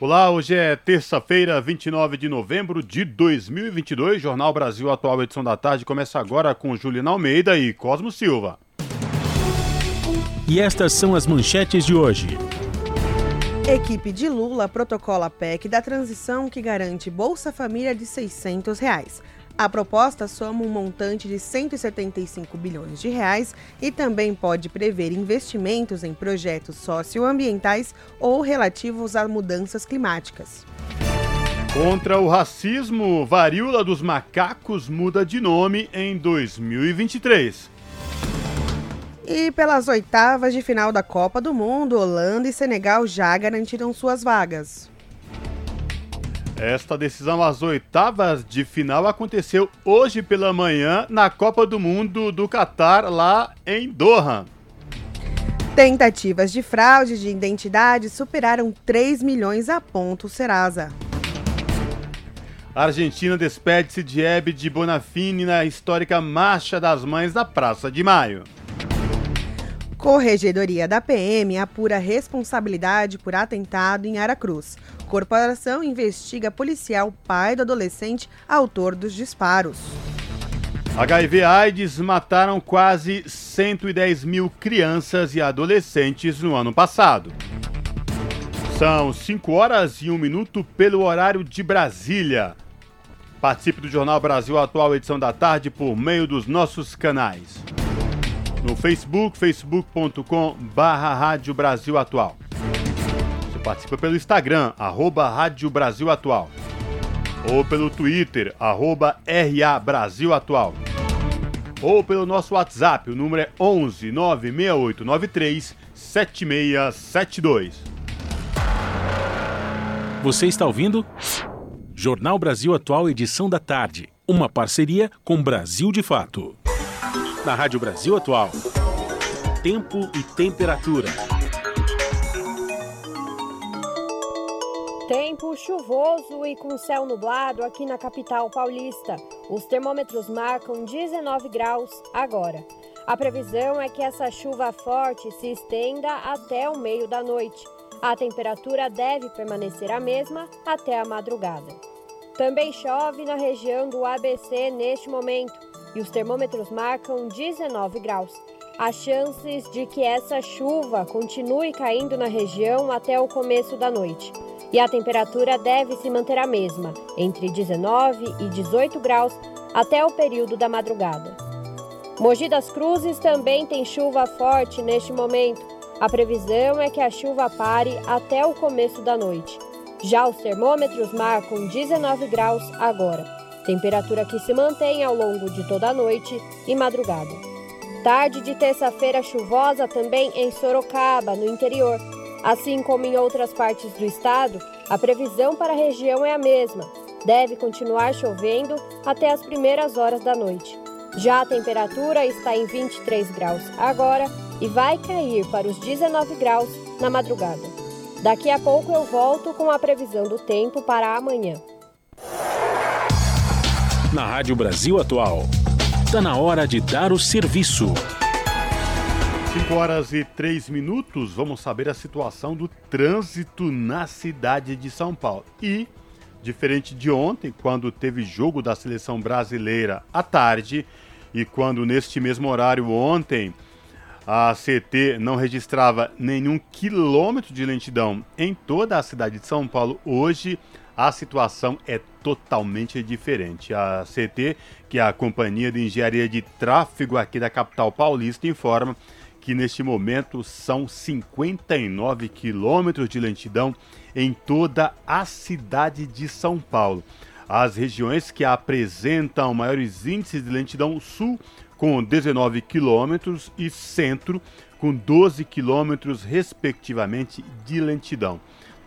Olá, hoje é terça-feira, 29 de novembro de 2022. Jornal Brasil Atual, edição da tarde, começa agora com Juliana Almeida e Cosmo Silva. E estas são as manchetes de hoje. Equipe de Lula protocola PEC da transição que garante Bolsa Família de 600 reais. A proposta soma um montante de 175 bilhões de reais e também pode prever investimentos em projetos socioambientais ou relativos a mudanças climáticas. Contra o racismo, varíola dos macacos muda de nome em 2023. E pelas oitavas de final da Copa do Mundo, Holanda e Senegal já garantiram suas vagas. Esta decisão às oitavas de final aconteceu hoje pela manhã na Copa do Mundo do Catar, lá em Doha. Tentativas de fraude de identidade superaram 3 milhões a ponto Serasa. A Argentina despede-se de Hebe de Bonafini na histórica Marcha das Mães da Praça de Maio. Corregedoria da PM apura responsabilidade por atentado em Aracruz. Corporação investiga policial pai do adolescente autor dos disparos. HIV AIDS mataram quase 110 mil crianças e adolescentes no ano passado. São 5 horas e 1 minuto pelo horário de Brasília. Participe do Jornal Brasil Atual, edição da tarde, por meio dos nossos canais no Facebook, facebook.com barra Atual. Você participa pelo Instagram, arroba Rádio Brasil Atual. Ou pelo Twitter, arroba RA. Ou pelo nosso WhatsApp, o número é 11 96893 7672. Você está ouvindo? Jornal Brasil Atual, edição da tarde. Uma parceria com Brasil de Fato na Rádio Brasil Atual. Tempo e temperatura. Tempo chuvoso e com céu nublado aqui na capital paulista. Os termômetros marcam 19 graus agora. A previsão é que essa chuva forte se estenda até o meio da noite. A temperatura deve permanecer a mesma até a madrugada. Também chove na região do ABC neste momento e os termômetros marcam 19 graus. Há chances de que essa chuva continue caindo na região até o começo da noite. E a temperatura deve se manter a mesma, entre 19 e 18 graus, até o período da madrugada. Mogi das Cruzes também tem chuva forte neste momento. A previsão é que a chuva pare até o começo da noite. Já os termômetros marcam 19 graus agora temperatura que se mantém ao longo de toda a noite e madrugada. Tarde de terça-feira chuvosa também em Sorocaba, no interior. Assim como em outras partes do estado, a previsão para a região é a mesma. Deve continuar chovendo até as primeiras horas da noite. Já a temperatura está em 23 graus agora e vai cair para os 19 graus na madrugada. Daqui a pouco eu volto com a previsão do tempo para amanhã na Rádio Brasil Atual. Está na hora de dar o serviço. 5 horas e 3 minutos, vamos saber a situação do trânsito na cidade de São Paulo. E, diferente de ontem, quando teve jogo da seleção brasileira à tarde, e quando neste mesmo horário ontem a CT não registrava nenhum quilômetro de lentidão em toda a cidade de São Paulo, hoje a situação é totalmente diferente. A CT, que é a Companhia de Engenharia de Tráfego aqui da capital paulista, informa que neste momento são 59 quilômetros de lentidão em toda a cidade de São Paulo. As regiões que apresentam maiores índices de lentidão sul, com 19 quilômetros, e centro, com 12 quilômetros, respectivamente, de lentidão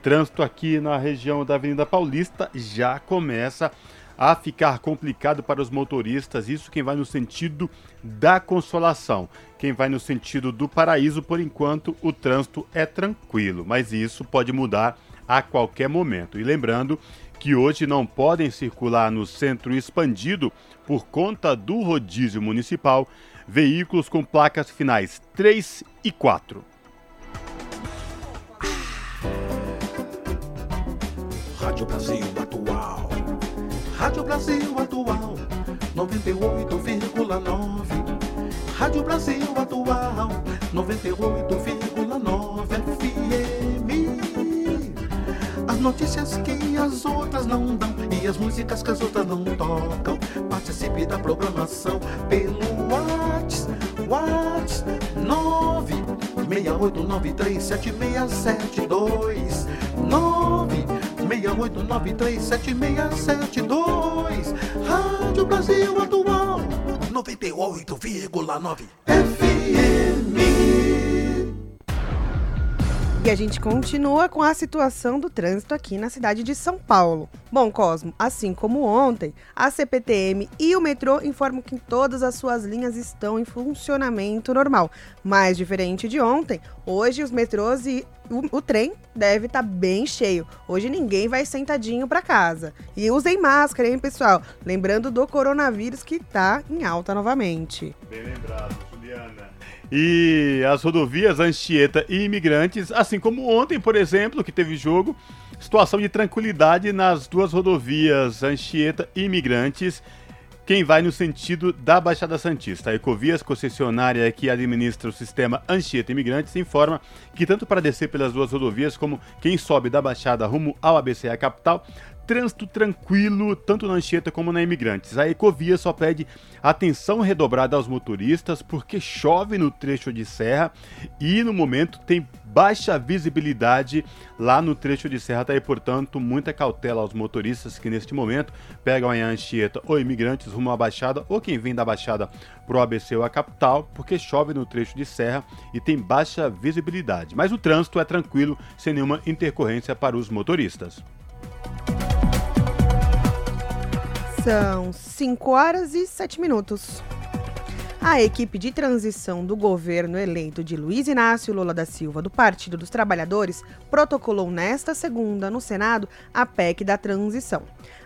trânsito aqui na região da Avenida Paulista já começa a ficar complicado para os motoristas. Isso quem vai no sentido da Consolação. Quem vai no sentido do Paraíso, por enquanto, o trânsito é tranquilo, mas isso pode mudar a qualquer momento. E lembrando que hoje não podem circular no centro expandido por conta do rodízio municipal veículos com placas finais 3 e 4. Rádio Brasil Atual. Rádio Brasil Atual, 98,9. Rádio Brasil Atual, 98,9 FM. As notícias que as outras não dão e as músicas que as outras não tocam. Participe da programação pelo WhatsApp. WhatsApp 9 68937672 9 68937672 Rádio Brasil Atual 98,9 FM e a gente continua com a situação do trânsito aqui na cidade de São Paulo. Bom, Cosmo, assim como ontem, a CPTM e o metrô informam que todas as suas linhas estão em funcionamento normal. Mas diferente de ontem, hoje os metrôs e o, o trem deve estar tá bem cheio. Hoje ninguém vai sentadinho para casa. E usem máscara, hein, pessoal? Lembrando do coronavírus que está em alta novamente. Bem lembrado, Juliana. E as rodovias Anchieta e Imigrantes, assim como ontem, por exemplo, que teve jogo, situação de tranquilidade nas duas rodovias Anchieta e Imigrantes. Quem vai no sentido da Baixada Santista. A Ecovias, concessionária que administra o sistema Anchieta Imigrantes, informa que tanto para descer pelas duas rodovias como quem sobe da Baixada rumo ao ABC, a capital, trânsito tranquilo, tanto na Anchieta como na Imigrantes. A Ecovia só pede atenção redobrada aos motoristas porque chove no trecho de serra e no momento tem baixa visibilidade lá no trecho de serra. Tá aí, portanto, muita cautela aos motoristas que neste momento pegam a Anchieta ou Imigrantes rumo à Baixada ou quem vem da Baixada pro ABC ou a capital, porque chove no trecho de serra e tem baixa visibilidade. Mas o trânsito é tranquilo, sem nenhuma intercorrência para os motoristas. São 5 horas e 7 minutos. A equipe de transição do governo eleito de Luiz Inácio Lula da Silva, do Partido dos Trabalhadores, protocolou nesta segunda no Senado a PEC da transição.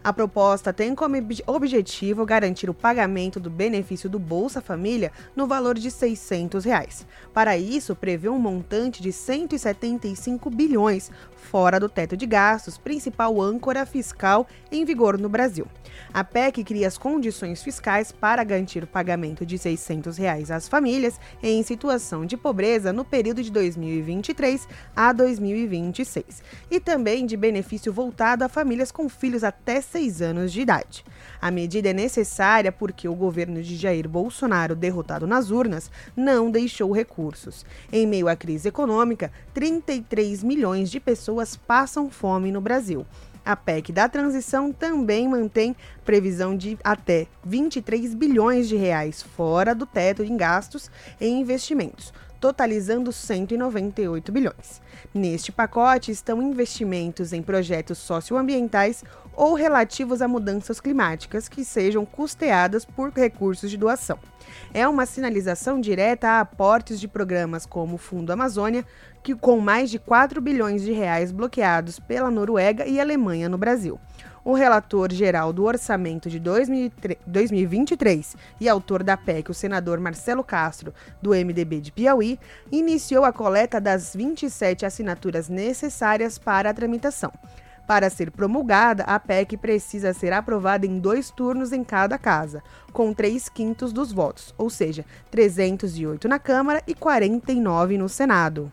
A proposta tem como objetivo garantir o pagamento do benefício do Bolsa Família no valor de 600 reais. Para isso, prevê um montante de 175 bilhões, fora do teto de gastos, principal âncora fiscal em vigor no Brasil. A PEC cria as condições fiscais para garantir o pagamento de 600 reais às famílias em situação de pobreza no período de 2023 a 2026 e também de benefício voltado a famílias com filhos até 6 anos de idade. A medida é necessária porque o governo de Jair Bolsonaro, derrotado nas urnas, não deixou recursos. Em meio à crise econômica, 33 milhões de pessoas passam fome no Brasil. A PEC da transição também mantém previsão de até 23 bilhões de reais fora do teto em gastos e investimentos, totalizando 198 bilhões. Neste pacote estão investimentos em projetos socioambientais ou relativos a mudanças climáticas que sejam custeadas por recursos de doação. É uma sinalização direta a aportes de programas como o Fundo Amazônia, que com mais de 4 bilhões de reais bloqueados pela Noruega e Alemanha no Brasil. O relator geral do orçamento de 2023 e autor da PEC, o senador Marcelo Castro, do MDB de Piauí, iniciou a coleta das 27 assinaturas necessárias para a tramitação. Para ser promulgada, a PEC precisa ser aprovada em dois turnos em cada casa, com 3 quintos dos votos, ou seja, 308 na Câmara e 49 no Senado.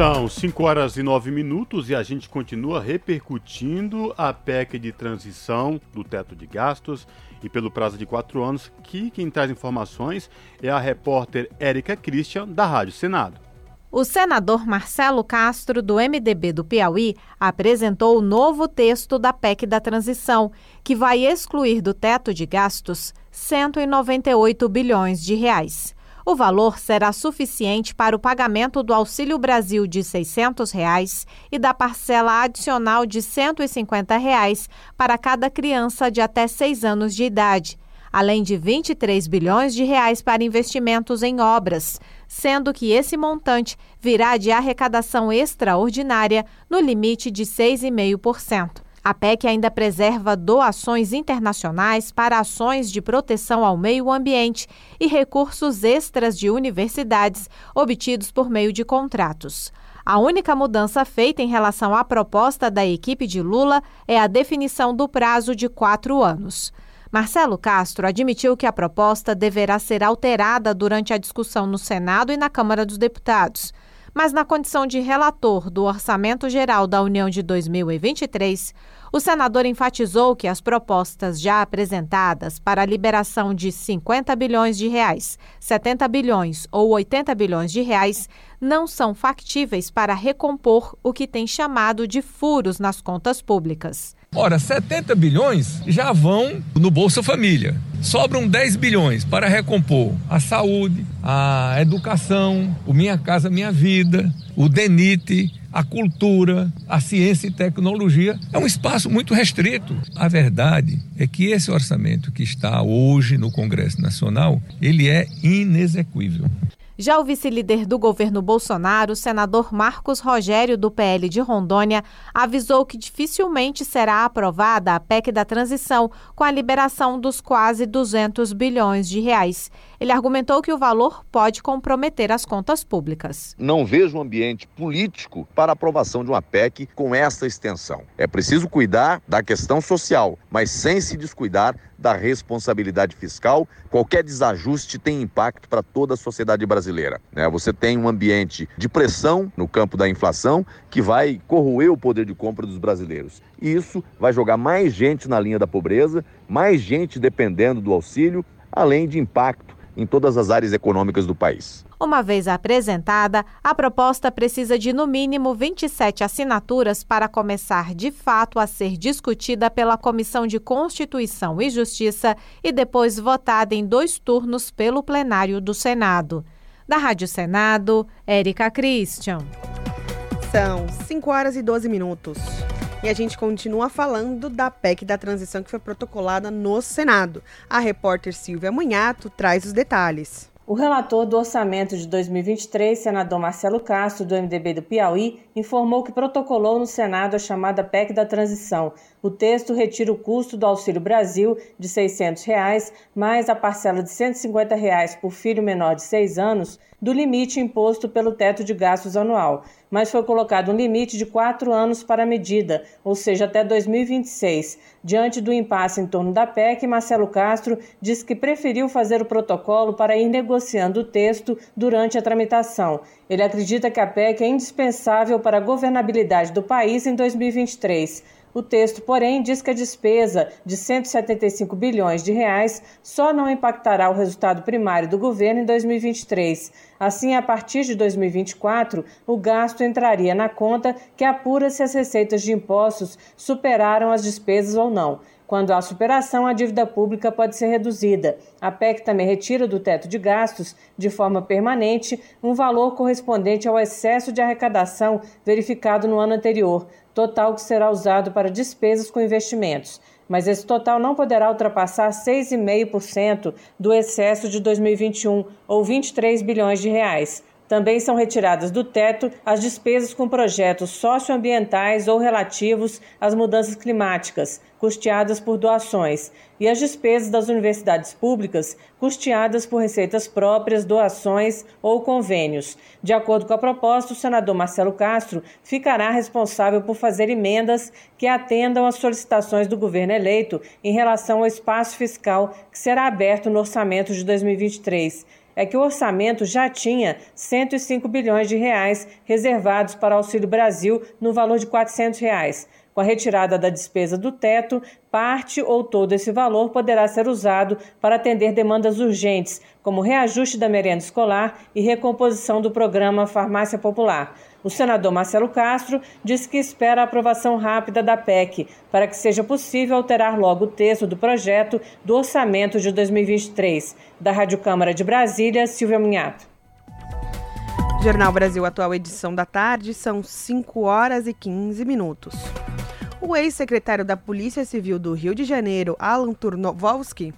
São 5 horas e 9 minutos e a gente continua repercutindo a PEC de transição do teto de gastos e pelo prazo de quatro anos, que quem traz informações é a repórter Érica Christian, da Rádio Senado. O senador Marcelo Castro, do MDB do Piauí, apresentou o novo texto da PEC da transição, que vai excluir do teto de gastos 198 bilhões de reais. O valor será suficiente para o pagamento do Auxílio Brasil de 600 reais e da parcela adicional de 150 reais para cada criança de até 6 anos de idade, além de 23 bilhões de reais para investimentos em obras, sendo que esse montante virá de arrecadação extraordinária no limite de 6,5%. A PEC ainda preserva doações internacionais para ações de proteção ao meio ambiente e recursos extras de universidades obtidos por meio de contratos. A única mudança feita em relação à proposta da equipe de Lula é a definição do prazo de quatro anos. Marcelo Castro admitiu que a proposta deverá ser alterada durante a discussão no Senado e na Câmara dos Deputados mas na condição de relator do Orçamento Geral da União de 2023, o senador enfatizou que as propostas já apresentadas para a liberação de 50 bilhões de reais, 70 bilhões ou 80 bilhões de reais não são factíveis para recompor o que tem chamado de furos nas contas públicas. Ora, 70 bilhões já vão no Bolsa Família. Sobram 10 bilhões para recompor a saúde, a educação, o Minha Casa Minha Vida, o DENIT, a cultura, a ciência e tecnologia. É um espaço muito restrito. A verdade é que esse orçamento que está hoje no Congresso Nacional, ele é inexequível. Já o vice-líder do governo Bolsonaro, senador Marcos Rogério, do PL de Rondônia, avisou que dificilmente será aprovada a PEC da transição com a liberação dos quase 200 bilhões de reais. Ele argumentou que o valor pode comprometer as contas públicas. Não vejo um ambiente político para aprovação de uma PEC com essa extensão. É preciso cuidar da questão social, mas sem se descuidar da responsabilidade fiscal. Qualquer desajuste tem impacto para toda a sociedade brasileira. Né? Você tem um ambiente de pressão no campo da inflação que vai corroer o poder de compra dos brasileiros. E isso vai jogar mais gente na linha da pobreza, mais gente dependendo do auxílio, além de impacto em todas as áreas econômicas do país. Uma vez apresentada, a proposta precisa de no mínimo 27 assinaturas para começar de fato a ser discutida pela Comissão de Constituição e Justiça e depois votada em dois turnos pelo plenário do Senado. Da Rádio Senado, Érica Christian. São 5 horas e 12 minutos. E a gente continua falando da PEC da transição que foi protocolada no Senado. A repórter Silvia Munhato traz os detalhes. O relator do orçamento de 2023, senador Marcelo Castro, do MDB do Piauí, informou que protocolou no Senado a chamada PEC da transição. O texto retira o custo do Auxílio Brasil de 600 reais, mais a parcela de 150 reais por filho menor de 6 anos do limite imposto pelo teto de gastos anual, mas foi colocado um limite de quatro anos para a medida, ou seja, até 2026. Diante do impasse em torno da PEC, Marcelo Castro disse que preferiu fazer o protocolo para ir negociando o texto durante a tramitação. Ele acredita que a PEC é indispensável para a governabilidade do país em 2023. O texto, porém, diz que a despesa de 175 bilhões de reais só não impactará o resultado primário do governo em 2023. Assim, a partir de 2024, o gasto entraria na conta que apura se as receitas de impostos superaram as despesas ou não. Quando há superação, a dívida pública pode ser reduzida. A PEC também retira do teto de gastos, de forma permanente, um valor correspondente ao excesso de arrecadação verificado no ano anterior, total que será usado para despesas com investimentos. Mas esse total não poderá ultrapassar 6,5% do excesso de 2021, ou 23 bilhões de reais. Também são retiradas do teto as despesas com projetos socioambientais ou relativos às mudanças climáticas, custeadas por doações, e as despesas das universidades públicas, custeadas por receitas próprias, doações ou convênios. De acordo com a proposta, o senador Marcelo Castro ficará responsável por fazer emendas que atendam às solicitações do governo eleito em relação ao espaço fiscal que será aberto no orçamento de 2023. É que o orçamento já tinha 105 bilhões de reais reservados para Auxílio Brasil no valor de 400 reais. Com a retirada da despesa do teto, parte ou todo esse valor poderá ser usado para atender demandas urgentes, como reajuste da merenda escolar e recomposição do programa Farmácia Popular. O senador Marcelo Castro disse que espera a aprovação rápida da PEC para que seja possível alterar logo o texto do projeto do orçamento de 2023. Da Rádio Câmara de Brasília, Silvia Munhato. Jornal Brasil Atual, edição da tarde, são 5 horas e 15 minutos. O ex-secretário da Polícia Civil do Rio de Janeiro, Alan Turnovski,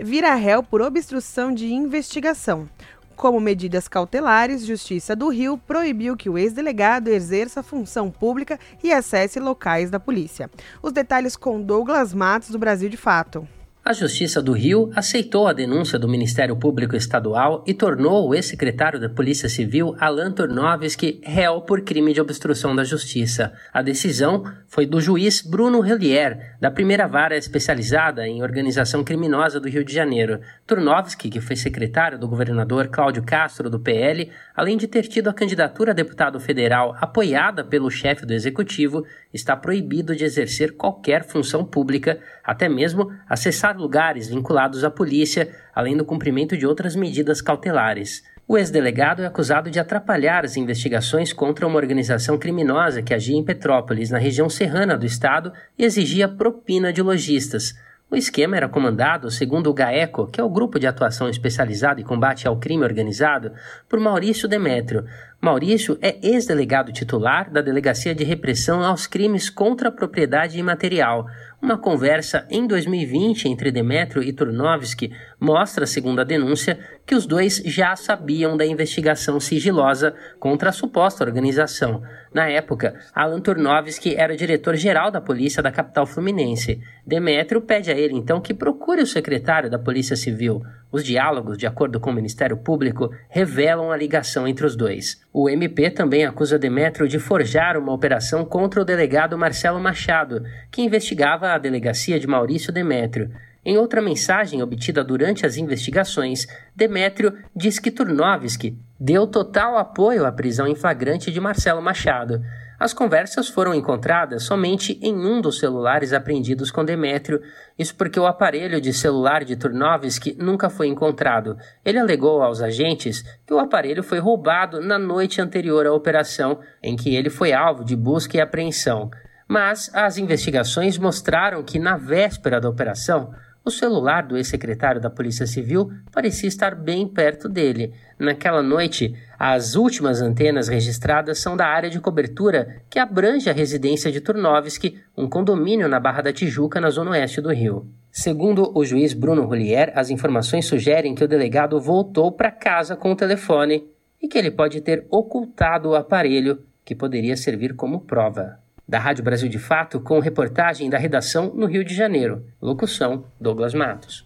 vira réu por obstrução de investigação. Como medidas cautelares, Justiça do Rio proibiu que o ex-delegado exerça função pública e acesse locais da polícia. Os detalhes com Douglas Matos, do Brasil de Fato. A Justiça do Rio aceitou a denúncia do Ministério Público Estadual e tornou o ex-secretário da Polícia Civil, Alan Tornovski, réu por crime de obstrução da justiça. A decisão foi do juiz Bruno Relier, da primeira vara especializada em organização criminosa do Rio de Janeiro. Tornovski, que foi secretário do governador Cláudio Castro do PL, além de ter tido a candidatura a deputado federal apoiada pelo chefe do executivo, está proibido de exercer qualquer função pública, até mesmo acessar lugares vinculados à polícia, além do cumprimento de outras medidas cautelares. O ex-delegado é acusado de atrapalhar as investigações contra uma organização criminosa que agia em Petrópolis, na região serrana do estado, e exigia propina de lojistas. O esquema era comandado, segundo o GAECO, que é o Grupo de Atuação Especializado em Combate ao Crime Organizado, por Maurício Demétrio. Maurício é ex-delegado titular da Delegacia de Repressão aos Crimes contra a Propriedade Imaterial. Uma conversa em 2020 entre Demetrio e Turnovski mostra, segundo a denúncia, que os dois já sabiam da investigação sigilosa contra a suposta organização. Na época, Alan Turnovski era diretor-geral da polícia da capital fluminense. Demetrio pede a ele então que procure o secretário da Polícia Civil. Os diálogos, de acordo com o Ministério Público, revelam a ligação entre os dois. O MP também acusa Demetrio de forjar uma operação contra o delegado Marcelo Machado, que investigava a delegacia de Maurício Demétrio. Em outra mensagem obtida durante as investigações, Demétrio diz que Turnovski deu total apoio à prisão em flagrante de Marcelo Machado. As conversas foram encontradas somente em um dos celulares apreendidos com Demétrio, isso porque o aparelho de celular de Turnovski nunca foi encontrado. Ele alegou aos agentes que o aparelho foi roubado na noite anterior à operação, em que ele foi alvo de busca e apreensão. Mas as investigações mostraram que, na véspera da operação, o celular do ex-secretário da Polícia Civil parecia estar bem perto dele. Naquela noite, as últimas antenas registradas são da área de cobertura que abrange a residência de Turnovski, um condomínio na Barra da Tijuca, na zona oeste do Rio. Segundo o juiz Bruno Rolier, as informações sugerem que o delegado voltou para casa com o telefone e que ele pode ter ocultado o aparelho que poderia servir como prova da Rádio Brasil de Fato, com reportagem da redação no Rio de Janeiro. Locução: Douglas Matos.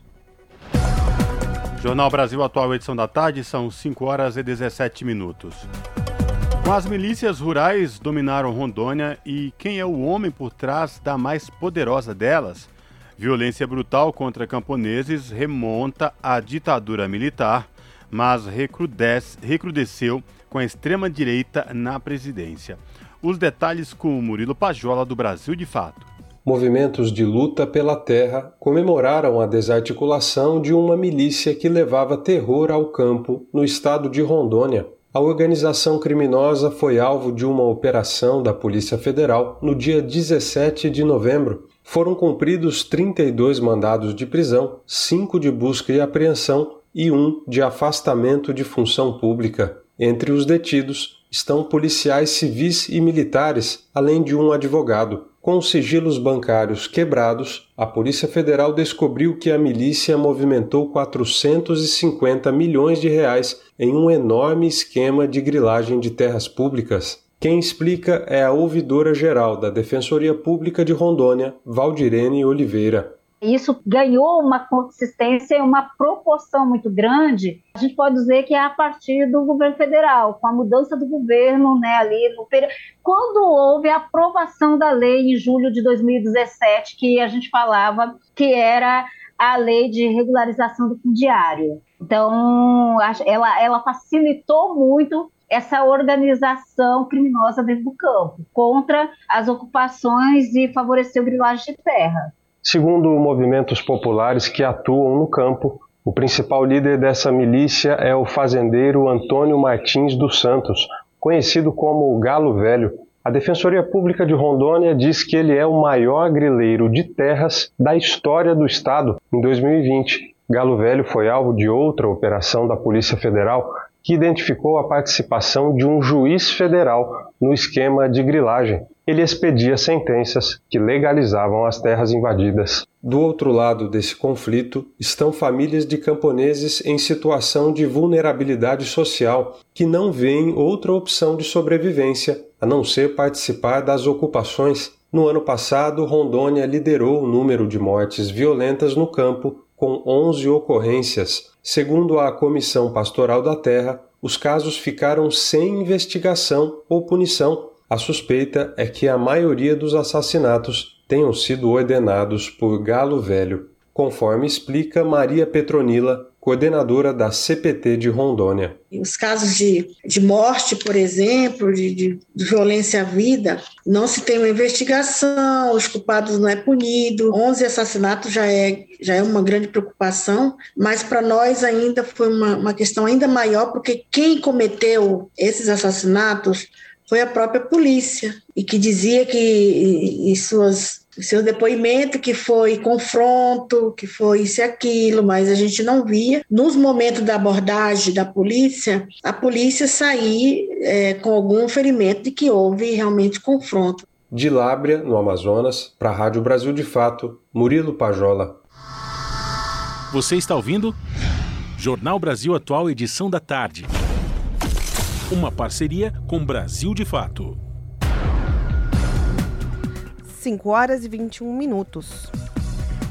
Jornal Brasil Atual, edição da tarde, são 5 horas e 17 minutos. Com as milícias rurais dominaram Rondônia e quem é o homem por trás da mais poderosa delas? Violência brutal contra camponeses remonta à ditadura militar, mas recrudesceu com a extrema-direita na presidência. Os detalhes com o Murilo Pajola do Brasil de Fato. Movimentos de luta pela terra comemoraram a desarticulação de uma milícia que levava terror ao campo no estado de Rondônia. A organização criminosa foi alvo de uma operação da Polícia Federal no dia 17 de novembro. Foram cumpridos 32 mandados de prisão, 5 de busca e apreensão e um de afastamento de função pública. Entre os detidos estão policiais civis e militares, além de um advogado. Com os sigilos bancários quebrados, a Polícia Federal descobriu que a milícia movimentou 450 milhões de reais em um enorme esquema de grilagem de terras públicas. Quem explica é a ouvidora geral da Defensoria Pública de Rondônia, Valdirene Oliveira. Isso ganhou uma consistência e uma proporção muito grande. A gente pode dizer que é a partir do governo federal, com a mudança do governo, né, ali no quando houve a aprovação da lei em julho de 2017, que a gente falava que era a lei de regularização do fundiário. Então, ela, ela facilitou muito essa organização criminosa dentro do campo, contra as ocupações e favorecer o grilagem de terra. Segundo movimentos populares que atuam no campo, o principal líder dessa milícia é o fazendeiro Antônio Martins dos Santos, conhecido como o Galo Velho. A Defensoria Pública de Rondônia diz que ele é o maior grileiro de terras da história do estado em 2020. Galo Velho foi alvo de outra operação da Polícia Federal que identificou a participação de um juiz federal no esquema de grilagem. Ele expedia sentenças que legalizavam as terras invadidas. Do outro lado desse conflito estão famílias de camponeses em situação de vulnerabilidade social que não veem outra opção de sobrevivência a não ser participar das ocupações. No ano passado, Rondônia liderou o número de mortes violentas no campo com 11 ocorrências. Segundo a Comissão Pastoral da Terra, os casos ficaram sem investigação ou punição. A suspeita é que a maioria dos assassinatos tenham sido ordenados por Galo Velho, conforme explica Maria Petronila, coordenadora da CPT de Rondônia. Os casos de, de morte, por exemplo, de, de, de, violência à vida, não se tem uma investigação, os culpados não é punido, 11 assassinatos já é, já é uma grande preocupação, mas para nós ainda foi uma, uma questão ainda maior, porque quem cometeu esses assassinatos foi a própria polícia, e que dizia que em suas seu depoimento que foi confronto, que foi isso e aquilo, mas a gente não via. Nos momentos da abordagem da polícia, a polícia sair é, com algum ferimento de que houve realmente confronto. De Lábrea, no Amazonas, para a Rádio Brasil de Fato, Murilo Pajola. Você está ouvindo? Jornal Brasil Atual, edição da tarde. Uma parceria com Brasil de Fato. 5 horas e 21 minutos.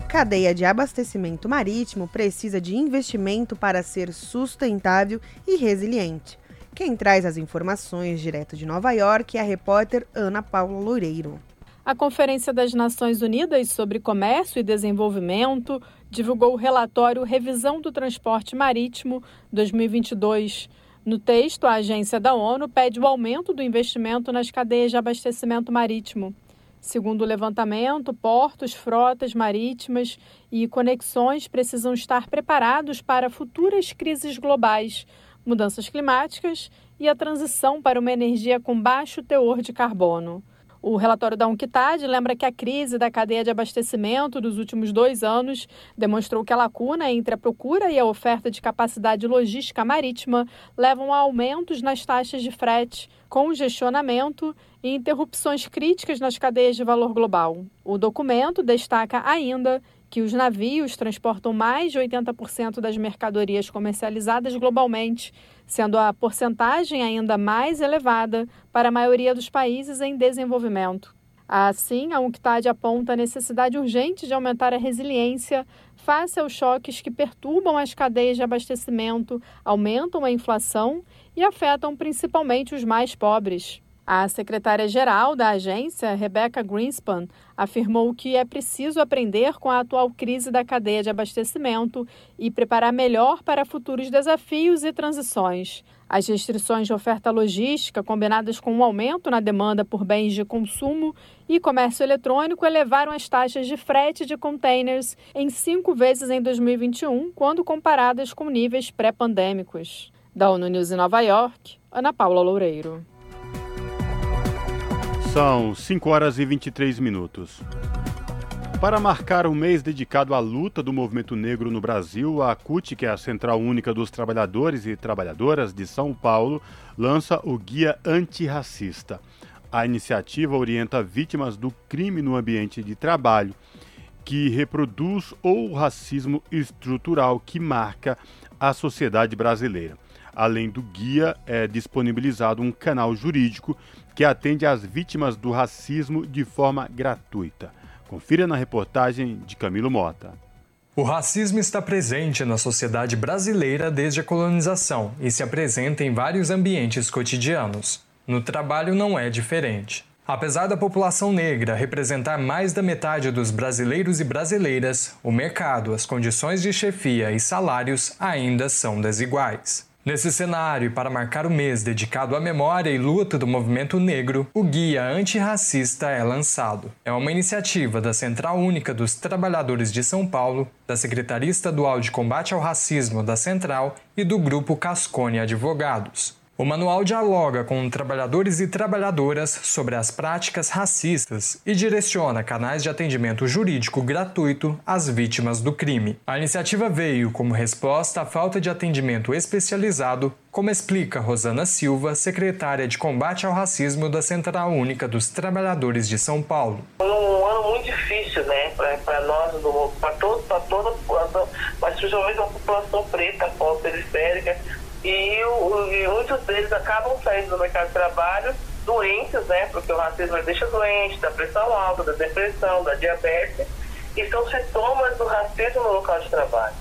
Cadeia de abastecimento marítimo precisa de investimento para ser sustentável e resiliente. Quem traz as informações direto de Nova York é a repórter Ana Paula Loureiro. A Conferência das Nações Unidas sobre Comércio e Desenvolvimento divulgou o relatório Revisão do Transporte Marítimo 2022. No texto, a agência da ONU pede o aumento do investimento nas cadeias de abastecimento marítimo. Segundo o levantamento, portos, frotas marítimas e conexões precisam estar preparados para futuras crises globais, mudanças climáticas e a transição para uma energia com baixo teor de carbono. O relatório da UNCTAD lembra que a crise da cadeia de abastecimento dos últimos dois anos demonstrou que a lacuna entre a procura e a oferta de capacidade logística marítima levam a aumentos nas taxas de frete, congestionamento e interrupções críticas nas cadeias de valor global. O documento destaca ainda que os navios transportam mais de 80% das mercadorias comercializadas globalmente, sendo a porcentagem ainda mais elevada para a maioria dos países em desenvolvimento. Assim, a UNCTAD aponta a necessidade urgente de aumentar a resiliência face aos choques que perturbam as cadeias de abastecimento, aumentam a inflação e afetam principalmente os mais pobres. A secretária-geral da agência, Rebecca Greenspan, afirmou que é preciso aprender com a atual crise da cadeia de abastecimento e preparar melhor para futuros desafios e transições. As restrições de oferta logística, combinadas com um aumento na demanda por bens de consumo e comércio eletrônico, elevaram as taxas de frete de containers em cinco vezes em 2021, quando comparadas com níveis pré-pandêmicos. Da ONU News em Nova York, Ana Paula Loureiro. São 5 horas e 23 minutos. Para marcar o mês dedicado à luta do movimento negro no Brasil, a CUT, que é a Central Única dos Trabalhadores e Trabalhadoras de São Paulo, lança o Guia Antirracista. A iniciativa orienta vítimas do crime no ambiente de trabalho, que reproduz o racismo estrutural que marca a sociedade brasileira. Além do guia, é disponibilizado um canal jurídico que atende às vítimas do racismo de forma gratuita. Confira na reportagem de Camilo Mota. O racismo está presente na sociedade brasileira desde a colonização e se apresenta em vários ambientes cotidianos. No trabalho não é diferente. Apesar da população negra representar mais da metade dos brasileiros e brasileiras, o mercado, as condições de chefia e salários ainda são desiguais. Nesse cenário, para marcar o mês dedicado à memória e luta do movimento negro, o Guia Antirracista é lançado. É uma iniciativa da Central Única dos Trabalhadores de São Paulo, da Secretaria Estadual de Combate ao Racismo da Central e do Grupo Cascone Advogados. O manual dialoga com trabalhadores e trabalhadoras sobre as práticas racistas e direciona canais de atendimento jurídico gratuito às vítimas do crime. A iniciativa veio como resposta à falta de atendimento especializado, como explica Rosana Silva, secretária de combate ao racismo da Central Única dos Trabalhadores de São Paulo. Um ano muito difícil, né, para nós, para toda a população, mas principalmente a população preta, periférica e, o, e muitos deles acabam saindo do mercado de trabalho doentes, né? Porque o racismo deixa doente, da pressão alta, da depressão, da diabetes, e são sintomas do racismo no local de trabalho.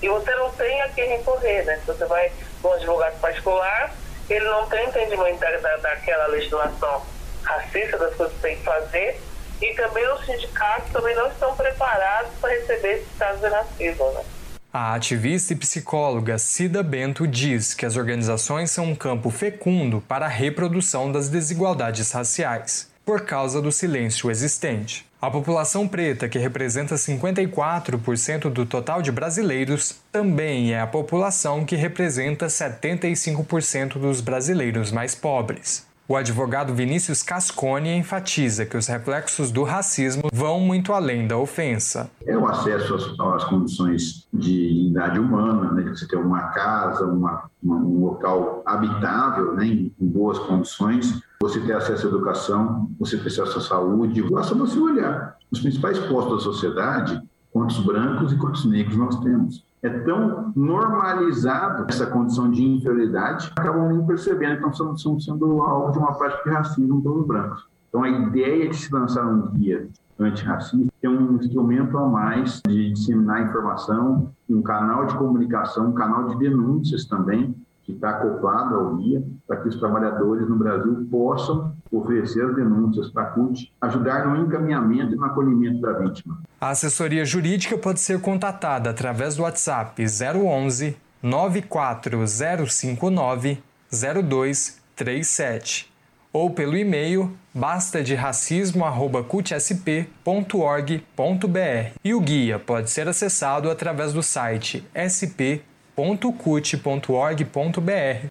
E você não tem a quem recorrer, né? Se você vai para um advogado particular, ele não tem entendimento da, da, daquela legislação racista, das coisas que tem que fazer, e também os sindicatos também não estão preparados para receber esses casos de racismo, né? A ativista e psicóloga Cida Bento diz que as organizações são um campo fecundo para a reprodução das desigualdades raciais, por causa do silêncio existente. A população preta, que representa 54% do total de brasileiros, também é a população que representa 75% dos brasileiros mais pobres. O advogado Vinícius Cascone enfatiza que os reflexos do racismo vão muito além da ofensa. É o acesso às, às condições de dignidade humana, né, você ter uma casa, uma, uma, um local habitável, né, em, em boas condições, você ter acesso à educação, você ter acesso à saúde, basta você olhar os principais postos da sociedade, quantos brancos e quantos negros nós temos é tão normalizado essa condição de inferioridade, acabam nem percebendo que estão sendo, sendo alvo de uma prática de racismo pelos brancos. Então, a ideia de se lançar um guia antirracista é um instrumento a mais de disseminar informação, um canal de comunicação, um canal de denúncias também, que está acoplado ao guia, para que os trabalhadores no Brasil possam oferecer as denúncias para a CUT, ajudar no encaminhamento e no acolhimento da vítima. A assessoria jurídica pode ser contatada através do WhatsApp 011 94059 0237 ou pelo e-mail basta de racismo@cutsp.org.br. E o guia pode ser acessado através do site sp www.cut.org.br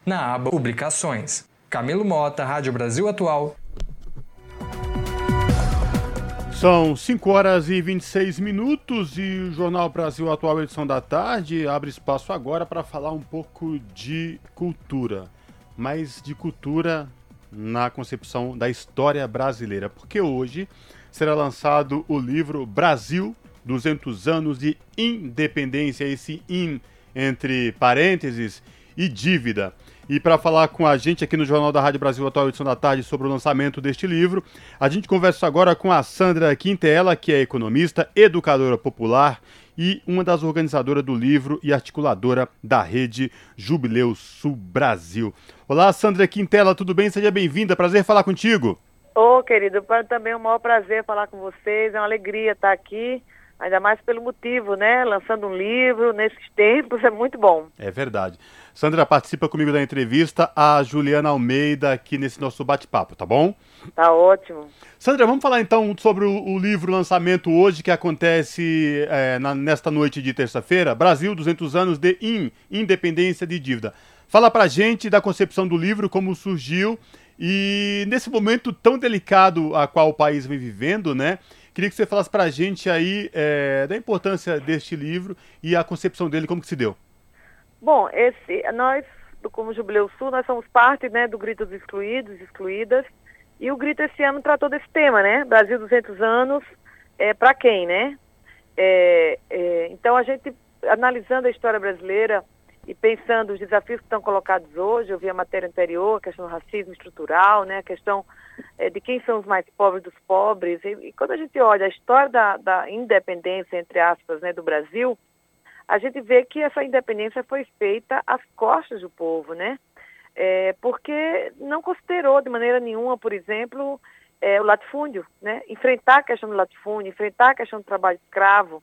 na aba Publicações. Camilo Mota, Rádio Brasil Atual. São 5 horas e 26 minutos e o Jornal Brasil Atual, edição da tarde, abre espaço agora para falar um pouco de cultura, mas de cultura na concepção da história brasileira, porque hoje será lançado o livro Brasil, 200 anos de independência, esse IN entre parênteses e dívida. E para falar com a gente aqui no Jornal da Rádio Brasil Atual, edição da tarde, sobre o lançamento deste livro, a gente conversa agora com a Sandra Quintela, que é economista, educadora popular e uma das organizadoras do livro e articuladora da rede Jubileu Sul Brasil. Olá, Sandra Quintela, tudo bem? Seja bem-vinda, prazer falar contigo. Ô, oh, querido, também é um maior prazer falar com vocês, é uma alegria estar aqui ainda mais pelo motivo, né? Lançando um livro nesses tempos é muito bom. É verdade. Sandra, participa comigo da entrevista a Juliana Almeida aqui nesse nosso bate-papo, tá bom? Tá ótimo. Sandra, vamos falar então sobre o, o livro lançamento hoje que acontece é, na, nesta noite de terça-feira, Brasil 200 anos de in, independência de dívida. Fala pra gente da concepção do livro, como surgiu e nesse momento tão delicado a qual o país vem vivendo, né? Queria que você falasse para a gente aí é, da importância deste livro e a concepção dele, como que se deu. Bom, esse, nós, Como Jubileu Sul, nós somos parte né, do Grito dos Excluídos, Excluídas, e o Grito esse ano tratou desse tema, né? Brasil 200 anos, é, para quem, né? É, é, então, a gente, analisando a história brasileira e pensando os desafios que estão colocados hoje, eu vi a matéria anterior, a questão do racismo estrutural, né? A questão é, de quem são os mais pobres dos pobres. E, e quando a gente olha a história da, da, independência, entre aspas, né, do Brasil, a gente vê que essa independência foi feita às costas do povo, né? É, porque não considerou de maneira nenhuma, por exemplo, é, o latifúndio, né? Enfrentar a questão do latifúndio, enfrentar a questão do trabalho escravo,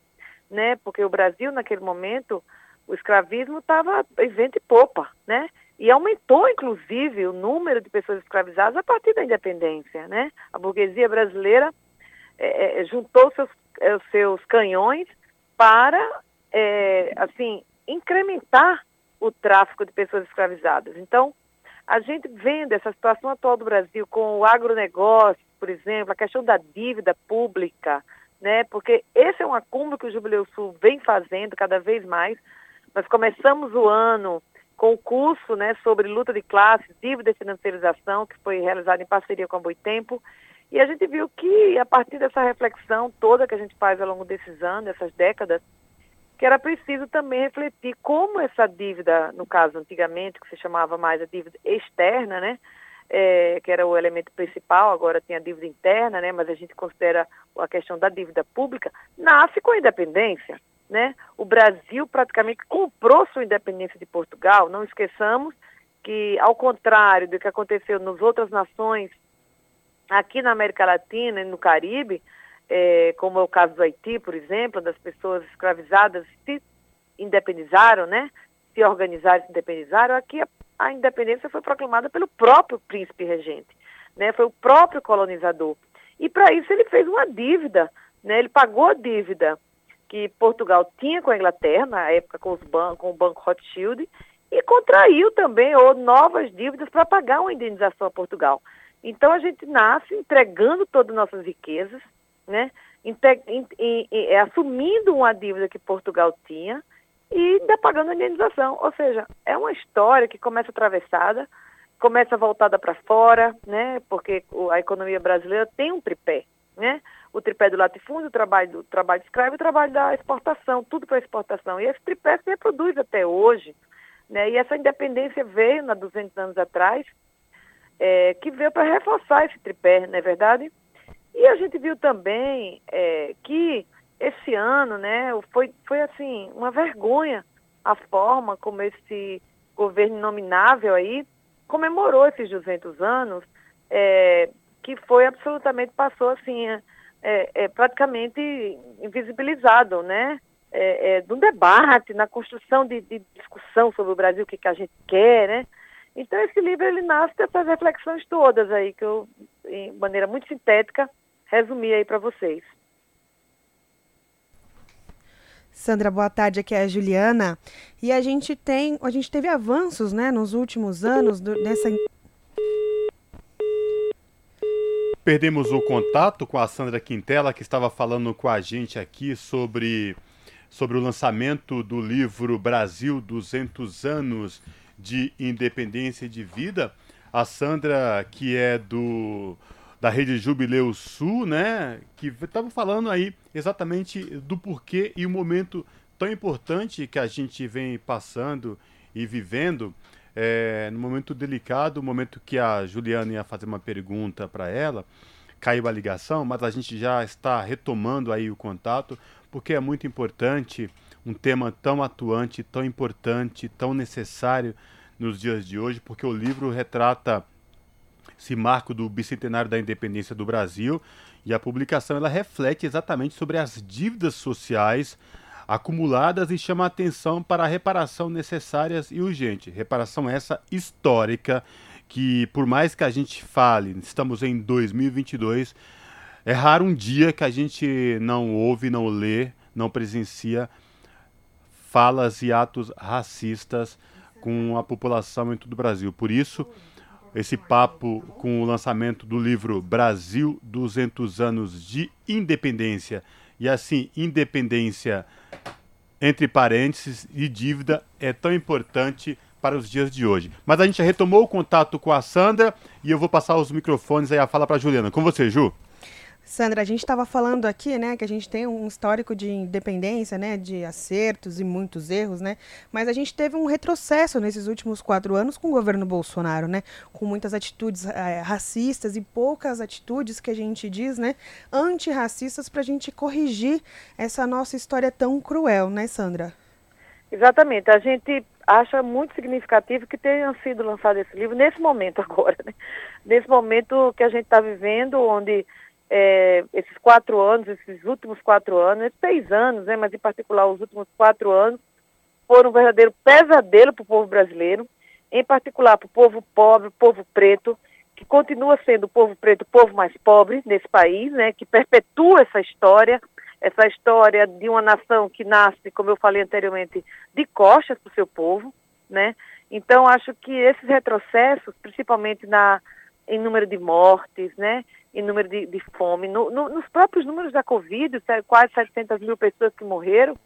né? Porque o Brasil, naquele momento, o escravismo estava em vento e popa, né? E aumentou, inclusive, o número de pessoas escravizadas a partir da independência, né? A burguesia brasileira é, é, juntou seus, é, seus canhões para, é, assim, incrementar o tráfico de pessoas escravizadas. Então, a gente vendo essa situação atual do Brasil com o agronegócio, por exemplo, a questão da dívida pública, né? Porque esse é um acúmulo que o Jubileu Sul vem fazendo cada vez mais. Nós começamos o ano com o curso né, sobre luta de classes, dívida e financiarização, que foi realizado em parceria com a Boitempo, e a gente viu que, a partir dessa reflexão toda que a gente faz ao longo desses anos, dessas décadas, que era preciso também refletir como essa dívida, no caso antigamente, que se chamava mais a dívida externa, né, é, que era o elemento principal, agora tem a dívida interna, né, mas a gente considera a questão da dívida pública, nasce com a independência. Né? O Brasil praticamente comprou sua independência de Portugal. Não esqueçamos que, ao contrário do que aconteceu nas outras nações aqui na América Latina e no Caribe, é, como é o caso do Haiti, por exemplo, das pessoas escravizadas se independizaram, né? Se organizaram, se independizaram. Aqui a, a independência foi proclamada pelo próprio príncipe regente, né? Foi o próprio colonizador. E para isso ele fez uma dívida, né? Ele pagou a dívida que Portugal tinha com a Inglaterra, na época com, os bancos, com o Banco Rothschild, e contraiu também ou novas dívidas para pagar uma indenização a Portugal. Então a gente nasce entregando todas as nossas riquezas, né? é, assumindo uma dívida que Portugal tinha e ainda pagando a indenização. Ou seja, é uma história que começa atravessada, começa voltada para fora, né? Porque a economia brasileira tem um tripé, né? O tripé do latifúndio, o trabalho do trabalho escravo e o trabalho da exportação, tudo para exportação. E esse tripé se reproduz até hoje, né? E essa independência veio, há 200 anos atrás, é, que veio para reforçar esse tripé, não é verdade? E a gente viu também é, que esse ano, né, foi, foi assim, uma vergonha a forma como esse governo nominável aí comemorou esses 200 anos, é, que foi absolutamente, passou assim, é, é, praticamente invisibilizado, né? É, é, do debate, na construção de, de, discussão sobre o Brasil, o que, que a gente quer, né? Então esse livro ele nasce dessas reflexões todas aí que eu, de maneira muito sintética, resumi aí para vocês. Sandra, boa tarde. Aqui é a Juliana. E a gente tem, a gente teve avanços, né, nos últimos anos do, nessa Perdemos o contato com a Sandra Quintela, que estava falando com a gente aqui sobre, sobre o lançamento do livro Brasil 200 anos de independência e de vida. A Sandra, que é do da rede Jubileu Sul, né, que estava falando aí exatamente do porquê e o momento tão importante que a gente vem passando e vivendo, é, no momento delicado, o momento que a Juliana ia fazer uma pergunta para ela, caiu a ligação, mas a gente já está retomando aí o contato, porque é muito importante um tema tão atuante, tão importante, tão necessário nos dias de hoje, porque o livro retrata esse marco do bicentenário da independência do Brasil e a publicação ela reflete exatamente sobre as dívidas sociais acumuladas e chama a atenção para a reparação necessárias e urgente. Reparação essa histórica que por mais que a gente fale, estamos em 2022, é raro um dia que a gente não ouve, não lê, não presencia falas e atos racistas com a população em todo o Brasil. Por isso, esse papo com o lançamento do livro Brasil 200 anos de independência e assim independência entre parênteses e dívida é tão importante para os dias de hoje. Mas a gente retomou o contato com a Sandra e eu vou passar os microfones aí a fala para a Juliana. Com você, Ju. Sandra, a gente estava falando aqui, né, que a gente tem um histórico de independência, né, de acertos e muitos erros, né, mas a gente teve um retrocesso nesses últimos quatro anos com o governo Bolsonaro, né, com muitas atitudes é, racistas e poucas atitudes que a gente diz, né, antirracistas para a gente corrigir essa nossa história tão cruel, né, Sandra? Exatamente. A gente, acha muito significativo que tenha sido lançado esse livro nesse momento agora, né? Nesse momento que a gente está vivendo, onde é, esses quatro anos, esses últimos quatro anos, seis anos, né? Mas em particular os últimos quatro anos, foram um verdadeiro pesadelo para o povo brasileiro, em particular para o povo pobre, povo preto, que continua sendo o povo preto o povo mais pobre nesse país, né? Que perpetua essa história essa história de uma nação que nasce, como eu falei anteriormente, de costas para o seu povo, né? Então, acho que esses retrocessos, principalmente na, em número de mortes, né? Em número de, de fome, no, no, nos próprios números da Covid, quase 700 mil pessoas que morreram,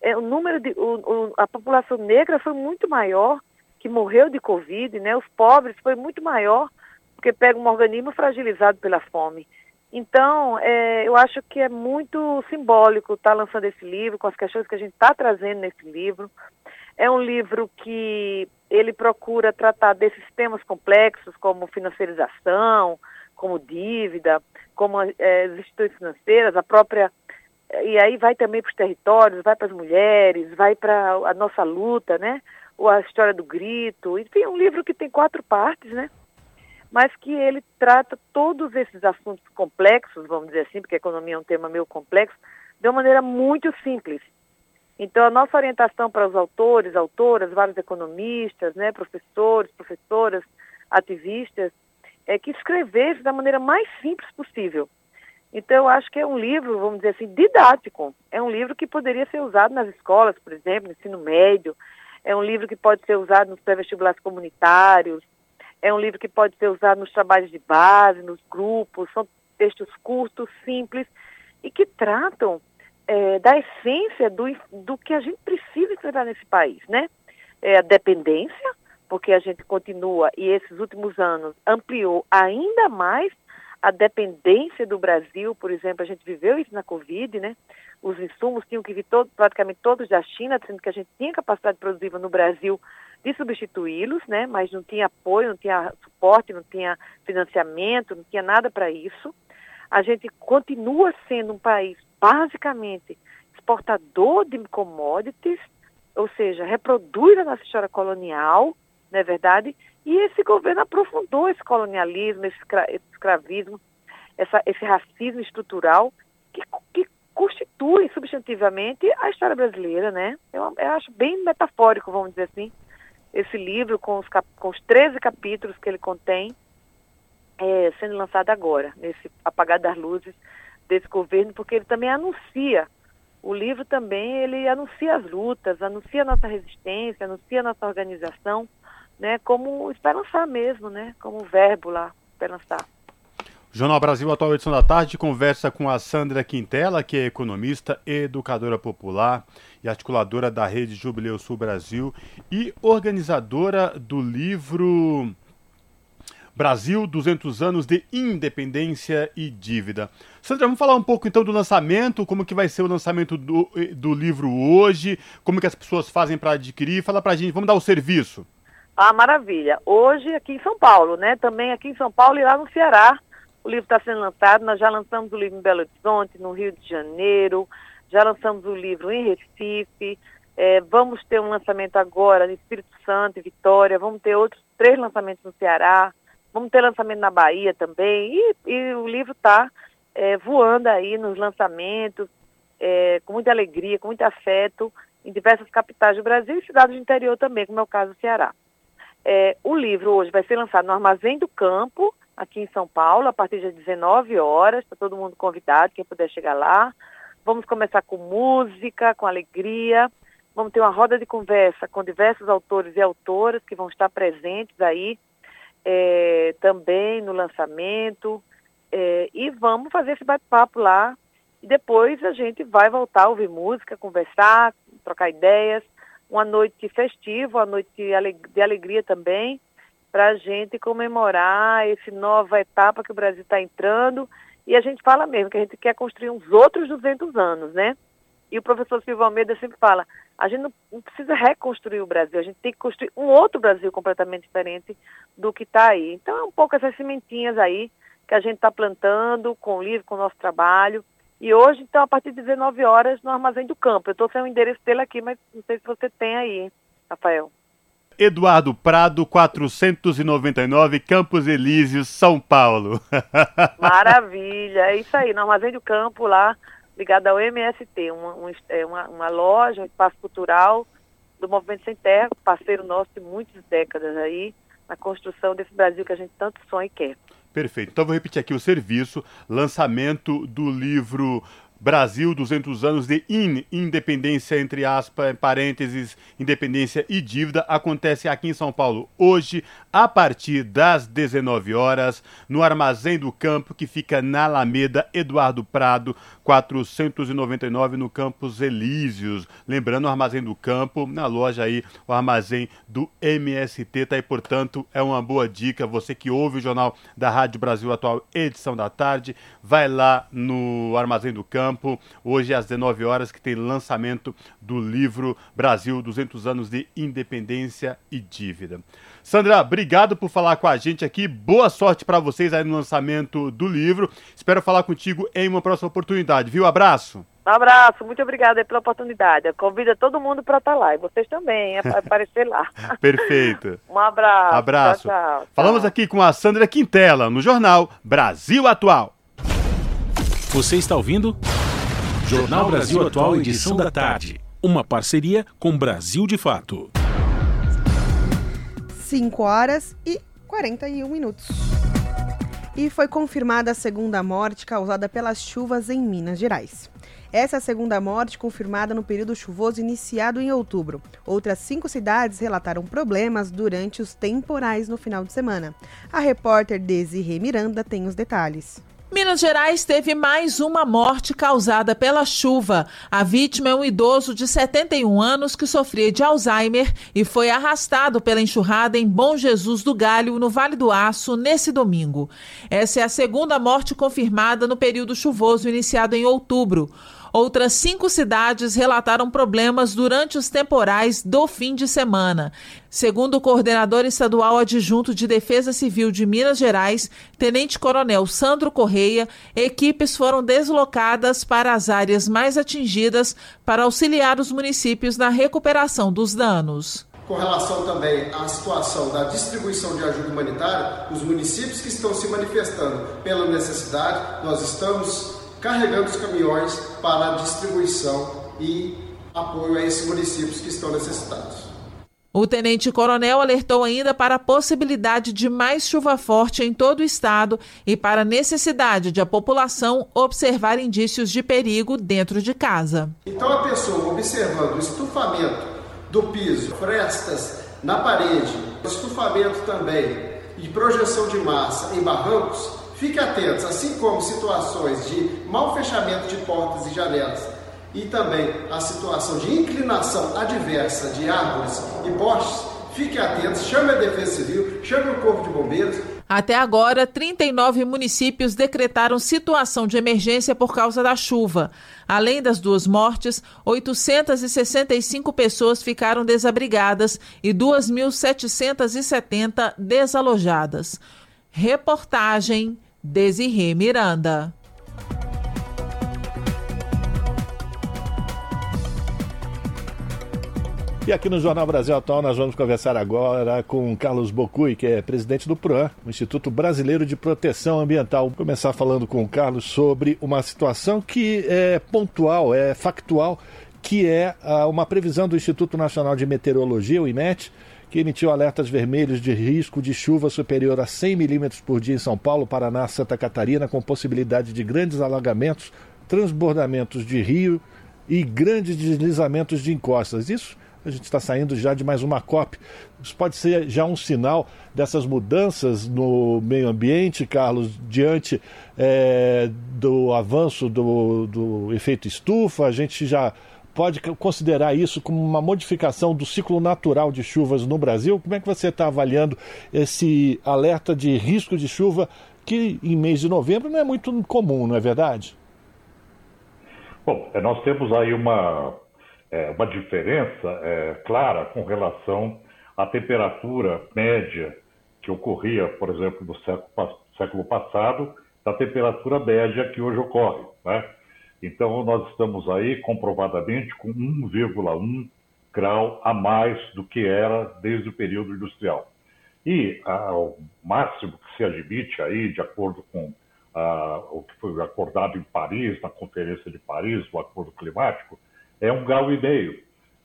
é, o número de, o, o, a população negra foi muito maior que morreu de Covid, né? Os pobres foi muito maior, porque pega um organismo fragilizado pela fome. Então, é, eu acho que é muito simbólico estar tá lançando esse livro, com as questões que a gente está trazendo nesse livro. É um livro que ele procura tratar desses temas complexos, como financiarização, como dívida, como é, as instituições financeiras, a própria. E aí vai também para os territórios, vai para as mulheres, vai para a nossa luta, né? Ou a história do grito. Enfim, é um livro que tem quatro partes, né? mas que ele trata todos esses assuntos complexos, vamos dizer assim, porque a economia é um tema meio complexo, de uma maneira muito simples. Então, a nossa orientação para os autores, autoras, vários economistas, né, professores, professoras, ativistas, é que escrevesse da maneira mais simples possível. Então, acho que é um livro, vamos dizer assim, didático. É um livro que poderia ser usado nas escolas, por exemplo, no ensino médio. É um livro que pode ser usado nos pré-vestibulares comunitários, é um livro que pode ser usado nos trabalhos de base, nos grupos, são textos curtos, simples e que tratam é, da essência do, do que a gente precisa enfrentar nesse país, né? É a dependência, porque a gente continua, e esses últimos anos ampliou ainda mais a dependência do Brasil, por exemplo, a gente viveu isso na Covid, né? Os insumos tinham que vir todo, praticamente todos da China, sendo que a gente tinha capacidade produtiva no Brasil de substituí-los, né? Mas não tinha apoio, não tinha suporte, não tinha financiamento, não tinha nada para isso. A gente continua sendo um país basicamente exportador de commodities, ou seja, reproduz a nossa história colonial, não é verdade? E esse governo aprofundou esse colonialismo, esse, escravismo, essa, esse racismo estrutural que, que constitui substantivamente a história brasileira, né? Eu, eu acho bem metafórico, vamos dizer assim, esse livro com os, cap, com os 13 capítulos que ele contém, é, sendo lançado agora, nesse apagar das luzes desse governo, porque ele também anuncia, o livro também, ele anuncia as lutas, anuncia a nossa resistência, anuncia a nossa organização, né, como esperançar mesmo, né, como verbo lá, esperançar. Jornal Brasil Atual edição da tarde conversa com a Sandra Quintela, que é economista, educadora popular e articuladora da Rede Jubileu Sul Brasil e organizadora do livro Brasil 200 anos de independência e dívida. Sandra, vamos falar um pouco então do lançamento, como que vai ser o lançamento do, do livro hoje, como que as pessoas fazem para adquirir, fala para a gente, vamos dar o serviço. Ah, maravilha. Hoje aqui em São Paulo, né? Também aqui em São Paulo e lá no Ceará. O livro está sendo lançado. Nós já lançamos o livro em Belo Horizonte, no Rio de Janeiro. Já lançamos o livro em Recife. É, vamos ter um lançamento agora no Espírito Santo e Vitória. Vamos ter outros três lançamentos no Ceará. Vamos ter lançamento na Bahia também. E, e o livro está é, voando aí nos lançamentos, é, com muita alegria, com muito afeto, em diversas capitais do Brasil e cidades do interior também, como é o caso do Ceará. É, o livro hoje vai ser lançado no Armazém do Campo, aqui em São Paulo, a partir das 19 horas, para todo mundo convidado, quem puder chegar lá. Vamos começar com música, com alegria. Vamos ter uma roda de conversa com diversos autores e autoras que vão estar presentes aí é, também no lançamento. É, e vamos fazer esse bate-papo lá. E depois a gente vai voltar a ouvir música, conversar, trocar ideias uma noite festiva, uma noite de alegria também, para a gente comemorar essa nova etapa que o Brasil está entrando. E a gente fala mesmo que a gente quer construir uns outros 200 anos, né? E o professor Silvio Almeida sempre fala, a gente não precisa reconstruir o Brasil, a gente tem que construir um outro Brasil completamente diferente do que está aí. Então é um pouco essas sementinhas aí que a gente está plantando com o livro, com o nosso trabalho, e hoje, então, a partir de 19 horas, no Armazém do Campo. Eu estou sem o endereço dele aqui, mas não sei se você tem aí. Rafael. Eduardo Prado, 499, Campos Elíseos, São Paulo. Maravilha, é isso aí, no Armazém do Campo, lá, ligado ao MST, uma, é uma, uma loja, um espaço cultural do Movimento Sem Terra, parceiro nosso de muitas décadas aí, na construção desse Brasil que a gente tanto sonha e quer. Perfeito. Então vou repetir aqui o serviço, lançamento do livro Brasil, 200 anos de in, independência, entre aspas, parênteses, independência e dívida, acontece aqui em São Paulo hoje, a partir das 19 horas, no Armazém do Campo, que fica na Alameda Eduardo Prado, 499, no Campos Elíseos. Lembrando, o Armazém do Campo, na loja aí, o Armazém do MST, tá aí, portanto, é uma boa dica. Você que ouve o Jornal da Rádio Brasil Atual, edição da tarde, vai lá no Armazém do Campo Campo, hoje às 19 horas, que tem lançamento do livro Brasil 200 anos de independência e dívida. Sandra, obrigado por falar com a gente aqui. Boa sorte para vocês aí no lançamento do livro. Espero falar contigo em uma próxima oportunidade, viu? Abraço. Um abraço, muito obrigada pela oportunidade. Convida todo mundo para estar tá lá e vocês também, a aparecer lá. Perfeito. um abraço. Abraço. Tchau, tchau, Falamos aqui com a Sandra Quintela no jornal Brasil Atual. Você está ouvindo? Jornal Brasil Atual, edição da tarde. Uma parceria com Brasil de Fato. 5 horas e 41 minutos. E foi confirmada a segunda morte causada pelas chuvas em Minas Gerais. Essa é a segunda morte confirmada no período chuvoso iniciado em outubro. Outras cinco cidades relataram problemas durante os temporais no final de semana. A repórter Desirê Miranda tem os detalhes. Minas Gerais teve mais uma morte causada pela chuva. A vítima é um idoso de 71 anos que sofria de Alzheimer e foi arrastado pela enxurrada em Bom Jesus do Galho, no Vale do Aço, nesse domingo. Essa é a segunda morte confirmada no período chuvoso iniciado em outubro. Outras cinco cidades relataram problemas durante os temporais do fim de semana. Segundo o coordenador estadual adjunto de Defesa Civil de Minas Gerais, Tenente Coronel Sandro Correia, equipes foram deslocadas para as áreas mais atingidas para auxiliar os municípios na recuperação dos danos com relação também à situação da distribuição de ajuda humanitária, os municípios que estão se manifestando pela necessidade, nós estamos carregando os caminhões para distribuição e apoio a esses municípios que estão necessitados. O tenente-coronel alertou ainda para a possibilidade de mais chuva forte em todo o estado e para a necessidade de a população observar indícios de perigo dentro de casa. Então, a pessoa observando o estufamento do piso, frestas na parede, estufamento também e projeção de massa em barrancos, Fique atentos, assim como situações de mau fechamento de portas e janelas e também a situação de inclinação adversa de árvores e postes, fique atentos, chame a Defesa Civil, chame o Corpo de Bombeiros. Até agora, 39 municípios decretaram situação de emergência por causa da chuva. Além das duas mortes, 865 pessoas ficaram desabrigadas e 2.770 desalojadas. Reportagem Desirê Miranda. E aqui no Jornal Brasil Atual nós vamos conversar agora com Carlos Bocui, que é presidente do PROAN, o Instituto Brasileiro de Proteção Ambiental. Vou começar falando com o Carlos sobre uma situação que é pontual, é factual, que é ah, uma previsão do Instituto Nacional de Meteorologia, o IMET, que emitiu alertas vermelhos de risco de chuva superior a 100 milímetros por dia em São Paulo, Paraná, Santa Catarina, com possibilidade de grandes alagamentos, transbordamentos de rio e grandes deslizamentos de encostas. Isso a gente está saindo já de mais uma COP. Isso pode ser já um sinal dessas mudanças no meio ambiente, Carlos, diante é, do avanço do, do efeito estufa. A gente já pode considerar isso como uma modificação do ciclo natural de chuvas no Brasil? Como é que você está avaliando esse alerta de risco de chuva que em mês de novembro não é muito comum, não é verdade? Bom, é, nós temos aí uma, é, uma diferença é, clara com relação à temperatura média que ocorria, por exemplo, no século, século passado, da temperatura média que hoje ocorre. Né? Então, nós estamos aí comprovadamente com 1,1 grau a mais do que era desde o período industrial. E ah, o máximo que se admite aí, de acordo com ah, o que foi acordado em Paris, na Conferência de Paris, o Acordo Climático, é um grau e meio.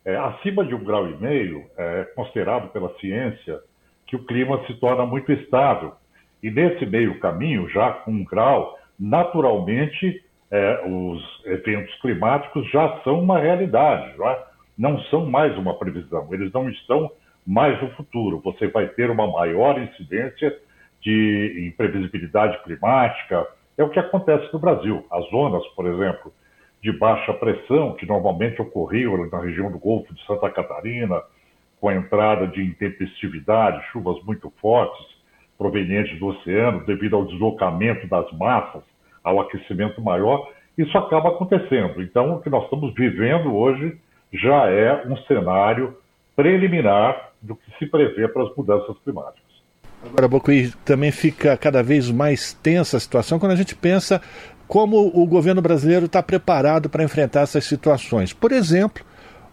É, acima de um grau e meio, é considerado pela ciência que o clima se torna muito estável. E nesse meio caminho, já com um grau, naturalmente é, os eventos climáticos já são uma realidade, é? não são mais uma previsão, eles não estão mais no futuro. Você vai ter uma maior incidência de imprevisibilidade climática. É o que acontece no Brasil. As zonas, por exemplo, de baixa pressão, que normalmente ocorriam na região do Golfo de Santa Catarina, com a entrada de intempestividade, chuvas muito fortes provenientes do oceano, devido ao deslocamento das massas, ao aquecimento maior, isso acaba acontecendo. Então, o que nós estamos vivendo hoje já é um cenário preliminar do que se prevê para as mudanças climáticas. Agora, Bocuí, também fica cada vez mais tensa a situação quando a gente pensa como o governo brasileiro está preparado para enfrentar essas situações. Por exemplo,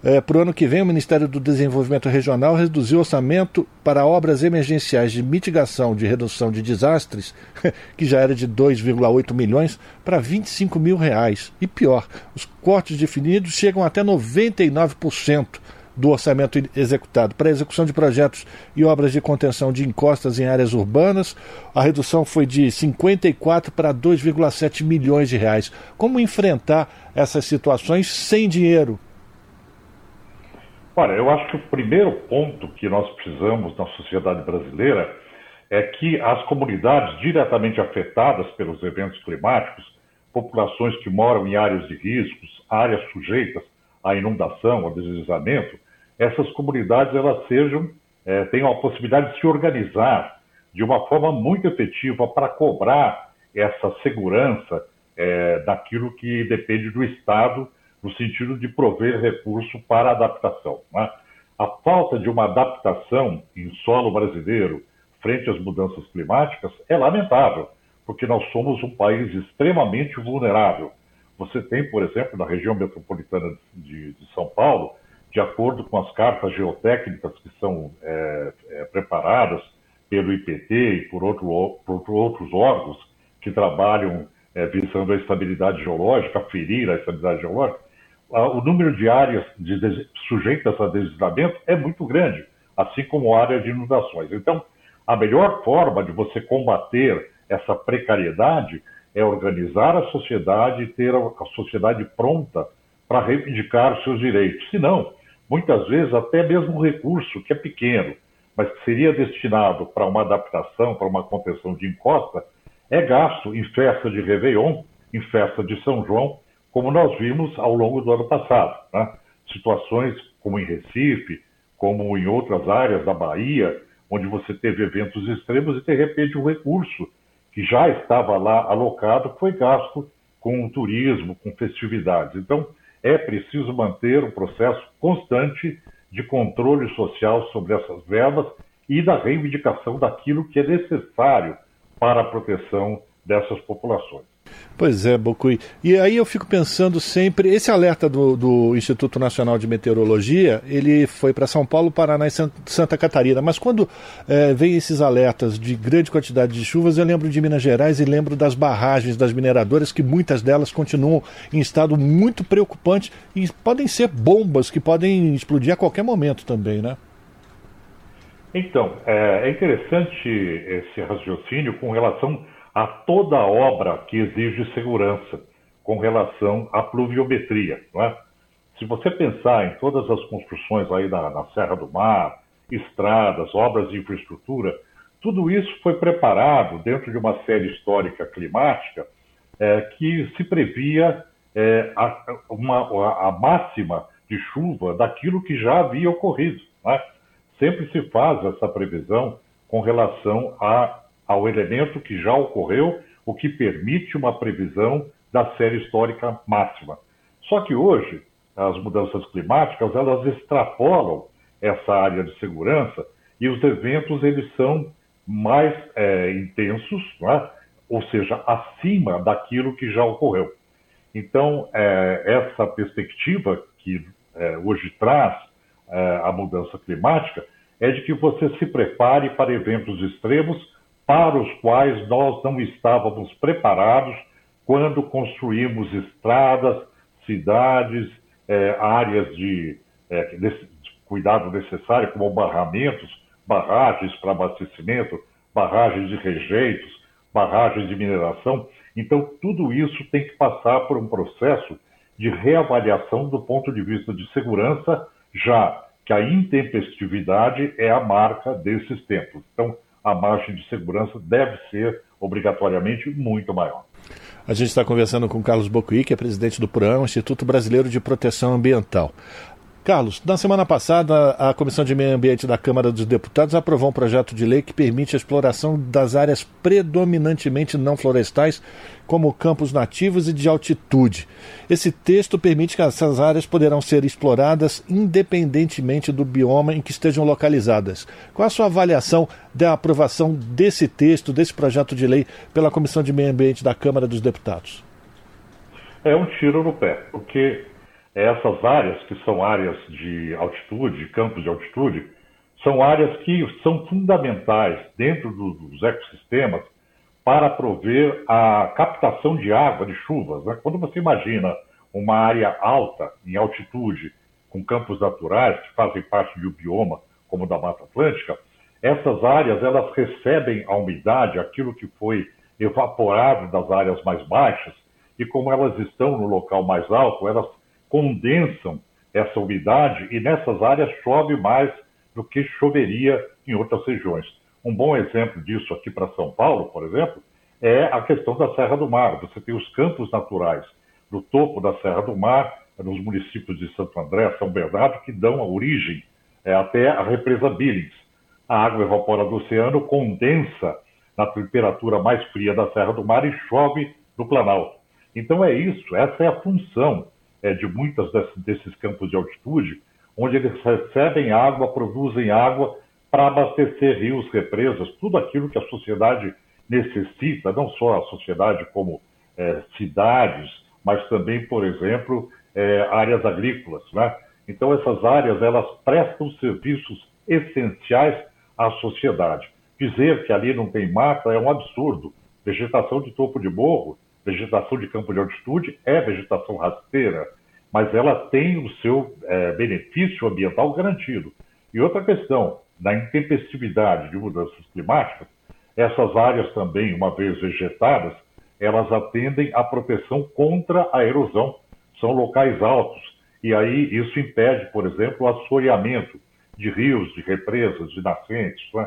é, para o ano que vem, o Ministério do Desenvolvimento Regional reduziu o orçamento para obras emergenciais de mitigação de redução de desastres, que já era de 2,8 milhões, para 25 mil reais. E pior, os cortes definidos chegam até 99% do orçamento executado para a execução de projetos e obras de contenção de encostas em áreas urbanas. A redução foi de 54 para 2,7 milhões de reais. Como enfrentar essas situações sem dinheiro? Olha, eu acho que o primeiro ponto que nós precisamos na sociedade brasileira é que as comunidades diretamente afetadas pelos eventos climáticos, populações que moram em áreas de riscos, áreas sujeitas à inundação, ao deslizamento, essas comunidades elas sejam é, tenham a possibilidade de se organizar de uma forma muito efetiva para cobrar essa segurança é, daquilo que depende do Estado no sentido de prover recurso para adaptação. Né? A falta de uma adaptação em solo brasileiro frente às mudanças climáticas é lamentável, porque nós somos um país extremamente vulnerável. Você tem, por exemplo, na região metropolitana de, de São Paulo, de acordo com as cartas geotécnicas que são é, é, preparadas pelo IPT e por, outro, por, outros órgãos que trabalham é, visando a estabilidade geológica, ferir a estabilidade geológica, o número de áreas de, sujeitas a deslizamento é muito grande, assim como a área de inundações. Então, a melhor forma de você combater essa precariedade é organizar a sociedade e ter a sociedade pronta para reivindicar seus direitos. Se não, muitas vezes até mesmo um recurso que é pequeno, mas que seria destinado para uma adaptação, para uma contenção de encosta, é gasto em festa de Réveillon, em festa de São João, como nós vimos ao longo do ano passado. Né? Situações como em Recife, como em outras áreas da Bahia, onde você teve eventos extremos e de repente o recurso que já estava lá alocado foi gasto com turismo, com festividades. Então, é preciso manter um processo constante de controle social sobre essas verbas e da reivindicação daquilo que é necessário para a proteção dessas populações. Pois é, Bocui. E aí eu fico pensando sempre, esse alerta do, do Instituto Nacional de Meteorologia, ele foi para São Paulo, Paraná e Santa Catarina, mas quando é, vem esses alertas de grande quantidade de chuvas, eu lembro de Minas Gerais e lembro das barragens das mineradoras, que muitas delas continuam em estado muito preocupante e podem ser bombas que podem explodir a qualquer momento também, né? Então, é, é interessante esse raciocínio com relação a toda obra que exige segurança com relação à pluviometria. Não é? Se você pensar em todas as construções aí na, na Serra do Mar, estradas, obras de infraestrutura, tudo isso foi preparado dentro de uma série histórica climática é, que se previa é, a, uma, a, máxima de chuva daquilo que já havia ocorrido. É? Sempre se faz essa previsão com relação a ao elemento que já ocorreu, o que permite uma previsão da série histórica máxima. Só que hoje, as mudanças climáticas, elas extrapolam essa área de segurança e os eventos eles são mais é, intensos, é? ou seja, acima daquilo que já ocorreu. Então, é, essa perspectiva que é, hoje traz é, a mudança climática é de que você se prepare para eventos extremos para os quais nós não estávamos preparados quando construímos estradas, cidades, é, áreas de, é, de, cuidado necessário, como barramentos, barragens para abastecimento, barragens de rejeitos, barragens de mineração. Então, tudo isso tem que passar por um processo de reavaliação do ponto de vista de segurança, já que a intempestividade é a marca desses tempos. Então, a margem de segurança deve ser obrigatoriamente muito maior. A gente está conversando com Carlos Bocuí, que é presidente do PROAM, Instituto Brasileiro de Proteção Ambiental. Carlos, na semana passada, a Comissão de Meio Ambiente da Câmara dos Deputados aprovou um projeto de lei que permite a exploração das áreas predominantemente não florestais, como campos nativos e de altitude. Esse texto permite que essas áreas poderão ser exploradas independentemente do bioma em que estejam localizadas. Qual a sua avaliação da aprovação desse texto, desse projeto de lei, pela Comissão de Meio Ambiente da Câmara dos Deputados? É um tiro no pé, porque essas áreas, que são áreas de altitude, campos de altitude, são áreas que são fundamentais dentro dos ecossistemas para prover a captação de água, de chuvas. Né? Quando você imagina uma área alta, em altitude, com campos naturais que fazem parte de um bioma como o da Mata Atlântica, essas áreas elas recebem a umidade, aquilo que foi evaporado das áreas mais baixas, e como elas estão no local mais alto, elas condensam essa umidade e nessas áreas chove mais do que choveria em outras regiões. Um bom exemplo disso aqui para São Paulo, por exemplo, é a questão da Serra do Mar. Você tem os campos naturais no topo da Serra do Mar, nos municípios de Santo André, São Bernardo, que dão a origem é, até a represa Billings. A água evapora do oceano, condensa na temperatura mais fria da Serra do Mar e chove no Planalto. Então é isso, essa é a função é, de muitos desses campos de altitude, onde eles recebem água, produzem água para abastecer rios, represas, tudo aquilo que a sociedade necessita, não só a sociedade como é, cidades, mas também, por exemplo, é, áreas agrícolas. Né? Então, essas áreas elas prestam serviços essenciais à sociedade. Dizer que ali não tem mata é um absurdo. Vegetação de topo de morro vegetação de campo de altitude é vegetação rasteira, mas ela tem o seu é, benefício ambiental garantido. E outra questão, da intempestividade de mudanças climáticas, essas áreas também, uma vez vegetadas, elas atendem à proteção contra a erosão. São locais altos. E aí isso impede, por exemplo, o assoreamento de rios, de represas, de nascentes. Né?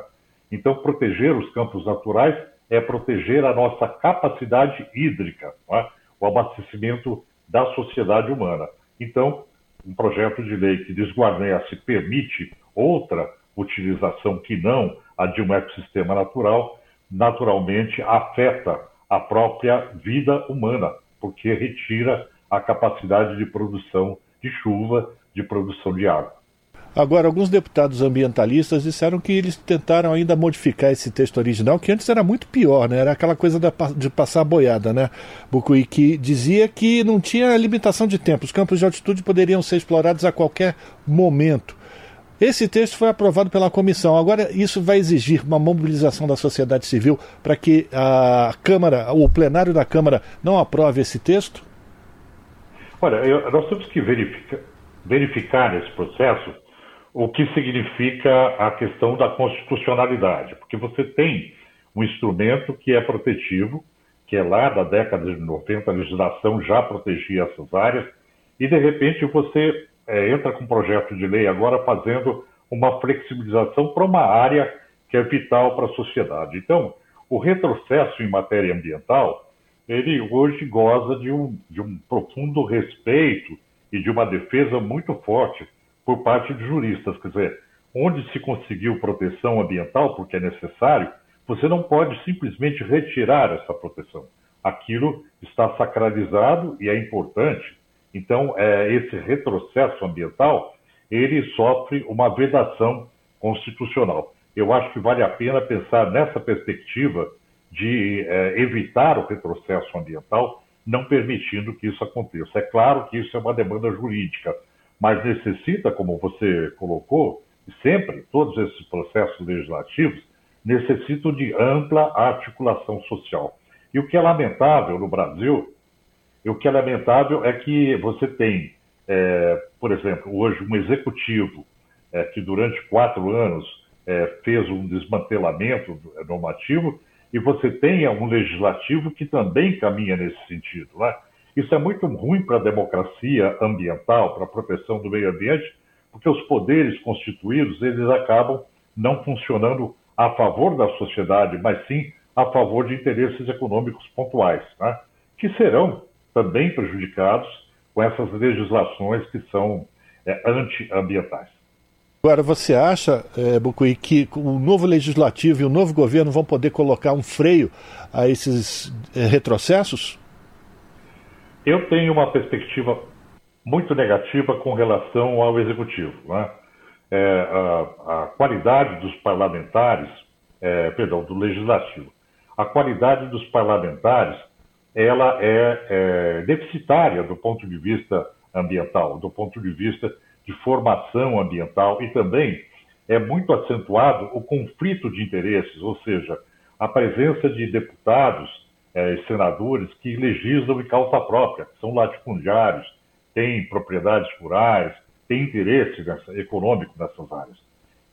Então, proteger os campos naturais é proteger a nossa capacidade hídrica, é? o abastecimento da sociedade humana. Então, um projeto de lei que desguarneia-se permite outra utilização que não a de um ecossistema natural, naturalmente afeta a própria vida humana, porque retira a capacidade de produção de chuva, de produção de água. Agora, alguns deputados ambientalistas disseram que eles tentaram ainda modificar esse texto original, que antes era muito pior, né? Era aquela coisa da, de passar a boiada, né? Bucuí, que dizia que não tinha limitação de tempo, os campos de altitude poderiam ser explorados a qualquer momento. Esse texto foi aprovado pela comissão. Agora, isso vai exigir uma mobilização da sociedade civil para que a Câmara, o plenário da Câmara, não aprove esse texto? Olha, eu, nós temos que verificar, verificar nesse processo o que significa a questão da constitucionalidade, porque você tem um instrumento que é protetivo, que é lá da década de 90, a legislação já protegia essas áreas, e de repente você é, entra com um projeto de lei agora fazendo uma flexibilização para uma área que é vital para a sociedade. Então, o retrocesso em matéria ambiental, ele hoje goza de um, de um profundo respeito e de uma defesa muito forte por parte de juristas. Quer dizer, onde se conseguiu proteção ambiental, porque é necessário, você não pode simplesmente retirar essa proteção. Aquilo está sacralizado e é importante. Então, é, esse retrocesso ambiental, ele sofre uma vedação constitucional. Eu acho que vale a pena pensar nessa perspectiva de é, evitar o retrocesso ambiental, não permitindo que isso aconteça. É claro que isso é uma demanda jurídica, mas necessita, como você colocou, sempre, todos esses processos legislativos necessitam de ampla articulação social. E o que é lamentável no Brasil, o que é lamentável é que você tem, é, por exemplo, hoje um executivo é, que durante quatro anos é, fez um desmantelamento normativo e você tenha um legislativo que também caminha nesse sentido. Né? Isso é muito ruim para a democracia ambiental, para a proteção do meio ambiente, porque os poderes constituídos eles acabam não funcionando a favor da sociedade, mas sim a favor de interesses econômicos pontuais, né? que serão também prejudicados com essas legislações que são é, antiambientais. Agora, você acha, é, Bucuí, que o novo legislativo e o novo governo vão poder colocar um freio a esses é, retrocessos? Eu tenho uma perspectiva muito negativa com relação ao executivo. Né? É, a, a, qualidade dos parlamentares, é, perdão, do legislativo, a qualidade dos parlamentares, ela é, é deficitária do ponto de vista ambiental, do ponto de vista de formação ambiental e também é muito acentuado o conflito de interesses, ou seja, a presença de deputados é, senadores que legislam em causa própria, são latifundiários, têm propriedades rurais, têm interesse nessa, econômico nessas áreas.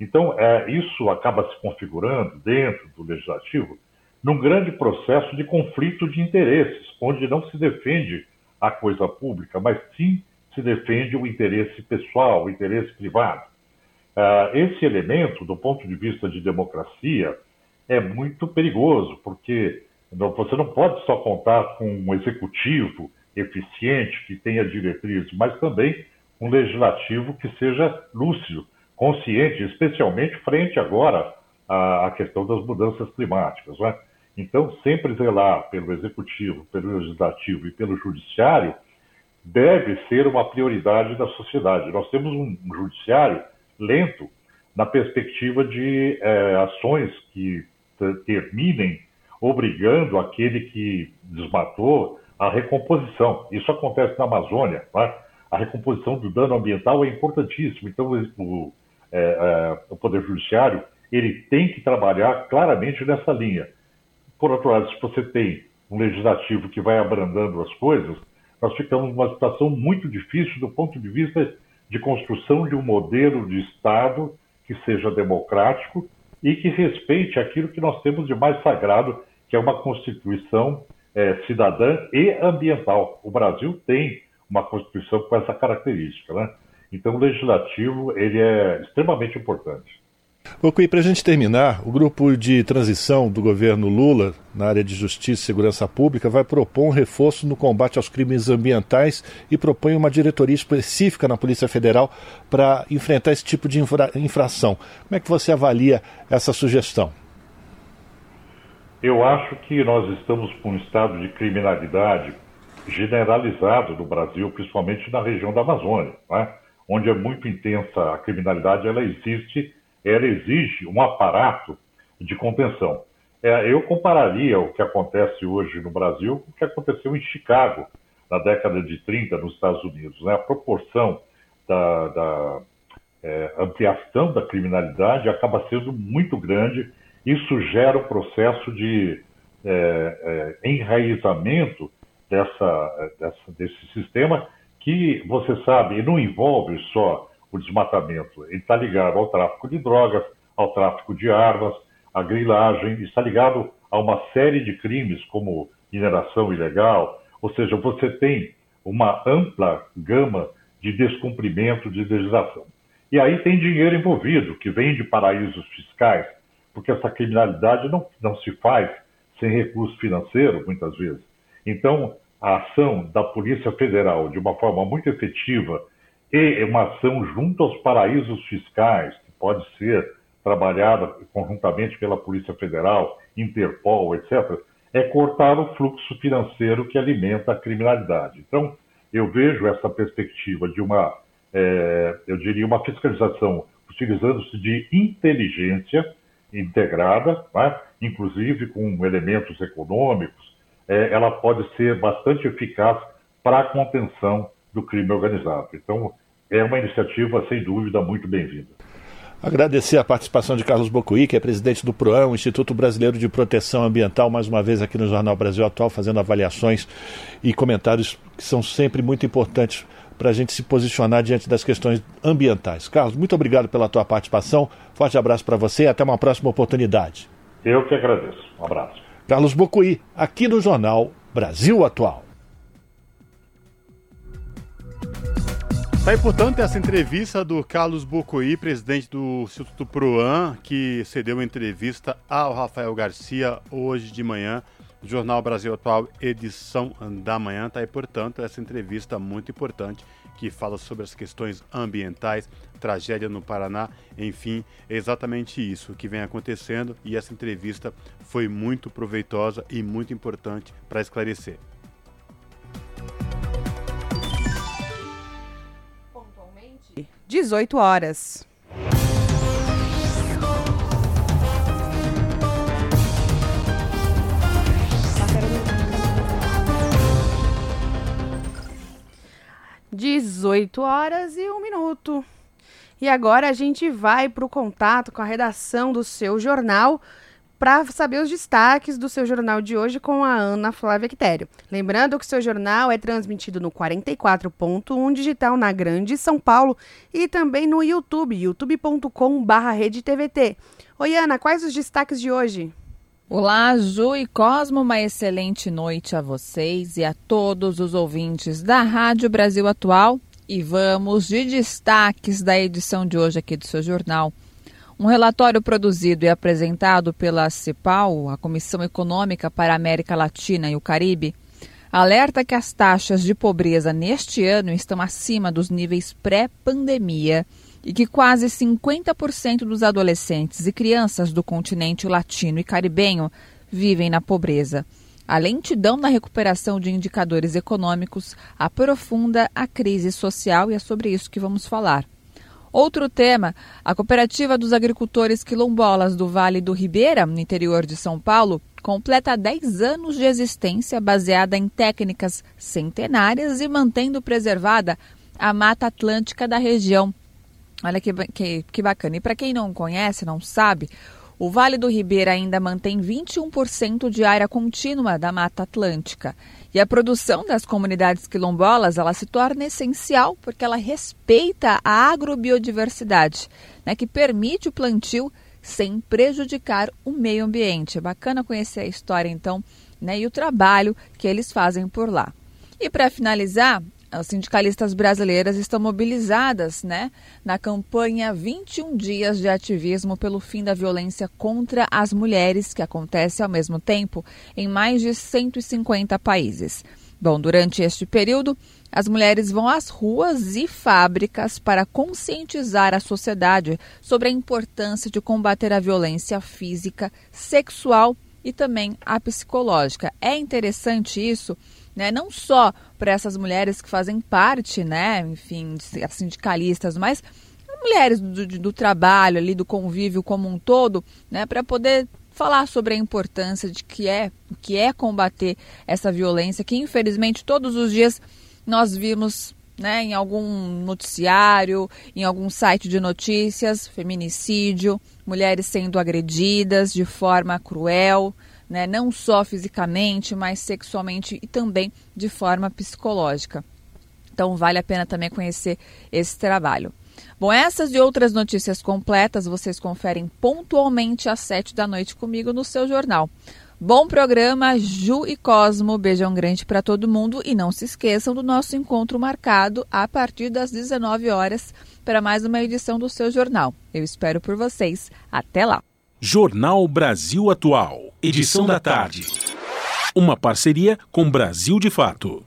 Então, é, isso acaba se configurando dentro do legislativo num grande processo de conflito de interesses, onde não se defende a coisa pública, mas sim se defende o interesse pessoal, o interesse privado. Uh, esse elemento, do ponto de vista de democracia, é muito perigoso, porque você não pode só contar com um executivo eficiente, que tenha diretrizes, mas também um legislativo que seja lúcido, consciente, especialmente frente agora à, questão das mudanças climáticas. Né? Então, sempre zelar pelo executivo, pelo legislativo e pelo judiciário deve ser uma prioridade da sociedade. Nós temos um, judiciário lento na perspectiva de é, ações que terminem obrigando aquele que desmatou a recomposição. Isso acontece na Amazônia. Tá? A recomposição do dano ambiental é importantíssimo. Então, o, é, é, o Poder Judiciário ele tem que trabalhar claramente nessa linha. Por outro lado, se você tem um legislativo que vai abrandando as coisas, nós ficamos numa situação muito difícil do ponto de vista de construção de um modelo de Estado que seja democrático e que respeite aquilo que nós temos de mais sagrado, que é uma Constituição é, cidadã e ambiental. O Brasil tem uma Constituição com essa característica, né? Então, o legislativo ele é extremamente importante. Ocuí, para a gente terminar, o grupo de transição do governo Lula na área de justiça e segurança pública vai propor um reforço no combate aos crimes ambientais e propõe uma diretoria específica na Polícia Federal para enfrentar esse tipo de infra infração. Como é que você avalia essa sugestão? Eu acho que nós estamos com um estado de criminalidade generalizado no Brasil, principalmente na região da Amazônia, né? onde é muito intensa a criminalidade, ela existe ela exige um aparato de contenção. É, eu compararia o que acontece hoje no Brasil com o que aconteceu em Chicago, na década de 30, nos Estados Unidos. Né? A proporção da, da é, ampliação da criminalidade acaba sendo muito grande. Isso gera um processo de é, é, enraizamento dessa, dessa, desse sistema que, você sabe, não envolve só o desmatamento. Ele está ligado ao tráfico de drogas, ao tráfico de armas, à grilagem, está ligado a uma série de crimes como mineração ilegal, ou seja, você tem uma ampla gama de descumprimento de legislação. E aí tem dinheiro envolvido, que vem de paraísos fiscais, porque essa criminalidade não, não se faz sem recurso financeiro, muitas vezes. Então, a ação da Polícia Federal, de uma forma muito efetiva e uma ação junto aos paraísos fiscais, que pode ser trabalhada conjuntamente pela Polícia Federal, Interpol, etc., é cortar o fluxo financeiro que alimenta a criminalidade. Então, eu vejo essa perspectiva de uma, é, eu diria, uma fiscalização utilizando-se de inteligência integrada, né? inclusive com elementos econômicos, é, ela pode ser bastante eficaz para a contenção do crime organizado. Então, é uma iniciativa, sem dúvida, muito bem-vinda. Agradecer a participação de Carlos Bocuí, que é presidente do PROAM, Instituto Brasileiro de Proteção Ambiental, mais uma vez aqui no Jornal Brasil Atual, fazendo avaliações e comentários que são sempre muito importantes para a gente se posicionar diante das questões ambientais. Carlos, muito obrigado pela tua participação. Forte abraço para você e até uma próxima oportunidade. Eu que agradeço. Um abraço. Carlos Bocuí, aqui no Jornal Brasil Atual. Tá aí, portanto, essa entrevista do Carlos Bocoí, presidente do Instituto Proan, que cedeu uma entrevista ao Rafael Garcia hoje de manhã, Jornal Brasil Atual, edição da manhã. Tá aí, portanto, essa entrevista muito importante que fala sobre as questões ambientais, tragédia no Paraná, enfim, é exatamente isso que vem acontecendo e essa entrevista foi muito proveitosa e muito importante para esclarecer. 18 horas. Dezoito horas e um minuto. E agora a gente vai para o contato com a redação do seu jornal para saber os destaques do seu jornal de hoje com a Ana Flávia Quitério. Lembrando que o seu jornal é transmitido no 44.1 digital na Grande São Paulo e também no YouTube, youtube.com/redetvt. Oi Ana, quais os destaques de hoje? Olá, Ju e Cosmo, uma excelente noite a vocês e a todos os ouvintes da Rádio Brasil Atual. E vamos de destaques da edição de hoje aqui do seu jornal. Um relatório produzido e apresentado pela CEPAL, a Comissão Econômica para a América Latina e o Caribe, alerta que as taxas de pobreza neste ano estão acima dos níveis pré-pandemia e que quase 50% dos adolescentes e crianças do continente latino e caribenho vivem na pobreza. A lentidão na recuperação de indicadores econômicos aprofunda a crise social e é sobre isso que vamos falar. Outro tema, a Cooperativa dos Agricultores Quilombolas do Vale do Ribeira, no interior de São Paulo, completa 10 anos de existência baseada em técnicas centenárias e mantendo preservada a Mata Atlântica da região. Olha que, que, que bacana. E para quem não conhece, não sabe, o Vale do Ribeira ainda mantém 21% de área contínua da Mata Atlântica. E a produção das comunidades quilombolas ela se torna essencial porque ela respeita a agrobiodiversidade, né, que permite o plantio sem prejudicar o meio ambiente. É bacana conhecer a história, então, né, e o trabalho que eles fazem por lá. E para finalizar, as sindicalistas brasileiras estão mobilizadas né, na campanha 21 Dias de Ativismo pelo Fim da Violência contra as Mulheres, que acontece ao mesmo tempo em mais de 150 países. Bom, durante este período, as mulheres vão às ruas e fábricas para conscientizar a sociedade sobre a importância de combater a violência física, sexual e também a psicológica. É interessante isso né? Não só para essas mulheres que fazem parte, né, enfim, sindicalistas, mas mulheres do, do trabalho ali, do convívio como um todo, né, para poder falar sobre a importância de que é, que é combater essa violência que infelizmente todos os dias nós vimos né, em algum noticiário, em algum site de notícias, feminicídio, mulheres sendo agredidas de forma cruel, né, não só fisicamente, mas sexualmente e também de forma psicológica. Então vale a pena também conhecer esse trabalho. Bom, essas e outras notícias completas vocês conferem pontualmente às sete da noite comigo no seu jornal. Bom programa, Ju e Cosmo. Beijão grande para todo mundo e não se esqueçam do nosso encontro marcado a partir das 19 horas para mais uma edição do seu jornal. Eu espero por vocês. Até lá. Jornal Brasil Atual. Edição da tarde. Uma parceria com Brasil de Fato.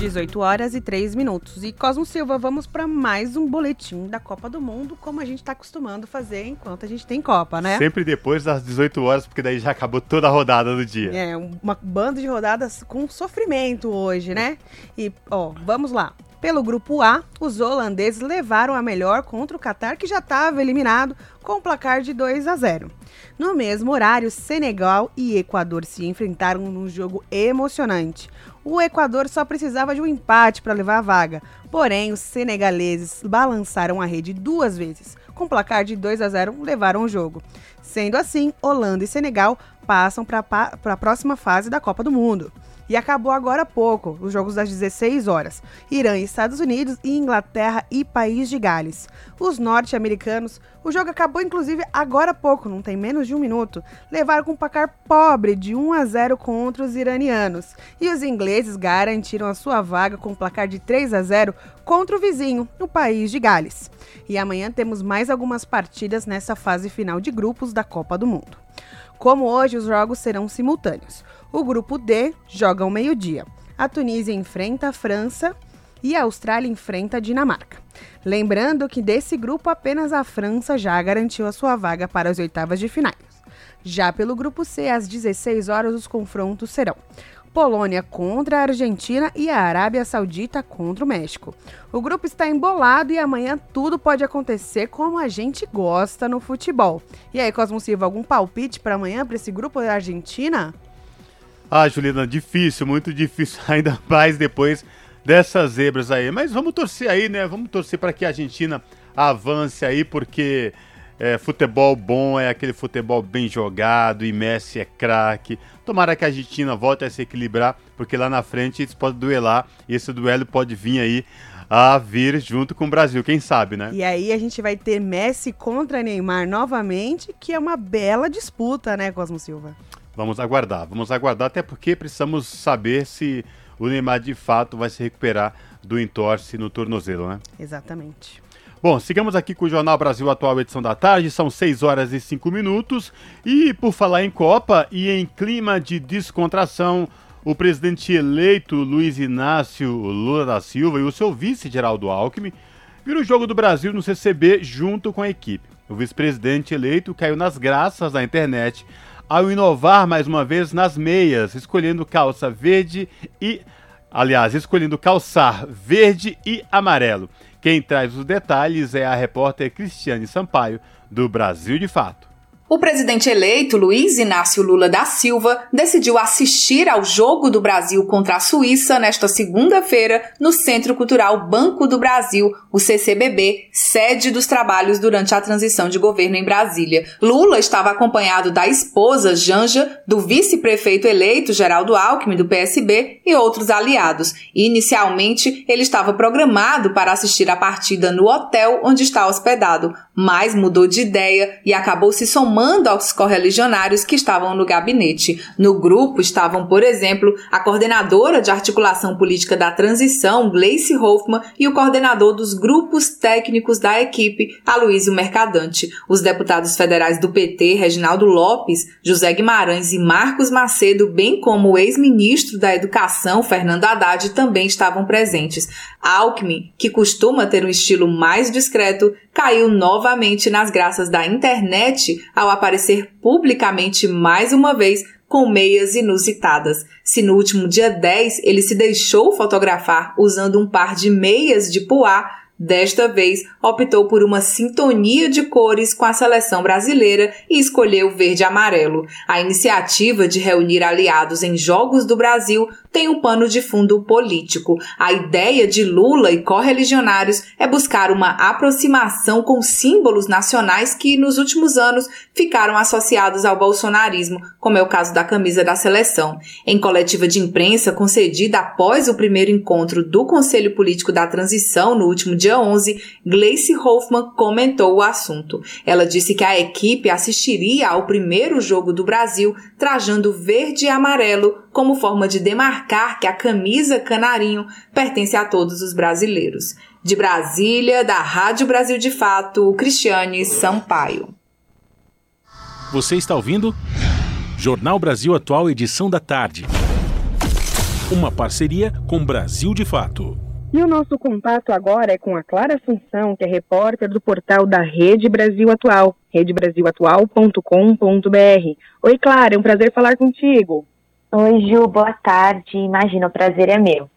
18 horas e 3 minutos. E Cosmo Silva, vamos para mais um boletim da Copa do Mundo, como a gente está acostumando fazer enquanto a gente tem Copa, né? Sempre depois das 18 horas, porque daí já acabou toda a rodada do dia. É, uma banda de rodadas com sofrimento hoje, né? E, ó, vamos lá. Pelo grupo A, os holandeses levaram a melhor contra o Catar, que já estava eliminado com o placar de 2 a 0. No mesmo horário, Senegal e Equador se enfrentaram num jogo emocionante. O Equador só precisava de um empate para levar a vaga, porém os senegaleses balançaram a rede duas vezes. Com placar de 2 a 0, levaram o jogo. Sendo assim, Holanda e Senegal passam para a próxima fase da Copa do Mundo. E acabou agora há pouco, os jogos das 16 horas. Irã e Estados Unidos e Inglaterra e País de Gales. Os norte-americanos, o jogo acabou inclusive agora há pouco, não tem menos de um minuto. Levaram com um placar pobre de 1 a 0 contra os iranianos. E os ingleses garantiram a sua vaga com um placar de 3 a 0 contra o vizinho, o País de Gales. E amanhã temos mais algumas partidas nessa fase final de grupos da Copa do Mundo. Como hoje, os jogos serão simultâneos. O grupo D joga ao meio-dia. A Tunísia enfrenta a França e a Austrália enfrenta a Dinamarca. Lembrando que desse grupo apenas a França já garantiu a sua vaga para as oitavas de finais. Já pelo grupo C, às 16 horas, os confrontos serão Polônia contra a Argentina e a Arábia Saudita contra o México. O grupo está embolado e amanhã tudo pode acontecer como a gente gosta no futebol. E aí, Cosmo Silva, algum palpite para amanhã para esse grupo da Argentina? Ah, Juliana, difícil, muito difícil, ainda mais depois dessas zebras aí. Mas vamos torcer aí, né? Vamos torcer para que a Argentina avance aí, porque é, futebol bom é aquele futebol bem jogado e Messi é craque. Tomara que a Argentina volte a se equilibrar, porque lá na frente eles podem duelar e esse duelo pode vir aí a vir junto com o Brasil, quem sabe, né? E aí a gente vai ter Messi contra Neymar novamente, que é uma bela disputa, né, Cosmo Silva? Vamos aguardar, vamos aguardar, até porque precisamos saber se o Neymar de fato vai se recuperar do entorse no tornozelo, né? Exatamente. Bom, sigamos aqui com o Jornal Brasil Atual, edição da tarde, são 6 horas e 5 minutos. E por falar em Copa e em clima de descontração, o presidente eleito Luiz Inácio Lula da Silva e o seu vice Geraldo Alckmin viram o jogo do Brasil no CCB junto com a equipe. O vice-presidente eleito caiu nas graças da internet ao inovar mais uma vez nas meias, escolhendo calça verde e. Aliás, escolhendo calçar verde e amarelo. Quem traz os detalhes é a repórter Cristiane Sampaio, do Brasil de Fato. O presidente eleito, Luiz Inácio Lula da Silva, decidiu assistir ao Jogo do Brasil contra a Suíça nesta segunda-feira no Centro Cultural Banco do Brasil, o CCBB, sede dos trabalhos durante a transição de governo em Brasília. Lula estava acompanhado da esposa Janja, do vice-prefeito eleito Geraldo Alckmin, do PSB, e outros aliados. Inicialmente, ele estava programado para assistir a partida no hotel onde está hospedado, mas mudou de ideia e acabou se somando somando aos correligionários que estavam no gabinete. No grupo estavam, por exemplo, a coordenadora de articulação política da transição, Gleice Hoffmann, e o coordenador dos grupos técnicos da equipe, Aloysio Mercadante. Os deputados federais do PT, Reginaldo Lopes, José Guimarães e Marcos Macedo, bem como o ex-ministro da Educação, Fernando Haddad, também estavam presentes. Alckmin, que costuma ter um estilo mais discreto, caiu novamente nas graças da internet aparecer publicamente mais uma vez com meias inusitadas. Se no último dia 10 ele se deixou fotografar usando um par de meias de poá, Desta vez, optou por uma sintonia de cores com a seleção brasileira e escolheu verde e amarelo. A iniciativa de reunir aliados em Jogos do Brasil tem um pano de fundo político. A ideia de Lula e correligionários é buscar uma aproximação com símbolos nacionais que, nos últimos anos, ficaram associados ao bolsonarismo, como é o caso da camisa da seleção. Em coletiva de imprensa concedida após o primeiro encontro do Conselho Político da Transição no último dia 11, Gleice Hoffmann comentou o assunto. Ela disse que a equipe assistiria ao primeiro jogo do Brasil trajando verde e amarelo como forma de demarcar que a camisa canarinho pertence a todos os brasileiros. De Brasília, da Rádio Brasil de Fato, Cristiane Sampaio. Você está ouvindo? Jornal Brasil Atual, edição da tarde. Uma parceria com Brasil de Fato. E o nosso contato agora é com a Clara Assunção, que é repórter do portal da Rede Brasil Atual, redebrasilatual.com.br. Oi, Clara, é um prazer falar contigo. Oi, Ju, boa tarde. Imagina, o prazer é meu.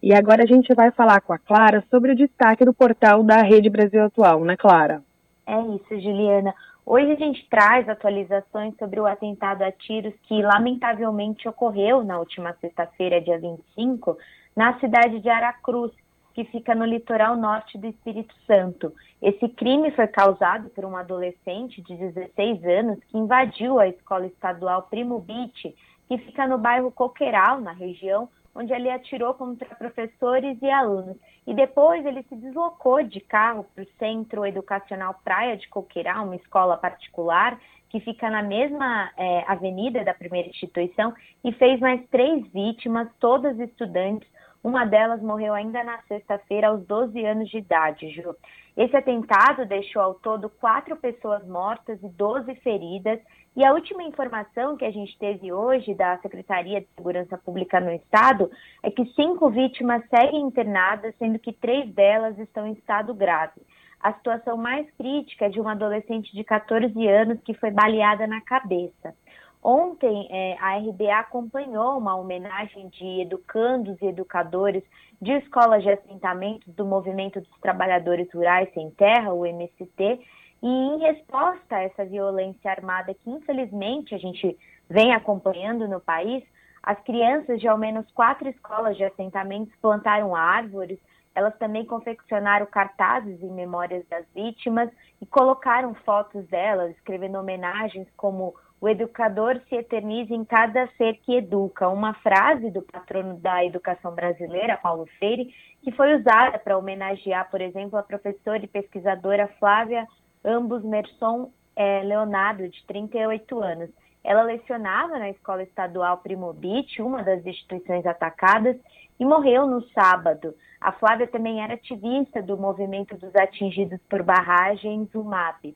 E agora a gente vai falar com a Clara sobre o destaque do portal da Rede Brasil Atual, né, Clara? É isso, Juliana. Hoje a gente traz atualizações sobre o atentado a tiros que lamentavelmente ocorreu na última sexta-feira, dia 25, na cidade de Aracruz, que fica no litoral norte do Espírito Santo. Esse crime foi causado por um adolescente de 16 anos que invadiu a escola estadual Primo Beach, que fica no bairro Coqueiral, na região, onde ele atirou contra professores e alunos. E depois ele se deslocou de carro para o Centro Educacional Praia de Coqueiral, uma escola particular que fica na mesma é, avenida da primeira instituição, e fez mais três vítimas, todas estudantes. Uma delas morreu ainda na sexta-feira, aos 12 anos de idade, Ju. Esse atentado deixou ao todo quatro pessoas mortas e 12 feridas, e a última informação que a gente teve hoje da Secretaria de Segurança Pública no Estado é que cinco vítimas seguem internadas, sendo que três delas estão em estado grave. A situação mais crítica é de uma adolescente de 14 anos que foi baleada na cabeça. Ontem, é, a RBA acompanhou uma homenagem de educandos e educadores de escolas de assentamentos do Movimento dos Trabalhadores Rurais Sem Terra, o MST, e em resposta a essa violência armada que infelizmente a gente vem acompanhando no país, as crianças de ao menos quatro escolas de assentamentos plantaram árvores, elas também confeccionaram cartazes em memórias das vítimas e colocaram fotos delas, escrevendo homenagens como o educador se eterniza em cada ser que educa, uma frase do patrono da educação brasileira, Paulo Freire, que foi usada para homenagear, por exemplo, a professora e pesquisadora Flávia ambos Merson é, Leonardo, de 38 anos. Ela lecionava na Escola Estadual Primo Beach, uma das instituições atacadas, e morreu no sábado. A Flávia também era ativista do movimento dos atingidos por barragens, o MAP.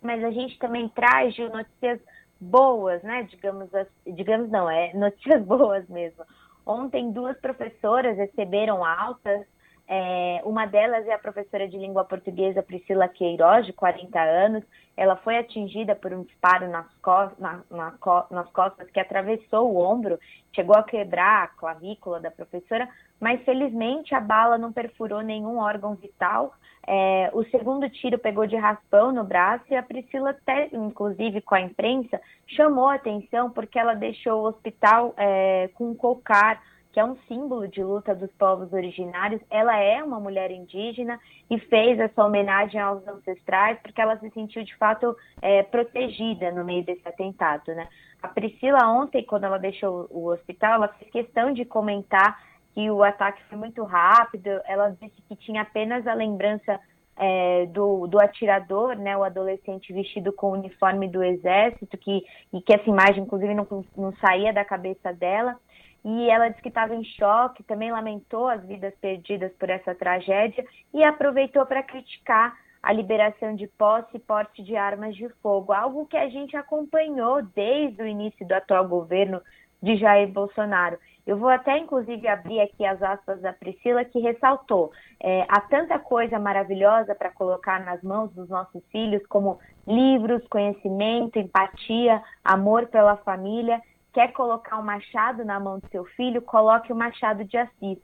Mas a gente também traz de notícias boas, né? Digamos, digamos não, é notícias boas mesmo. Ontem duas professoras receberam altas é, uma delas é a professora de língua portuguesa Priscila Queiroz, de 40 anos. Ela foi atingida por um disparo nas, co na, na nas costas que atravessou o ombro, chegou a quebrar a clavícula da professora, mas felizmente a bala não perfurou nenhum órgão vital. É, o segundo tiro pegou de raspão no braço e a Priscila, até, inclusive com a imprensa, chamou a atenção porque ela deixou o hospital é, com um cocar que é um símbolo de luta dos povos originários. Ela é uma mulher indígena e fez essa homenagem aos ancestrais porque ela se sentiu de fato é, protegida no meio desse atentado, né? A Priscila ontem, quando ela deixou o hospital, ela fez questão de comentar que o ataque foi muito rápido. Ela disse que tinha apenas a lembrança é, do, do, atirador, né, o adolescente vestido com o uniforme do exército, que, e que essa imagem, inclusive, não, não saía da cabeça dela e ela disse que estava em choque, também lamentou as vidas perdidas por essa tragédia e aproveitou para criticar a liberação de posse e porte de armas de fogo, algo que a gente acompanhou desde o início do atual governo de Jair Bolsonaro. Eu vou até, inclusive, abrir aqui as aspas da Priscila, que ressaltou: é, há tanta coisa maravilhosa para colocar nas mãos dos nossos filhos, como livros, conhecimento, empatia, amor pela família, Quer colocar um machado na mão do seu filho? Coloque o machado de Assis.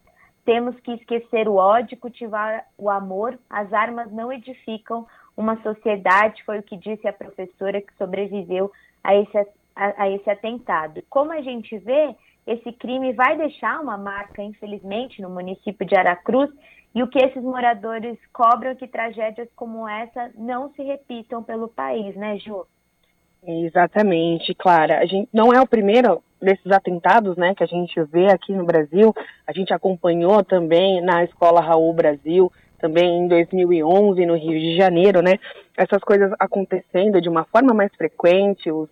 Temos que esquecer o ódio, cultivar o amor. As armas não edificam uma sociedade, foi o que disse a professora que sobreviveu a esse, a, a esse atentado. Como a gente vê, esse crime vai deixar uma marca, infelizmente, no município de Aracruz, e o que esses moradores cobram é que tragédias como essa não se repitam pelo país, né, Ju? Exatamente, Clara. A gente não é o primeiro desses atentados, né, que a gente vê aqui no Brasil. A gente acompanhou também na Escola Raul Brasil, também em 2011 no Rio de Janeiro, né? Essas coisas acontecendo de uma forma mais frequente, os,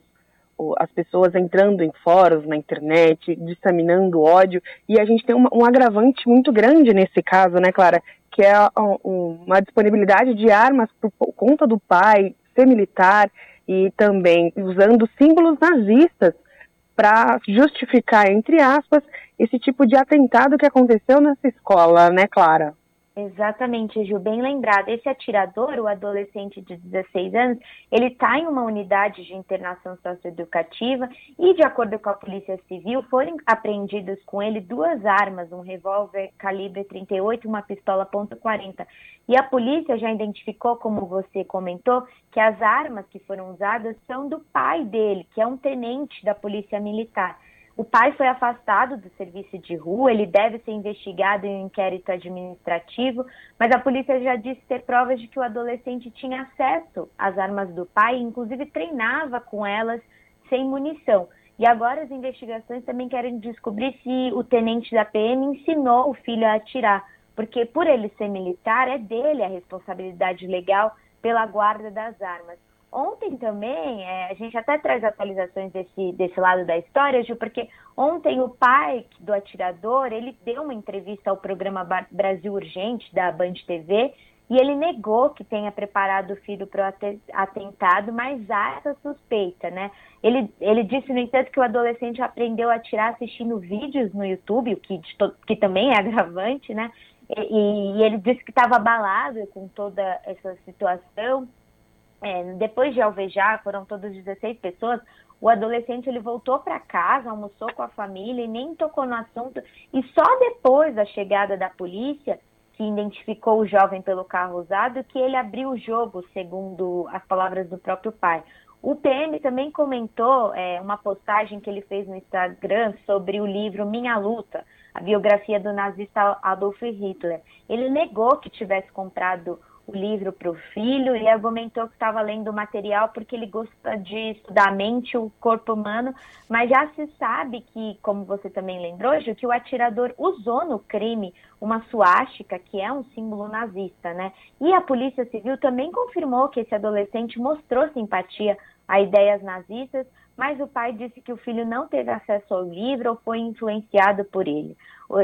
as pessoas entrando em fóruns na internet, disseminando ódio, e a gente tem uma, um agravante muito grande nesse caso, né, Clara? Que é uma disponibilidade de armas por conta do pai ser militar e também usando símbolos nazistas para justificar, entre aspas, esse tipo de atentado que aconteceu nessa escola, né, Clara? Exatamente, Gil, bem lembrado. Esse atirador, o adolescente de 16 anos, ele está em uma unidade de internação socioeducativa e, de acordo com a Polícia Civil, foram apreendidos com ele duas armas, um revólver calibre 38 e uma pistola .40. E a polícia já identificou, como você comentou, que as armas que foram usadas são do pai dele, que é um tenente da Polícia Militar. O pai foi afastado do serviço de rua, ele deve ser investigado em um inquérito administrativo, mas a polícia já disse ter provas de que o adolescente tinha acesso às armas do pai, inclusive treinava com elas sem munição. E agora as investigações também querem descobrir se o tenente da PM ensinou o filho a atirar, porque por ele ser militar, é dele a responsabilidade legal pela guarda das armas. Ontem também, é, a gente até traz atualizações desse, desse lado da história, Gil, porque ontem o pai do atirador, ele deu uma entrevista ao programa Brasil Urgente, da Band TV, e ele negou que tenha preparado o filho para o atentado, mas há essa suspeita, né? Ele, ele disse, no entanto, que o adolescente aprendeu a atirar assistindo vídeos no YouTube, o que, que também é agravante, né? E, e ele disse que estava abalado com toda essa situação, é, depois de alvejar, foram todas 16 pessoas, o adolescente ele voltou para casa, almoçou com a família e nem tocou no assunto. E só depois da chegada da polícia, que identificou o jovem pelo carro usado, que ele abriu o jogo, segundo as palavras do próprio pai. O PM também comentou é, uma postagem que ele fez no Instagram sobre o livro Minha Luta, a biografia do nazista Adolf Hitler. Ele negou que tivesse comprado o livro para o filho e argumentou que estava lendo o material porque ele gosta de estudar a mente, o corpo humano, mas já se sabe que, como você também lembrou, Gil, que o atirador usou no crime uma suástica, que é um símbolo nazista, né? E a Polícia Civil também confirmou que esse adolescente mostrou simpatia a ideias nazistas, mas o pai disse que o filho não teve acesso ao livro ou foi influenciado por ele.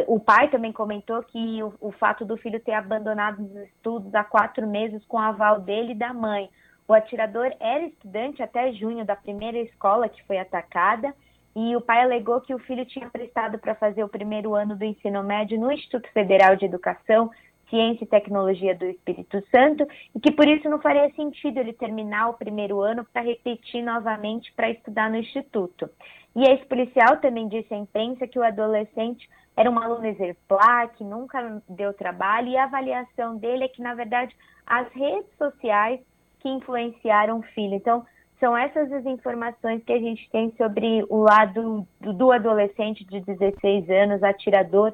O, pai também comentou que o, o, fato do filho ter abandonado os estudos há quatro meses com aval dele e da mãe. O atirador era estudante até junho da primeira escola que foi atacada e o pai alegou que o filho tinha prestado para fazer o primeiro ano do ensino médio no Instituto Federal de Educação Ciência e Tecnologia do Espírito Santo, e que por isso não faria sentido ele terminar o primeiro ano para repetir novamente para estudar no Instituto. E esse policial também disse à imprensa que o adolescente era um aluno exemplar, que nunca deu trabalho, e a avaliação dele é que, na verdade, as redes sociais que influenciaram o filho. Então, são essas as informações que a gente tem sobre o lado do, do adolescente de 16 anos, atirador,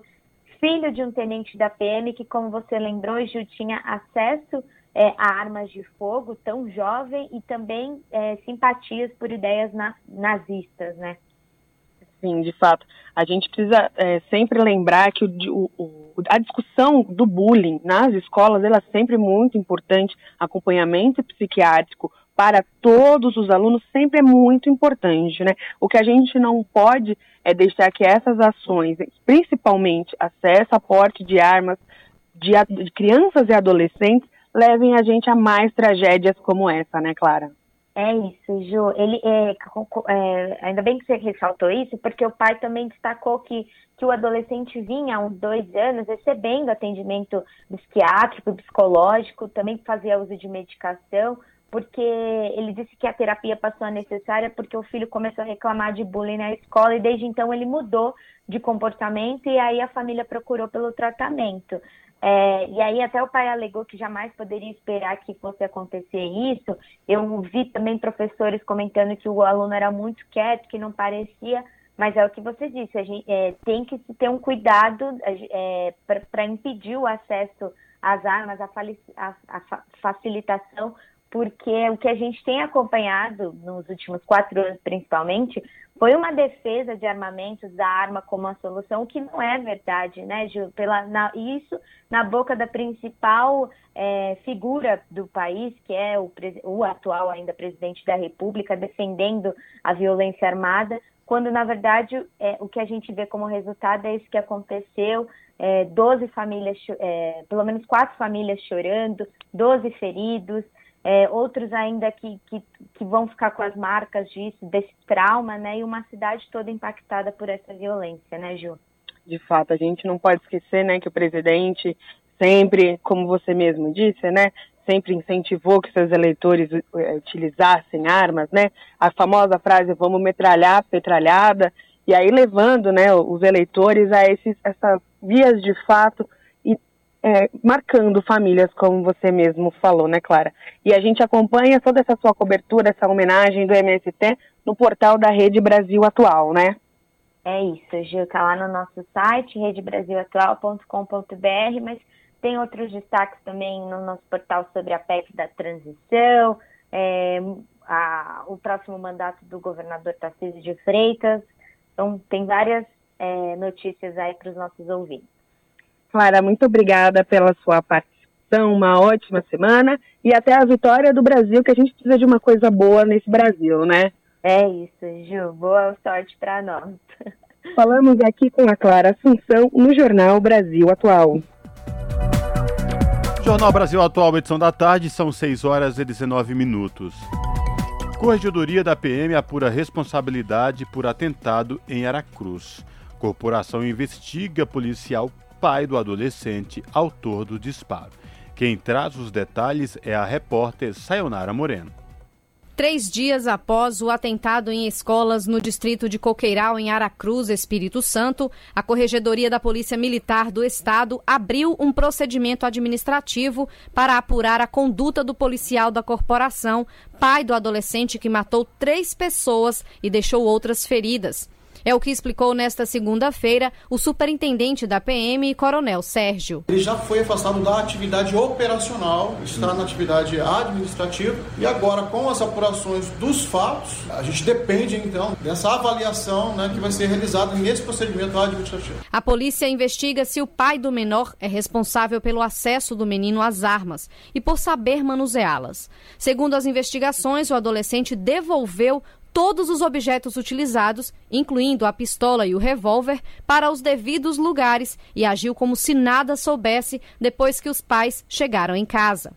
filho de um tenente da PM que, como você lembrou, Gil, tinha acesso é, a armas de fogo, tão jovem, e também é, simpatias por ideias na, nazistas, né? Sim, de fato. A gente precisa é, sempre lembrar que o, o, a discussão do bullying nas escolas ela é sempre muito importante, acompanhamento psiquiátrico, para todos os alunos sempre é muito importante, né? O que a gente não pode é deixar que essas ações, principalmente acesso a porte de armas de, de crianças e adolescentes, levem a gente a mais tragédias como essa, né, Clara? É isso, Ju. Ele, é, é, ainda bem que você ressaltou isso, porque o pai também destacou que, que o adolescente vinha há uns dois anos recebendo atendimento psiquiátrico, psicológico, também fazia uso de medicação, porque ele disse que a terapia passou a necessária porque o filho começou a reclamar de bullying na escola e desde então ele mudou de comportamento e aí a família procurou pelo tratamento. É, e aí até o pai alegou que jamais poderia esperar que fosse acontecer isso. Eu vi também professores comentando que o aluno era muito quieto, que não parecia, mas é o que você disse, a gente é, tem que ter um cuidado é, para impedir o acesso às armas, a, a, a facilitação porque o que a gente tem acompanhado nos últimos quatro anos, principalmente, foi uma defesa de armamentos da arma como a solução, o que não é verdade, né, Gil? Pela, na, isso na boca da principal é, figura do país, que é o, o atual ainda presidente da República, defendendo a violência armada, quando na verdade é, o que a gente vê como resultado é isso que aconteceu, é, 12 famílias, é, pelo menos quatro famílias chorando, 12 feridos, é, outros ainda que, que, que, vão ficar com as marcas disso, desse trauma, né? E uma cidade toda impactada por essa violência, né, Ju? De fato, a gente não pode esquecer, né, que o presidente sempre, como você mesmo disse, né, sempre incentivou que seus eleitores uh, utilizassem armas, né? A famosa frase "vamos metralhar petralhada" e aí levando, né, os eleitores a esses essas vias de fato é, marcando famílias, como você mesmo falou, né, Clara? E a gente acompanha toda essa sua cobertura, essa homenagem do MST no portal da Rede Brasil Atual, né? É isso, Gil, tá lá no nosso site, redebrasilatual.com.br, mas tem outros destaques também no nosso portal sobre a PEC da transição, é, a, o próximo mandato do governador Tarcísio de Freitas. Então, tem várias é, notícias aí para os nossos ouvintes. Clara, muito obrigada pela sua participação, uma ótima semana e até a vitória do Brasil, que a gente precisa de uma coisa boa nesse Brasil, né? É isso, Ju. Boa sorte para nós. Falamos aqui com a Clara Assunção no Jornal Brasil Atual. Jornal Brasil Atual, edição da tarde, são 6 horas e 19 minutos. Corregedoria da PM apura responsabilidade por atentado em Aracruz. Corporação investiga policial pai do adolescente autor do disparo. Quem traz os detalhes é a repórter Sayonara Moreno. Três dias após o atentado em escolas no distrito de Coqueiral, em Aracruz, Espírito Santo, a Corregedoria da Polícia Militar do Estado abriu um procedimento administrativo para apurar a conduta do policial da corporação, pai do adolescente que matou três pessoas e deixou outras feridas. É o que explicou nesta segunda-feira o superintendente da PM, Coronel Sérgio. Ele já foi afastado da atividade operacional, está na atividade administrativa e agora com as apurações dos fatos, a gente depende então dessa avaliação né, que vai ser realizada nesse procedimento administrativo. A polícia investiga se o pai do menor é responsável pelo acesso do menino às armas e por saber manuseá-las. Segundo as investigações, o adolescente devolveu todos os objetos utilizados, incluindo a pistola e o revólver, para os devidos lugares e agiu como se nada soubesse depois que os pais chegaram em casa.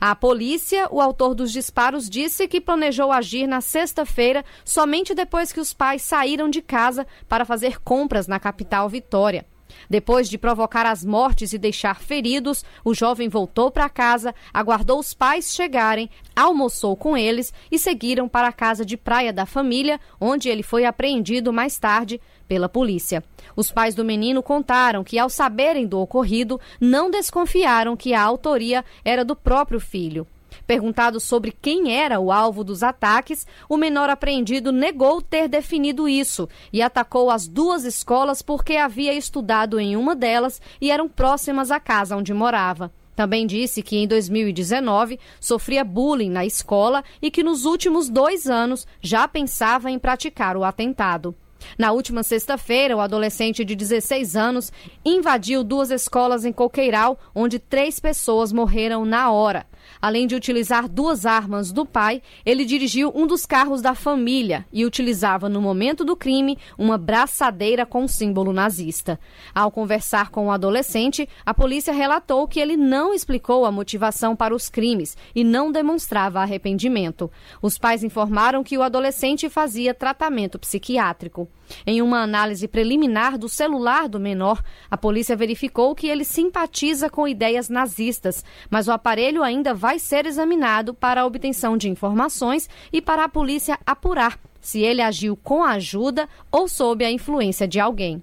A polícia, o autor dos disparos, disse que planejou agir na sexta-feira, somente depois que os pais saíram de casa para fazer compras na capital Vitória. Depois de provocar as mortes e deixar feridos, o jovem voltou para casa, aguardou os pais chegarem, almoçou com eles e seguiram para a casa de praia da família, onde ele foi apreendido mais tarde pela polícia. Os pais do menino contaram que, ao saberem do ocorrido, não desconfiaram que a autoria era do próprio filho. Perguntado sobre quem era o alvo dos ataques, o menor apreendido negou ter definido isso e atacou as duas escolas porque havia estudado em uma delas e eram próximas à casa onde morava. Também disse que em 2019 sofria bullying na escola e que nos últimos dois anos já pensava em praticar o atentado. Na última sexta-feira, o adolescente de 16 anos invadiu duas escolas em Coqueiral, onde três pessoas morreram na hora. Além de utilizar duas armas do pai, ele dirigiu um dos carros da família e utilizava no momento do crime uma braçadeira com símbolo nazista. Ao conversar com o adolescente, a polícia relatou que ele não explicou a motivação para os crimes e não demonstrava arrependimento. Os pais informaram que o adolescente fazia tratamento psiquiátrico. Em uma análise preliminar do celular do menor, a polícia verificou que ele simpatiza com ideias nazistas, mas o aparelho ainda vai ser examinado para a obtenção de informações e para a polícia apurar se ele agiu com a ajuda ou sob a influência de alguém.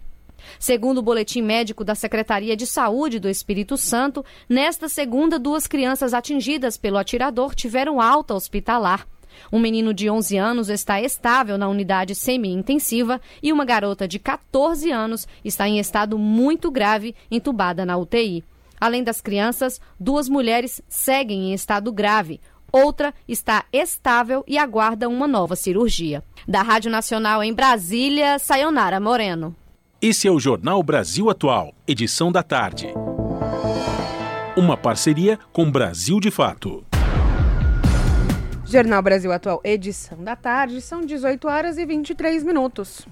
Segundo o boletim médico da Secretaria de Saúde do Espírito Santo, nesta segunda, duas crianças atingidas pelo atirador tiveram alta hospitalar. Um menino de 11 anos está estável na unidade semi-intensiva e uma garota de 14 anos está em estado muito grave, entubada na UTI. Além das crianças, duas mulheres seguem em estado grave. Outra está estável e aguarda uma nova cirurgia. Da Rádio Nacional em Brasília, Sayonara Moreno. Esse é o Jornal Brasil Atual, edição da tarde. Uma parceria com Brasil de Fato. Jornal Brasil Atual, edição da tarde, são 18 horas e 23 minutos.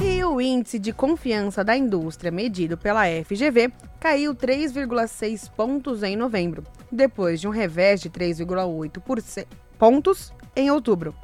E o índice de confiança da indústria medido pela FGV caiu 3,6 pontos em novembro, depois de um revés de 3,8 pontos em outubro.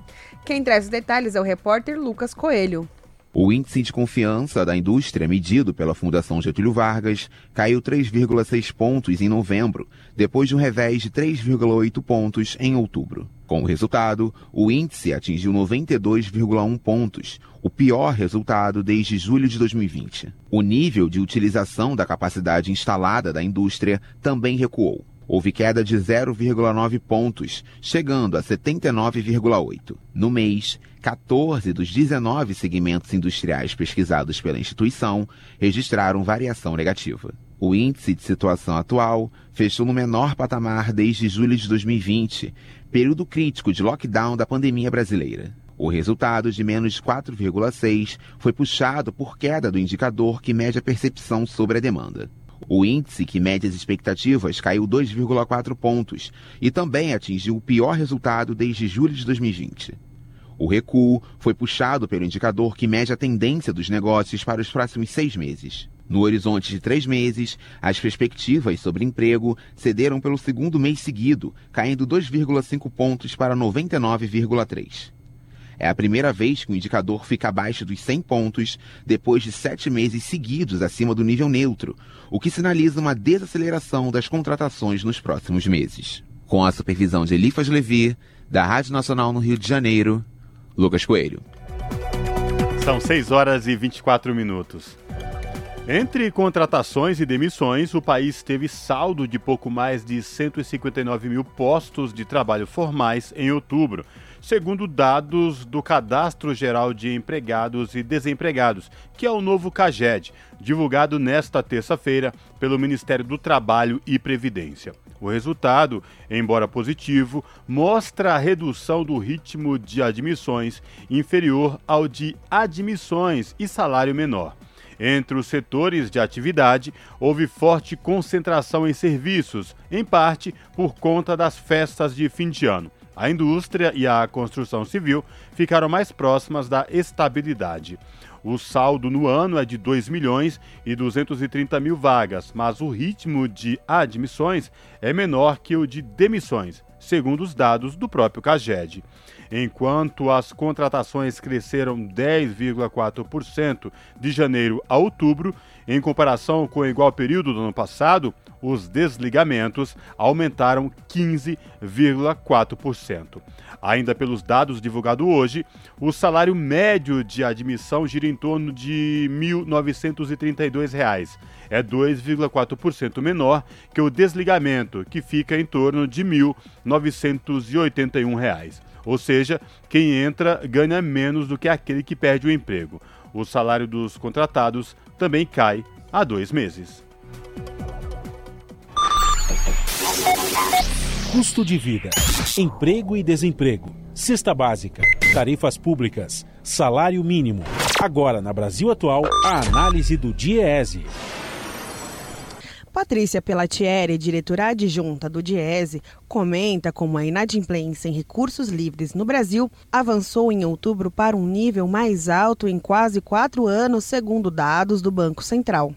Quem traz os detalhes é o repórter Lucas Coelho. O índice de confiança da indústria, medido pela Fundação Getúlio Vargas, caiu 3,6 pontos em novembro, depois de um revés de 3,8 pontos em outubro. Com o resultado, o índice atingiu 92,1 pontos, o pior resultado desde julho de 2020. O nível de utilização da capacidade instalada da indústria também recuou. Houve queda de 0,9 pontos, chegando a 79,8. No mês, 14 dos 19 segmentos industriais pesquisados pela instituição registraram variação negativa. O índice de situação atual fechou no menor patamar desde julho de 2020, período crítico de lockdown da pandemia brasileira. O resultado de menos 4,6 foi puxado por queda do indicador que mede a percepção sobre a demanda. O índice que mede as expectativas caiu 2,4 pontos e também atingiu o pior resultado desde julho de 2020. O recuo foi puxado pelo indicador que mede a tendência dos negócios para os próximos seis meses. No horizonte de três meses, as perspectivas sobre emprego cederam pelo segundo mês seguido, caindo 2,5 pontos para 99,3. É a primeira vez que o indicador fica abaixo dos 100 pontos depois de sete meses seguidos acima do nível neutro, o que sinaliza uma desaceleração das contratações nos próximos meses. Com a supervisão de Elifas Levi, da Rádio Nacional no Rio de Janeiro, Lucas Coelho. São 6 horas e 24 minutos. Entre contratações e demissões, o país teve saldo de pouco mais de 159 mil postos de trabalho formais em outubro, segundo dados do Cadastro Geral de Empregados e Desempregados, que é o novo CAGED, divulgado nesta terça-feira pelo Ministério do Trabalho e Previdência. O resultado, embora positivo, mostra a redução do ritmo de admissões inferior ao de admissões e salário menor. Entre os setores de atividade, houve forte concentração em serviços, em parte por conta das festas de fim de ano. A indústria e a construção civil ficaram mais próximas da estabilidade. O saldo no ano é de 2 milhões e 230 mil vagas, mas o ritmo de admissões é menor que o de demissões, segundo os dados do próprio CAGED. Enquanto as contratações cresceram 10,4% de janeiro a outubro, em comparação com o igual período do ano passado, os desligamentos aumentaram 15,4%. Ainda pelos dados divulgados hoje, o salário médio de admissão gira em torno de R$ 1.932. É 2,4% menor que o desligamento, que fica em torno de R$ 1.981. Ou seja, quem entra ganha menos do que aquele que perde o emprego. O salário dos contratados também cai há dois meses. Custo de vida, emprego e desemprego, cesta básica, tarifas públicas, salário mínimo. Agora, na Brasil Atual, a análise do DIEESE. Patrícia Pelatieri, diretora adjunta do Diese, comenta como a inadimplência em recursos livres no Brasil avançou em outubro para um nível mais alto em quase quatro anos, segundo dados do Banco Central.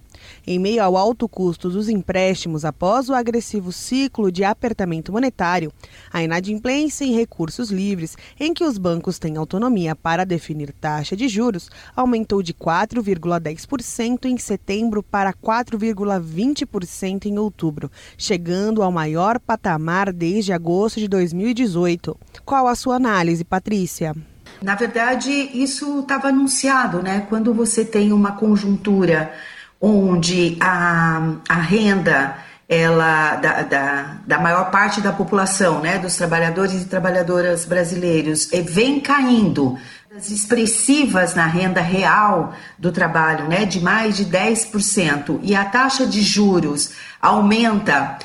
Em meio ao alto custo dos empréstimos após o agressivo ciclo de apertamento monetário, a inadimplência em recursos livres, em que os bancos têm autonomia para definir taxa de juros, aumentou de 4,10% em setembro para 4,20% em outubro, chegando ao maior patamar desde agosto de 2018. Qual a sua análise, Patrícia? Na verdade, isso estava anunciado, né? Quando você tem uma conjuntura onde a, a renda ela da, da, da, maior parte da população, né, dos trabalhadores e trabalhadoras brasileiros, vem caindo. Expressivas na renda real do trabalho, né, de mais de 10%, e a taxa de juros aumenta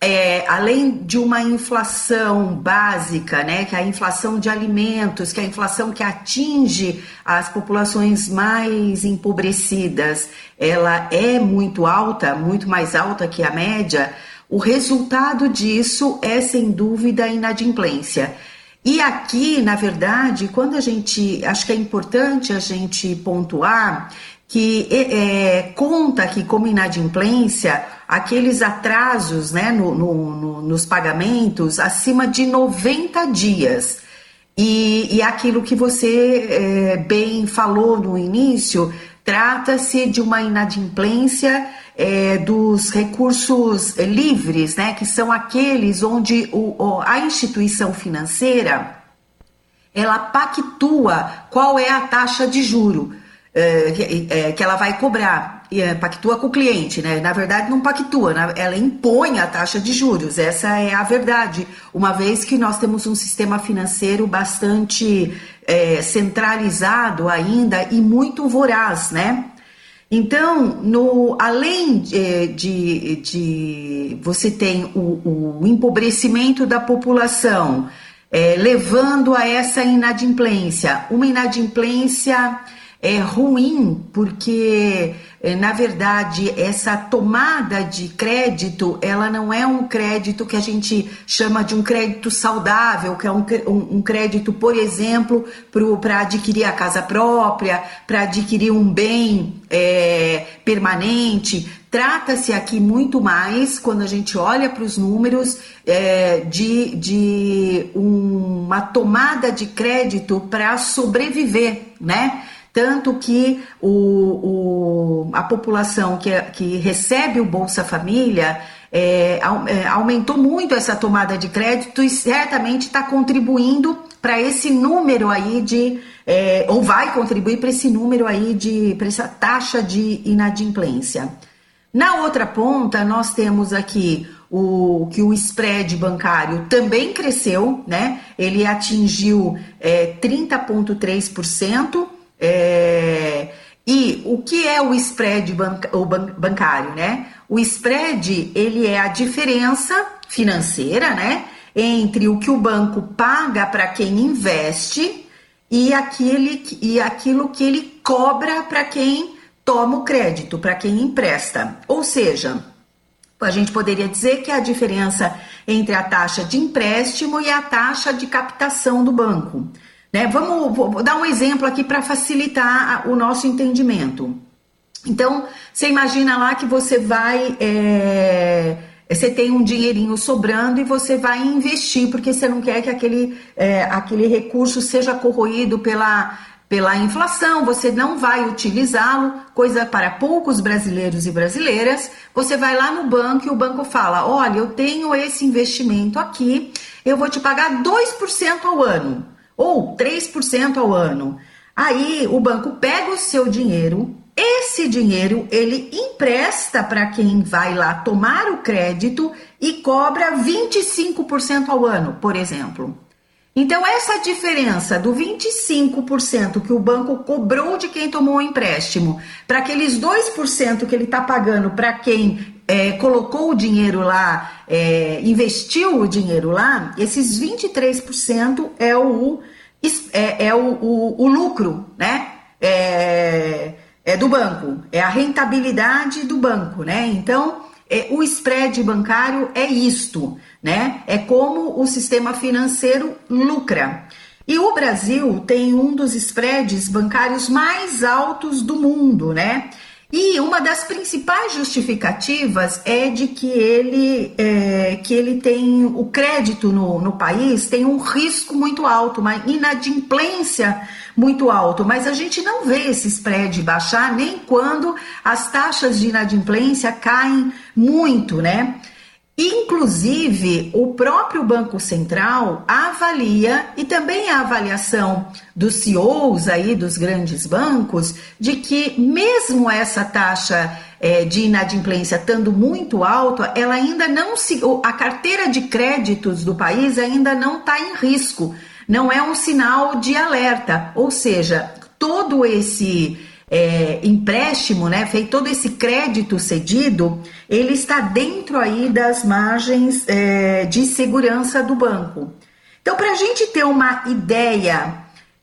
é, além de uma inflação básica, né, que é a inflação de alimentos, que é a inflação que atinge as populações mais empobrecidas, ela é muito alta, muito mais alta que a média, o resultado disso é, sem dúvida, a inadimplência. E aqui, na verdade, quando a gente. Acho que é importante a gente pontuar que é, conta que como inadimplência aqueles atrasos né, no, no, no, nos pagamentos acima de 90 dias. E, e aquilo que você é, bem falou no início, trata-se de uma inadimplência é, dos recursos livres, né, que são aqueles onde o, a instituição financeira ela pactua qual é a taxa de juro é, é, que ela vai cobrar. É, pactua com o cliente, né? Na verdade, não pactua, ela impõe a taxa de juros. Essa é a verdade, uma vez que nós temos um sistema financeiro bastante é, centralizado ainda e muito voraz, né? Então, no, além de, de, de você tem o, o empobrecimento da população, é, levando a essa inadimplência. Uma inadimplência é ruim, porque é, na verdade essa tomada de crédito ela não é um crédito que a gente chama de um crédito saudável, que é um, um, um crédito, por exemplo, para adquirir a casa própria, para adquirir um bem é, permanente. Trata-se aqui muito mais, quando a gente olha para os números, é, de, de uma tomada de crédito para sobreviver, né? Tanto que o, o, a população que, que recebe o Bolsa Família é, é, aumentou muito essa tomada de crédito e certamente está contribuindo para esse número aí de é, ou vai contribuir para esse número aí de para essa taxa de inadimplência. Na outra ponta, nós temos aqui o que o spread bancário também cresceu, né? Ele atingiu é, 30,3%. É, e o que é o spread banca, o ban, bancário, né? O spread ele é a diferença financeira, né? Entre o que o banco paga para quem investe e, aquele, e aquilo que ele cobra para quem toma o crédito, para quem empresta. Ou seja, a gente poderia dizer que é a diferença entre a taxa de empréstimo e a taxa de captação do banco. Né? Vamos vou dar um exemplo aqui para facilitar o nosso entendimento. Então, você imagina lá que você vai. É, você tem um dinheirinho sobrando e você vai investir, porque você não quer que aquele, é, aquele recurso seja corroído pela, pela inflação, você não vai utilizá-lo, coisa para poucos brasileiros e brasileiras. Você vai lá no banco e o banco fala: Olha, eu tenho esse investimento aqui, eu vou te pagar 2% ao ano ou 3% ao ano. Aí o banco pega o seu dinheiro, esse dinheiro ele empresta para quem vai lá tomar o crédito e cobra 25% ao ano, por exemplo. Então, essa diferença do 25% que o banco cobrou de quem tomou o empréstimo para aqueles 2% que ele está pagando para quem é, colocou o dinheiro lá, é, investiu o dinheiro lá, esses 23% é o, é, é o, o, o, lucro, né? É, é do banco, é a rentabilidade do banco, né? Então, é, o spread bancário é isto né? É como o sistema financeiro lucra. E o Brasil tem um dos spreads bancários mais altos do mundo, né? E uma das principais justificativas é de que ele, é, que ele tem o crédito no, no país tem um risco muito alto, uma inadimplência muito alto, mas a gente não vê esse spread baixar nem quando as taxas de inadimplência caem muito, né? Inclusive, o próprio Banco Central avalia, e também a avaliação dos CEOs aí dos grandes bancos, de que mesmo essa taxa é, de inadimplência estando muito alta, ela ainda não se. A carteira de créditos do país ainda não está em risco. Não é um sinal de alerta. Ou seja, todo esse é, empréstimo, né, feito todo esse crédito cedido, ele está dentro aí das margens é, de segurança do banco. Então, para a gente ter uma ideia,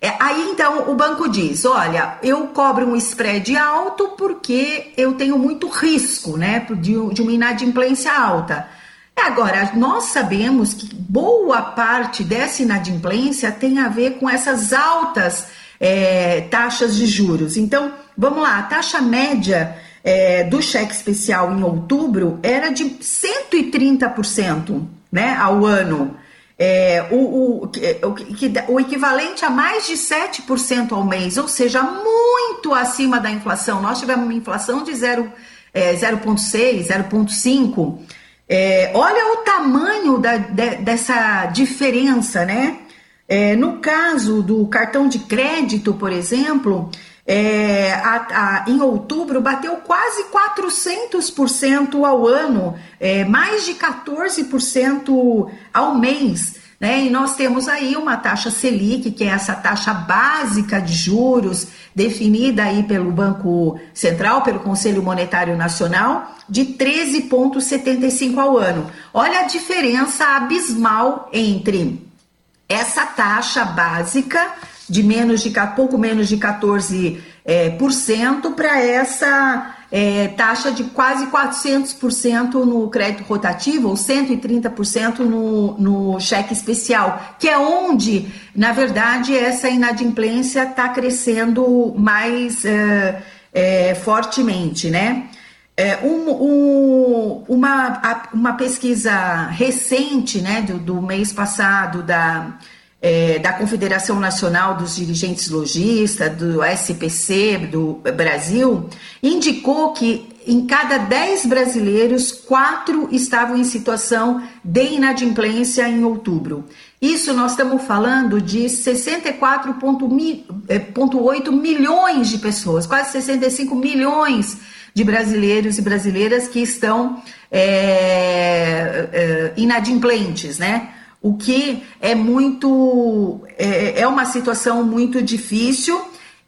é, aí então o banco diz: olha, eu cobro um spread alto porque eu tenho muito risco, né, de, de uma inadimplência alta. Agora, nós sabemos que boa parte dessa inadimplência tem a ver com essas altas é, taxas de juros. Então, vamos lá, a taxa média é, do cheque especial em outubro era de 130% né, ao ano. é, o, o, o, o, equivalente a mais de 7% ao mês, ou seja, muito acima da inflação. Nós tivemos uma inflação de 0,6%, é, 0,5%. É, olha o tamanho da, de, dessa diferença, né? É, no caso do cartão de crédito, por exemplo, é, a, a, em outubro bateu quase 400% ao ano, é, mais de 14% ao mês. Né? E nós temos aí uma taxa Selic, que é essa taxa básica de juros, definida aí pelo Banco Central, pelo Conselho Monetário Nacional, de 13,75 ao ano. Olha a diferença abismal entre essa taxa básica de menos de pouco menos de 14% é, para essa é, taxa de quase 400% no crédito rotativo ou 130% no, no cheque especial, que é onde, na verdade, essa inadimplência está crescendo mais é, é, fortemente, né? É, um, um, uma, uma pesquisa recente, né, do, do mês passado da é, da Confederação Nacional dos Dirigentes Logistas, do SPC do Brasil, indicou que em cada 10 brasileiros, quatro estavam em situação de inadimplência em outubro. Isso nós estamos falando de 64,8 é, milhões de pessoas, quase 65 milhões de brasileiros e brasileiras que estão é, é, inadimplentes, né? o que é muito é, é uma situação muito difícil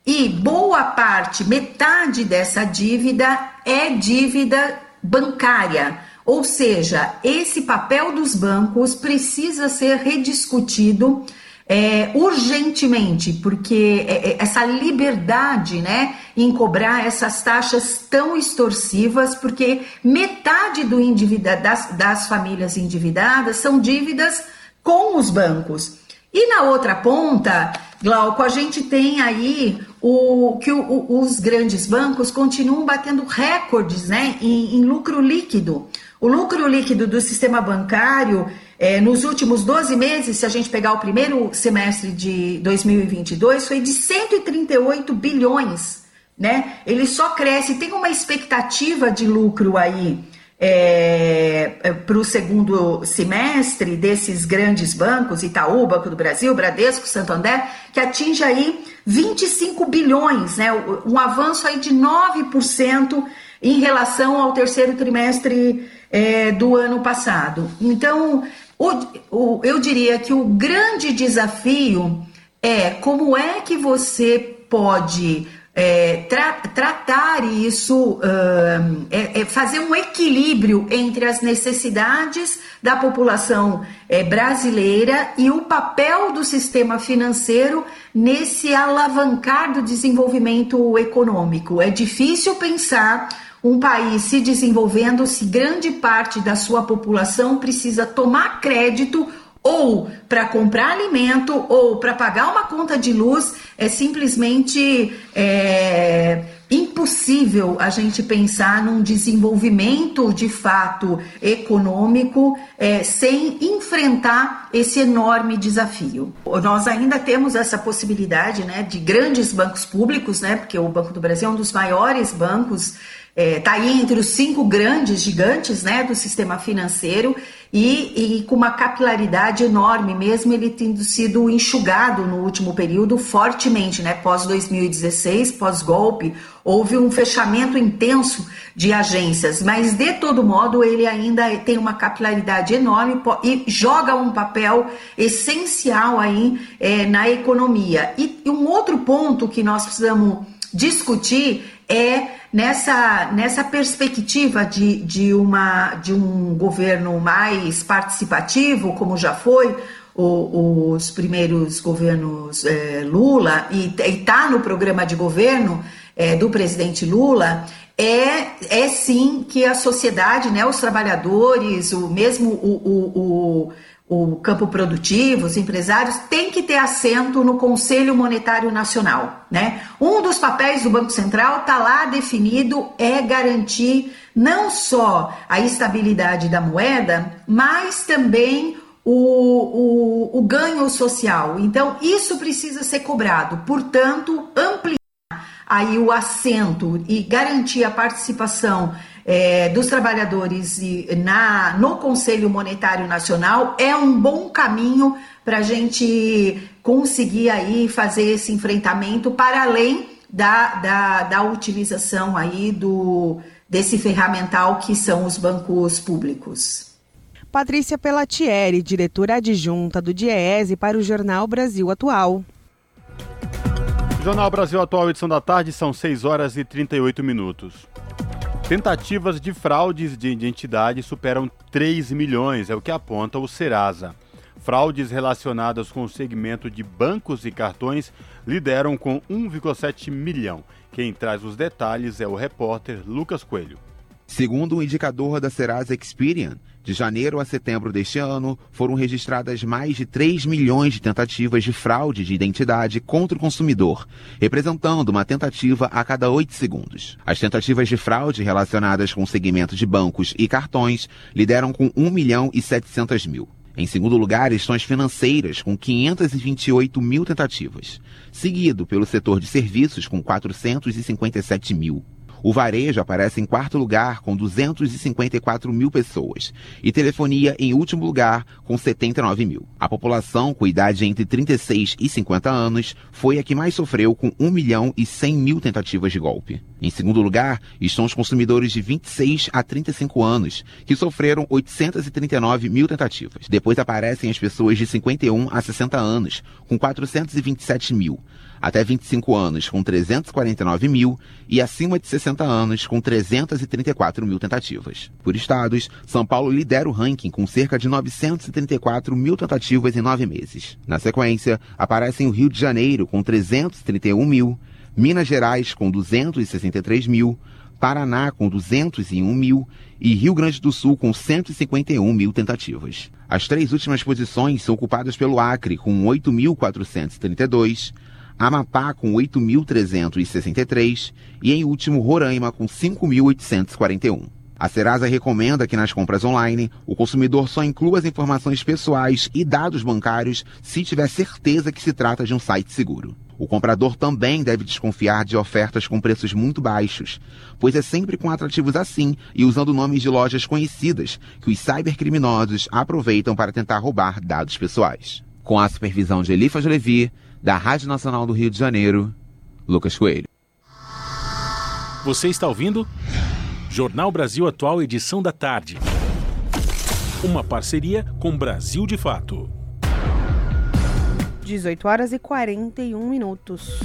e boa parte, metade dessa dívida é dívida bancária. Ou seja, esse papel dos bancos precisa ser rediscutido é, urgentemente, porque é, é, essa liberdade né, em cobrar essas taxas tão extorsivas, porque metade do endivida, das, das famílias endividadas são dívidas com os bancos. E na outra ponta, Glauco, a gente tem aí o que o, os grandes bancos continuam batendo recordes né, em, em, lucro líquido. O lucro líquido do sistema bancário, é, nos últimos 12 meses, se a gente pegar o primeiro semestre de 2022, foi de 138 bilhões. Né? Ele só cresce, tem uma expectativa de lucro aí é, é para o segundo semestre desses grandes bancos, Itaú, Banco do Brasil, Bradesco, Santander, que atinge aí 25 bilhões, né? um avanço aí de 9% em relação ao terceiro trimestre é, do ano passado. Então, o, o, eu diria que o grande desafio é como é que você pode é, tra tratar isso, é, é fazer um equilíbrio entre as necessidades da população é, brasileira e o papel do sistema financeiro nesse alavancar do desenvolvimento econômico. É difícil pensar um país se desenvolvendo se grande parte da sua população precisa tomar crédito ou para comprar alimento ou para pagar uma conta de luz, é simplesmente é, impossível a gente pensar num desenvolvimento de fato econômico é, sem enfrentar esse enorme desafio. Nós ainda temos essa possibilidade né, de grandes bancos públicos, né, porque o Banco do Brasil é um dos maiores bancos está é, tá aí entre os cinco grandes gigantes né, do sistema financeiro e, e, com uma capilaridade enorme, mesmo ele tendo sido enxugado no último período fortemente, né? Pós 2016, pós golpe, houve um fechamento intenso de agências, mas de todo modo ele ainda tem uma capilaridade enorme e joga um papel essencial aí é, na economia. E, e um outro ponto que nós precisamos discutir é nessa, nessa perspectiva de, de, uma, de um governo mais participativo, como já foi o, os primeiros governos é, Lula, e está no programa de governo é, do presidente Lula, é, é sim que a sociedade, né, os trabalhadores, o mesmo o, o, o o campo produtivo, os empresários, tem que ter assento no Conselho Monetário Nacional. Né? Um dos papéis do Banco Central está lá definido, é garantir não só a estabilidade da moeda, mas também o, o, o ganho social. Então, isso precisa ser cobrado. Portanto, ampliar aí o assento e garantir a participação é, dos trabalhadores na, no Conselho Monetário Nacional é um bom caminho para a gente conseguir aí fazer esse enfrentamento para além da, da, da utilização aí do, desse ferramental que são os bancos públicos. Patrícia Pellatieri, diretora adjunta do DIEESE para o Jornal Brasil Atual. Jornal Brasil Atual, edição da tarde, são 6 horas e 38 minutos. Tentativas de fraudes de identidade superam 3 milhões, é o que aponta o Serasa. Fraudes relacionadas com o segmento de bancos e cartões lideram com 1,7 milhão. Quem traz os detalhes é o repórter Lucas Coelho. Segundo o um indicador da Serasa Experian, de janeiro a setembro deste ano, foram registradas mais de 3 milhões de tentativas de fraude de identidade contra o consumidor, representando uma tentativa a cada 8 segundos. As tentativas de fraude relacionadas com o segmento de bancos e cartões lideram com 1 milhão e 700 mil. Em segundo lugar estão as financeiras, com 528 mil tentativas, seguido pelo setor de serviços, com 457 mil. O varejo aparece em quarto lugar, com 254 mil pessoas, e telefonia em último lugar, com 79 mil. A população com idade entre 36 e 50 anos foi a que mais sofreu, com 1 milhão e 100 mil tentativas de golpe. Em segundo lugar estão os consumidores de 26 a 35 anos, que sofreram 839 mil tentativas. Depois aparecem as pessoas de 51 a 60 anos, com 427 mil até 25 anos com 349 mil e acima de 60 anos com 334 mil tentativas. Por estados, São Paulo lidera o ranking com cerca de 934 mil tentativas em nove meses. Na sequência, aparecem o Rio de Janeiro com 331 mil, Minas Gerais com 263 mil, Paraná com 201 mil e Rio Grande do Sul com 151 mil tentativas. As três últimas posições são ocupadas pelo Acre com 8.432, Amapá com 8.363 e, em último, Roraima com 5.841. A Serasa recomenda que nas compras online o consumidor só inclua as informações pessoais e dados bancários se tiver certeza que se trata de um site seguro. O comprador também deve desconfiar de ofertas com preços muito baixos, pois é sempre com atrativos assim e usando nomes de lojas conhecidas que os cybercriminosos aproveitam para tentar roubar dados pessoais. Com a supervisão de Elifas Levi, da Rádio Nacional do Rio de Janeiro, Lucas Coelho. Você está ouvindo? Jornal Brasil Atual, edição da tarde. Uma parceria com Brasil de Fato. 18 horas e 41 minutos.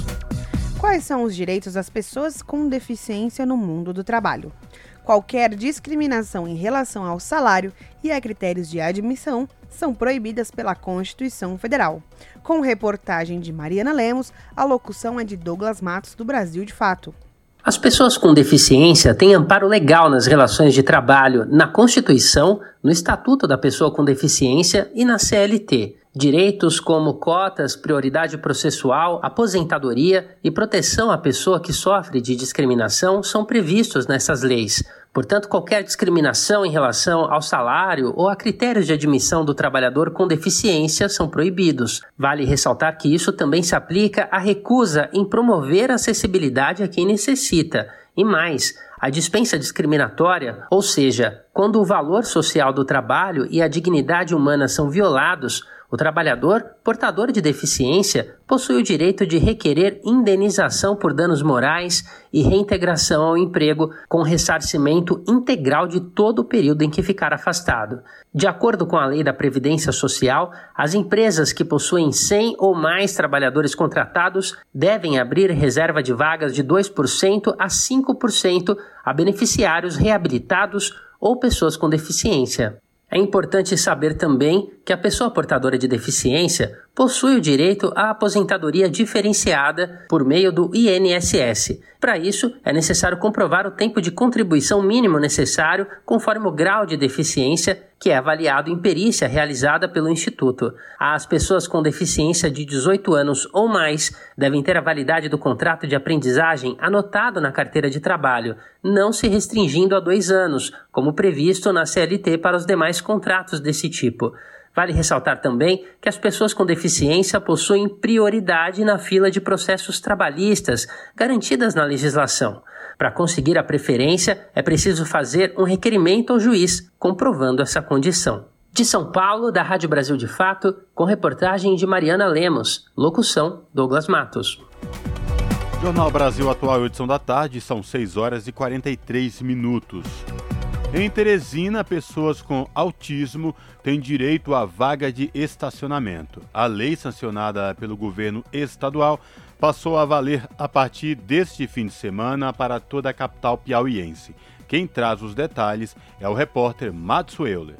Quais são os direitos das pessoas com deficiência no mundo do trabalho? Qualquer discriminação em relação ao salário e a critérios de admissão são proibidas pela Constituição Federal. Com reportagem de Mariana Lemos, a locução é de Douglas Matos, do Brasil de Fato. As pessoas com deficiência têm amparo legal nas relações de trabalho, na Constituição, no Estatuto da Pessoa com Deficiência e na CLT. Direitos como cotas, prioridade processual, aposentadoria e proteção à pessoa que sofre de discriminação são previstos nessas leis. Portanto, qualquer discriminação em relação ao salário ou a critérios de admissão do trabalhador com deficiência são proibidos. Vale ressaltar que isso também se aplica à recusa em promover acessibilidade a quem necessita. E mais, a dispensa discriminatória, ou seja, quando o valor social do trabalho e a dignidade humana são violados, o trabalhador, portador de deficiência, possui o direito de requerer indenização por danos morais e reintegração ao emprego com ressarcimento integral de todo o período em que ficar afastado. De acordo com a lei da Previdência Social, as empresas que possuem 100 ou mais trabalhadores contratados devem abrir reserva de vagas de 2% a 5% a beneficiários reabilitados ou pessoas com deficiência. É importante saber também que a pessoa portadora de deficiência possui o direito à aposentadoria diferenciada por meio do INSS. Para isso, é necessário comprovar o tempo de contribuição mínimo necessário conforme o grau de deficiência que é avaliado em perícia realizada pelo Instituto. As pessoas com deficiência de 18 anos ou mais devem ter a validade do contrato de aprendizagem anotado na carteira de trabalho, não se restringindo a dois anos, como previsto na CLT para os demais contratos desse tipo. Vale ressaltar também que as pessoas com deficiência possuem prioridade na fila de processos trabalhistas garantidas na legislação. Para conseguir a preferência, é preciso fazer um requerimento ao juiz comprovando essa condição. De São Paulo, da Rádio Brasil de Fato, com reportagem de Mariana Lemos, locução Douglas Matos. Jornal Brasil Atual, edição da tarde, são 6 horas e 43 minutos. Em Teresina, pessoas com autismo têm direito à vaga de estacionamento. A lei sancionada pelo governo estadual passou a valer a partir deste fim de semana para toda a capital piauiense. Quem traz os detalhes é o repórter Mats Euler.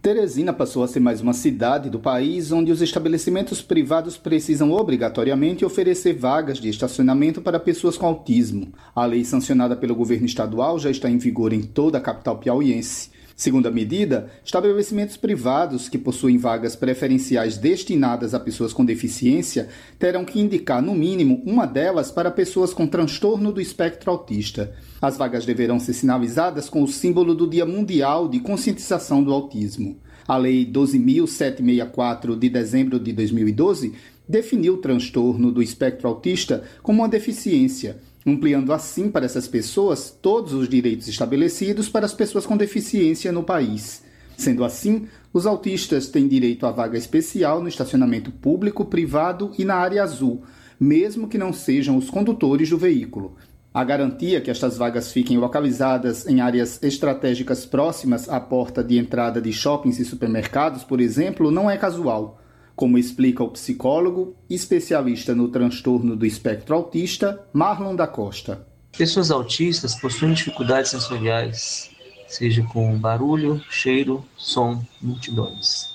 Teresina passou a ser mais uma cidade do país onde os estabelecimentos privados precisam obrigatoriamente oferecer vagas de estacionamento para pessoas com autismo. A lei sancionada pelo governo estadual já está em vigor em toda a capital piauiense. Segundo a medida, estabelecimentos privados que possuem vagas preferenciais destinadas a pessoas com deficiência terão que indicar, no mínimo, uma delas para pessoas com transtorno do espectro autista. As vagas deverão ser sinalizadas com o símbolo do Dia Mundial de Conscientização do Autismo. A Lei 12.764 de dezembro de 2012 definiu o transtorno do espectro autista como uma deficiência ampliando assim para essas pessoas todos os direitos estabelecidos para as pessoas com deficiência no país. Sendo assim, os autistas têm direito à vaga especial no estacionamento público, privado e na área azul, mesmo que não sejam os condutores do veículo. A garantia que estas vagas fiquem localizadas em áreas estratégicas próximas à porta de entrada de shoppings e supermercados, por exemplo, não é casual como explica o psicólogo especialista no transtorno do espectro autista, Marlon da Costa. Pessoas autistas possuem dificuldades sensoriais, seja com barulho, cheiro, som, multidões.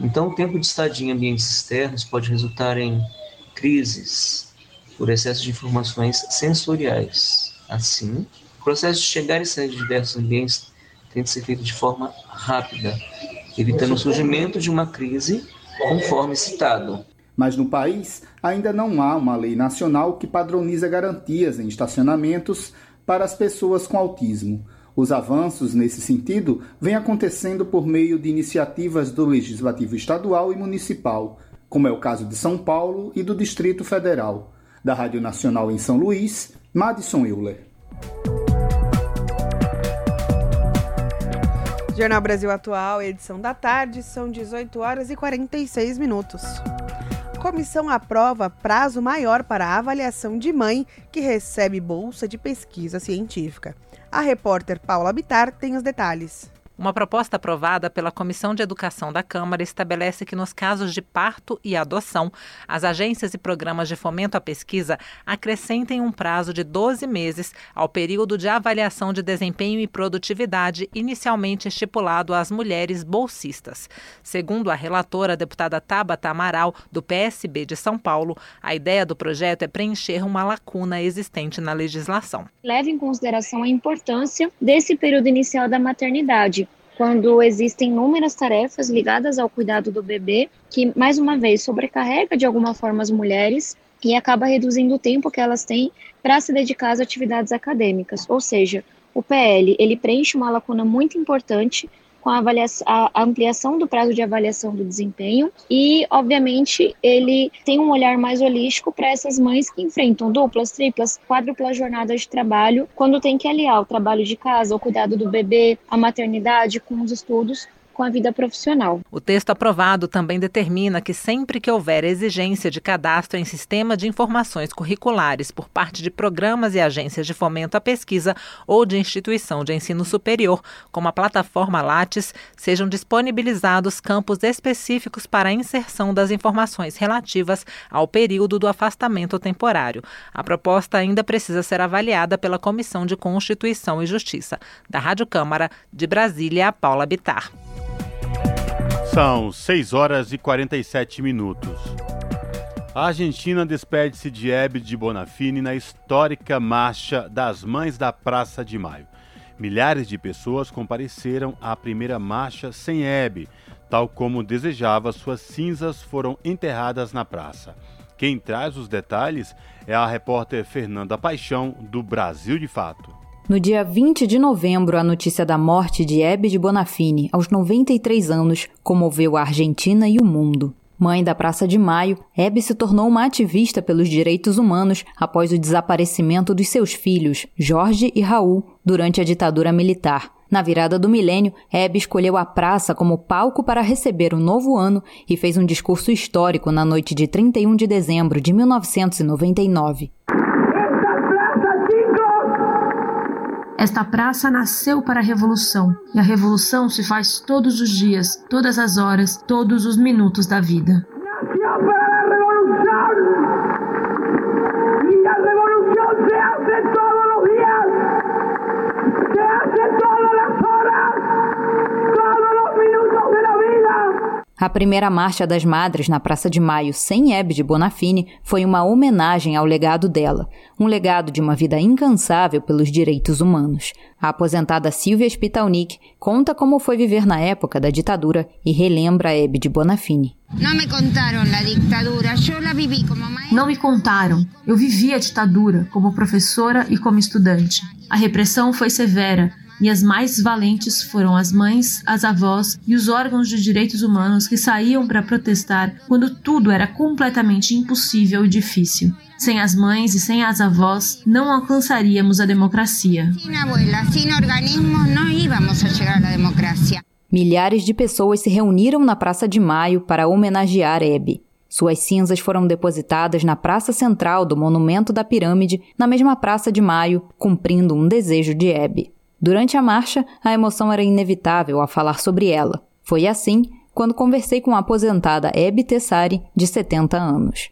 Então, o tempo de estadia em ambientes externos pode resultar em crises por excesso de informações sensoriais. Assim, o processo de chegar e sair de diversos ambientes tem de ser feito de forma rápida, evitando o surgimento de uma crise conforme citado. Mas no país ainda não há uma lei nacional que padroniza garantias em estacionamentos para as pessoas com autismo. Os avanços nesse sentido vêm acontecendo por meio de iniciativas do Legislativo Estadual e Municipal, como é o caso de São Paulo e do Distrito Federal. Da Rádio Nacional em São Luís, Madison Euler. Jornal Brasil Atual, edição da tarde, são 18 horas e 46 minutos. Comissão aprova prazo maior para avaliação de mãe que recebe bolsa de pesquisa científica. A repórter Paula Bitar tem os detalhes. Uma proposta aprovada pela Comissão de Educação da Câmara estabelece que, nos casos de parto e adoção, as agências e programas de fomento à pesquisa acrescentem um prazo de 12 meses ao período de avaliação de desempenho e produtividade inicialmente estipulado às mulheres bolsistas. Segundo a relatora, a deputada Tabata Amaral, do PSB de São Paulo, a ideia do projeto é preencher uma lacuna existente na legislação. Leve em consideração a importância desse período inicial da maternidade quando existem inúmeras tarefas ligadas ao cuidado do bebê, que mais uma vez sobrecarrega de alguma forma as mulheres e acaba reduzindo o tempo que elas têm para se dedicar às atividades acadêmicas. Ou seja, o PL ele preenche uma lacuna muito importante com a, a, ampliação do prazo de avaliação do desempenho e, obviamente, ele tem um olhar mais holístico para essas mães que enfrentam duplas, triplas, quádruplas jornadas de trabalho quando tem que aliar o trabalho de casa, o cuidado do bebê, a maternidade com os estudos com a vida profissional. O texto aprovado também determina que sempre que houver exigência de cadastro em sistema de informações curriculares por parte de programas e agências de fomento à pesquisa ou de instituição de ensino superior, como a plataforma Lattes, sejam disponibilizados campos específicos para a inserção das informações relativas ao período do afastamento temporário. A proposta ainda precisa ser avaliada pela Comissão de Constituição e Justiça. Da Rádio Câmara de Brasília, Paula Bitar. São 6 horas e 47 minutos. A Argentina despede-se de Hebe de Bonafini na histórica Marcha das Mães da Praça de Maio. Milhares de pessoas compareceram à primeira marcha sem Hebe, tal como desejava, suas cinzas foram enterradas na praça. Quem traz os detalhes é a repórter Fernanda Paixão, do Brasil de Fato. No dia 20 de novembro, a notícia da morte de Hebe de Bonafini, aos 93 anos, comoveu a Argentina e o mundo. Mãe da Praça de Maio, Hebe se tornou uma ativista pelos direitos humanos após o desaparecimento dos seus filhos, Jorge e Raul, durante a ditadura militar. Na virada do milênio, Hebe escolheu a praça como palco para receber o novo ano e fez um discurso histórico na noite de 31 de dezembro de 1999. Esta praça nasceu para a revolução, e a revolução se faz todos os dias, todas as horas, todos os minutos da vida. A primeira Marcha das Madres na Praça de Maio, sem Hebe de Bonafini, foi uma homenagem ao legado dela, um legado de uma vida incansável pelos direitos humanos. A aposentada Silvia Spitalnik conta como foi viver na época da ditadura e relembra Hebe de Bonafini. Não me contaram a ditadura, eu la vivi como mãe. Não me contaram. Eu vivi a ditadura como professora e como estudante. A repressão foi severa, e as mais valentes foram as mães, as avós e os órgãos de direitos humanos que saíam para protestar quando tudo era completamente impossível e difícil. Sem as mães e sem as avós, não alcançaríamos a democracia. Sem abuela, sem organismos, não íamos a chegar à democracia. Milhares de pessoas se reuniram na Praça de Maio para homenagear Hebe. Suas cinzas foram depositadas na praça central do Monumento da Pirâmide, na mesma Praça de Maio, cumprindo um desejo de Hebe. Durante a marcha, a emoção era inevitável a falar sobre ela. Foi assim quando conversei com a aposentada Hebe Tessari, de 70 anos.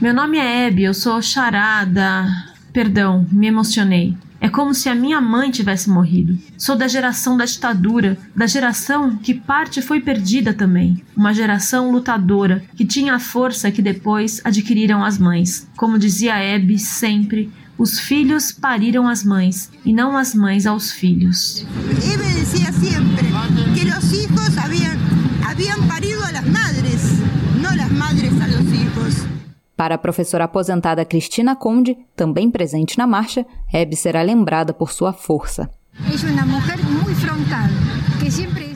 Meu nome é Hebe, eu sou charada. Perdão, me emocionei. É como se a minha mãe tivesse morrido. Sou da geração da ditadura, da geração que parte foi perdida também. Uma geração lutadora, que tinha a força que depois adquiriram as mães. Como dizia Hebe sempre, os filhos pariram as mães e não as mães aos filhos. Eve dizia sempre que os filhos haviam, haviam parido a las madres, não as madres a los filhos. Para a professora aposentada Cristina Conde, também presente na marcha, Hebe será lembrada por sua força.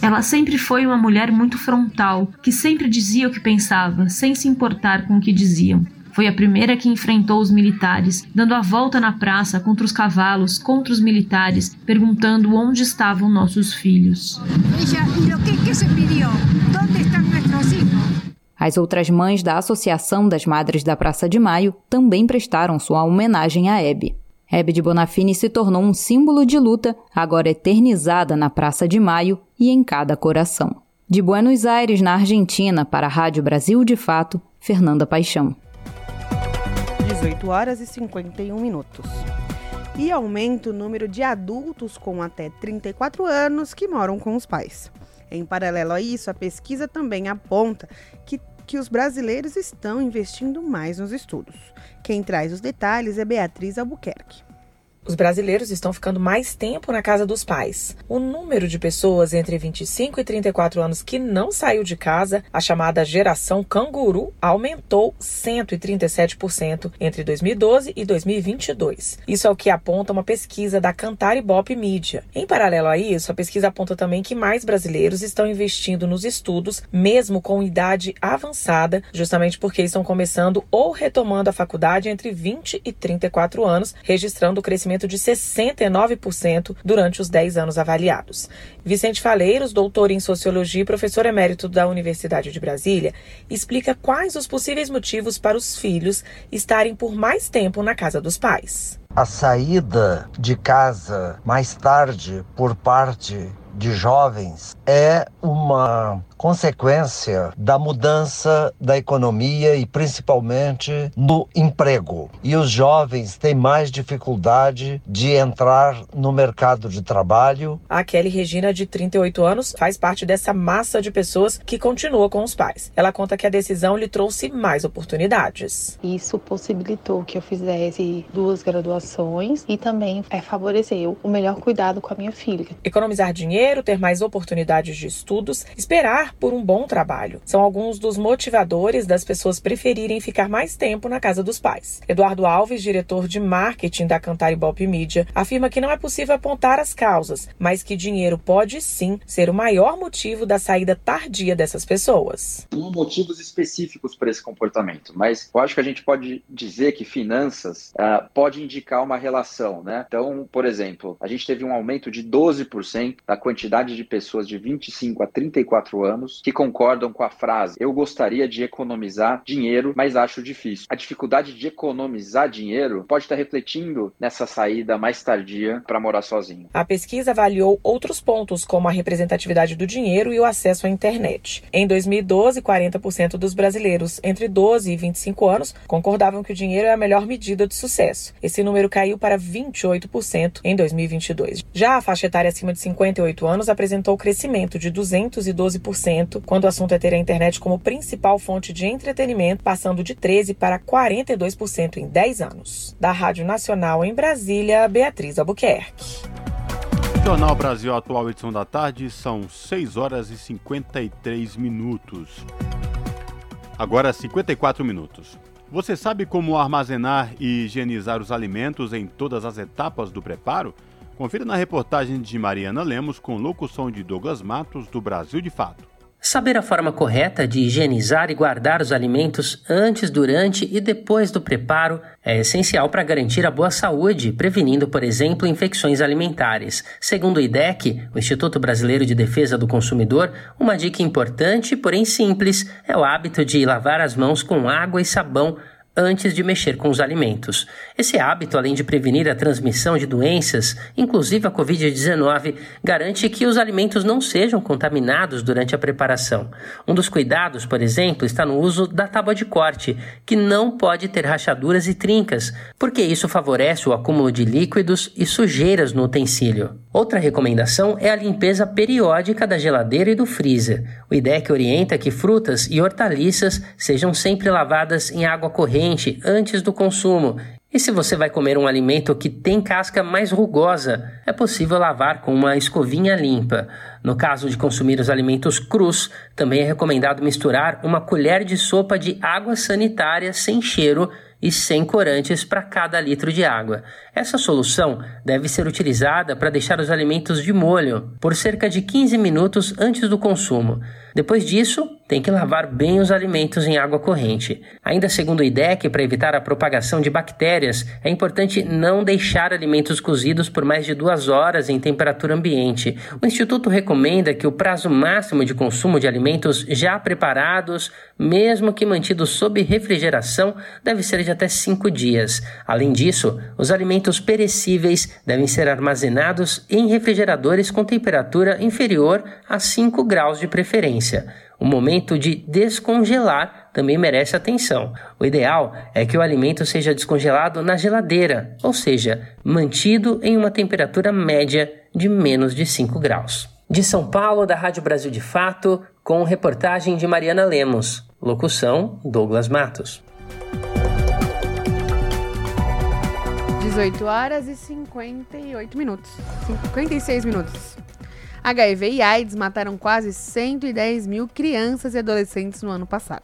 Ela sempre foi uma mulher muito frontal, que sempre dizia o que pensava, sem se importar com o que diziam. Foi a primeira que enfrentou os militares, dando a volta na praça contra os cavalos, contra os militares, perguntando onde estavam nossos filhos. As outras mães da Associação das Madres da Praça de Maio também prestaram sua homenagem a Hebe. Hebe de Bonafini se tornou um símbolo de luta, agora eternizada na Praça de Maio e em cada coração. De Buenos Aires, na Argentina, para a Rádio Brasil de Fato, Fernanda Paixão. 18 horas e 51 minutos. E aumenta o número de adultos com até 34 anos que moram com os pais. Em paralelo a isso, a pesquisa também aponta que, que os brasileiros estão investindo mais nos estudos. Quem traz os detalhes é Beatriz Albuquerque. Os brasileiros estão ficando mais tempo na casa dos pais. O número de pessoas entre 25 e 34 anos que não saiu de casa, a chamada geração canguru, aumentou 137% entre 2012 e 2022. Isso é o que aponta uma pesquisa da Cantar Ibope Mídia. Em paralelo a isso, a pesquisa aponta também que mais brasileiros estão investindo nos estudos, mesmo com idade avançada, justamente porque estão começando ou retomando a faculdade entre 20 e 34 anos, registrando o crescimento crescimento de 69% durante os 10 anos avaliados. Vicente Faleiros, doutor em Sociologia e professor emérito da Universidade de Brasília, explica quais os possíveis motivos para os filhos estarem por mais tempo na casa dos pais. A saída de casa mais tarde por parte de jovens é uma consequência da mudança da economia e principalmente no emprego. E os jovens têm mais dificuldade de entrar no mercado de trabalho. A Kelly Regina, de 38 anos, faz parte dessa massa de pessoas que continua com os pais. Ela conta que a decisão lhe trouxe mais oportunidades. Isso possibilitou que eu fizesse duas graduações e também é, favoreceu o melhor cuidado com a minha filha. Economizar dinheiro dinheiro, ter mais oportunidades de estudos, esperar por um bom trabalho. São alguns dos motivadores das pessoas preferirem ficar mais tempo na casa dos pais. Eduardo Alves, diretor de marketing da Cantar Ibope Media, afirma que não é possível apontar as causas, mas que dinheiro pode sim ser o maior motivo da saída tardia dessas pessoas. Não motivos específicos para esse comportamento, mas eu acho que a gente pode dizer que finanças uh, pode indicar uma relação, né? Então, por exemplo, a gente teve um aumento de 12% da quantidade de pessoas de 25 a 34 anos que concordam com a frase: eu gostaria de economizar dinheiro, mas acho difícil. A dificuldade de economizar dinheiro pode estar refletindo nessa saída mais tardia para morar sozinho. A pesquisa avaliou outros pontos, como a representatividade do dinheiro e o acesso à internet. Em 2012, 40% dos brasileiros entre 12 e 25 anos concordavam que o dinheiro é a melhor medida de sucesso. Esse número caiu para 28% em 2022. Já a faixa etária acima de 58 anos apresentou crescimento de 212% quando o assunto é ter a internet como principal fonte de entretenimento, passando de 13 para 42% em 10 anos. Da Rádio Nacional em Brasília, Beatriz Albuquerque. Jornal Brasil Atual, edição da tarde, são 6 horas e 53 minutos. Agora 54 minutos. Você sabe como armazenar e higienizar os alimentos em todas as etapas do preparo? Confira na reportagem de Mariana Lemos com locução de Douglas Matos do Brasil de Fato. Saber a forma correta de higienizar e guardar os alimentos antes, durante e depois do preparo é essencial para garantir a boa saúde, prevenindo, por exemplo, infecções alimentares. Segundo o IDEC, o Instituto Brasileiro de Defesa do Consumidor, uma dica importante, porém simples, é o hábito de lavar as mãos com água e sabão antes de mexer com os alimentos. Esse hábito, além de prevenir a transmissão de doenças, inclusive a Covid-19, garante que os alimentos não sejam contaminados durante a preparação. Um dos cuidados, por exemplo, está no uso da tábua de corte, que não pode ter rachaduras e trincas, porque isso favorece o acúmulo de líquidos e sujeiras no utensílio. Outra recomendação é a limpeza periódica da geladeira e do freezer. O IDEC orienta que frutas e hortaliças sejam sempre lavadas em água corrente antes do consumo e se você vai comer um alimento que tem casca mais rugosa, é possível lavar com uma escovinha limpa. No caso de consumir os alimentos crus, também é recomendado misturar uma colher de sopa de água sanitária sem cheiro e 100 corantes para cada litro de água. Essa solução deve ser utilizada para deixar os alimentos de molho por cerca de 15 minutos antes do consumo. Depois disso, tem que lavar bem os alimentos em água corrente. Ainda segundo o IDEC, para evitar a propagação de bactérias, é importante não deixar alimentos cozidos por mais de duas horas em temperatura ambiente. O Instituto recomenda que o prazo máximo de consumo de alimentos já preparados, mesmo que mantidos sob refrigeração, deve ser de até cinco dias. Além disso, os alimentos perecíveis devem ser armazenados em refrigeradores com temperatura inferior a 5 graus de preferência. O momento de descongelar também merece atenção. O ideal é que o alimento seja descongelado na geladeira, ou seja, mantido em uma temperatura média de menos de 5 graus. De São Paulo, da Rádio Brasil de Fato, com reportagem de Mariana Lemos. Locução: Douglas Matos. 18 horas e 58 minutos. 56 minutos. HIV e AIDS mataram quase 110 mil crianças e adolescentes no ano passado.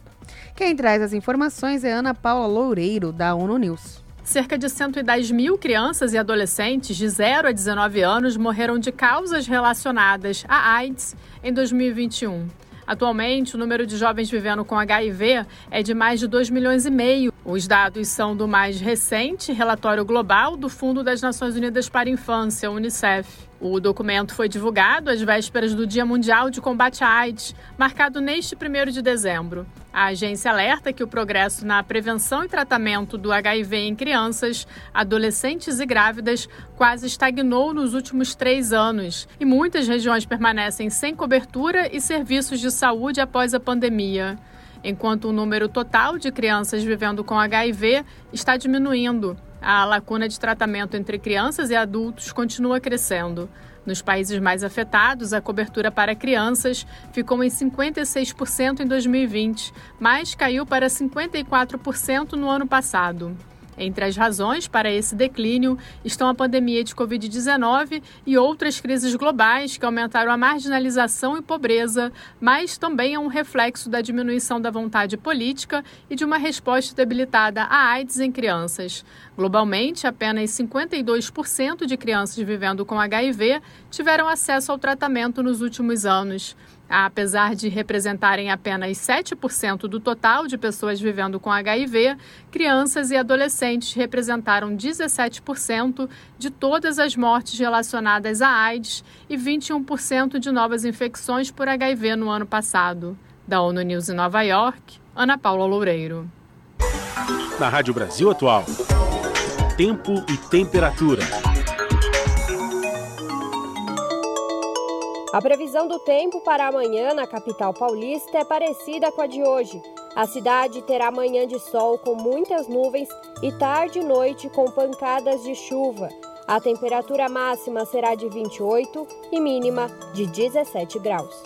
Quem traz as informações é Ana Paula Loureiro, da ONU News. Cerca de 110 mil crianças e adolescentes de 0 a 19 anos morreram de causas relacionadas à AIDS em 2021. Atualmente, o número de jovens vivendo com HIV é de mais de 2 milhões e meio. Os dados são do mais recente relatório global do Fundo das Nações Unidas para a Infância, UNICEF. O documento foi divulgado às vésperas do Dia Mundial de Combate à AIDS, marcado neste 1 de dezembro. A agência alerta que o progresso na prevenção e tratamento do HIV em crianças, adolescentes e grávidas quase estagnou nos últimos três anos e muitas regiões permanecem sem cobertura e serviços de saúde após a pandemia. Enquanto o número total de crianças vivendo com HIV está diminuindo. A lacuna de tratamento entre crianças e adultos continua crescendo. Nos países mais afetados, a cobertura para crianças ficou em 56% em 2020, mas caiu para 54% no ano passado. Entre as razões para esse declínio estão a pandemia de Covid-19 e outras crises globais que aumentaram a marginalização e pobreza, mas também é um reflexo da diminuição da vontade política e de uma resposta debilitada à AIDS em crianças. Globalmente, apenas 52% de crianças vivendo com HIV tiveram acesso ao tratamento nos últimos anos. Apesar de representarem apenas 7% do total de pessoas vivendo com HIV, crianças e adolescentes representaram 17% de todas as mortes relacionadas à AIDS e 21% de novas infecções por HIV no ano passado. Da ONU News em Nova York, Ana Paula Loureiro. Na Rádio Brasil Atual, tempo e temperatura. A previsão do tempo para amanhã na capital paulista é parecida com a de hoje. A cidade terá manhã de sol com muitas nuvens e tarde e noite com pancadas de chuva. A temperatura máxima será de 28 e mínima de 17 graus.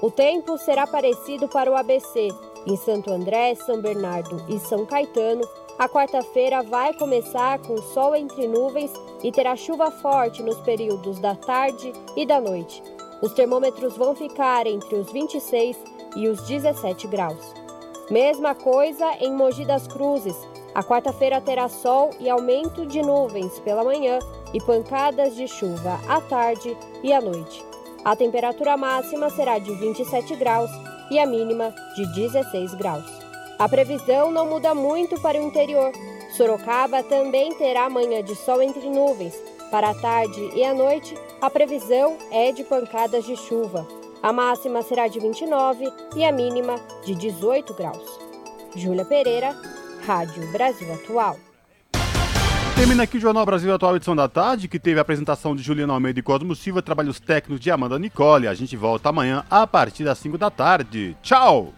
O tempo será parecido para o ABC. Em Santo André, São Bernardo e São Caetano, a quarta-feira vai começar com sol entre nuvens e terá chuva forte nos períodos da tarde e da noite. Os termômetros vão ficar entre os 26 e os 17 graus. Mesma coisa em Mogi das Cruzes. A quarta-feira terá sol e aumento de nuvens pela manhã e pancadas de chuva à tarde e à noite. A temperatura máxima será de 27 graus e a mínima de 16 graus. A previsão não muda muito para o interior. Sorocaba também terá manhã de sol entre nuvens. Para a tarde e a noite, a previsão é de pancadas de chuva. A máxima será de 29 e a mínima de 18 graus. Júlia Pereira, Rádio Brasil Atual. Termina aqui o Jornal Brasil Atual, edição da tarde, que teve a apresentação de Juliana Almeida e Cosmo Silva, trabalhos técnicos de Amanda Nicole. A gente volta amanhã a partir das 5 da tarde. Tchau!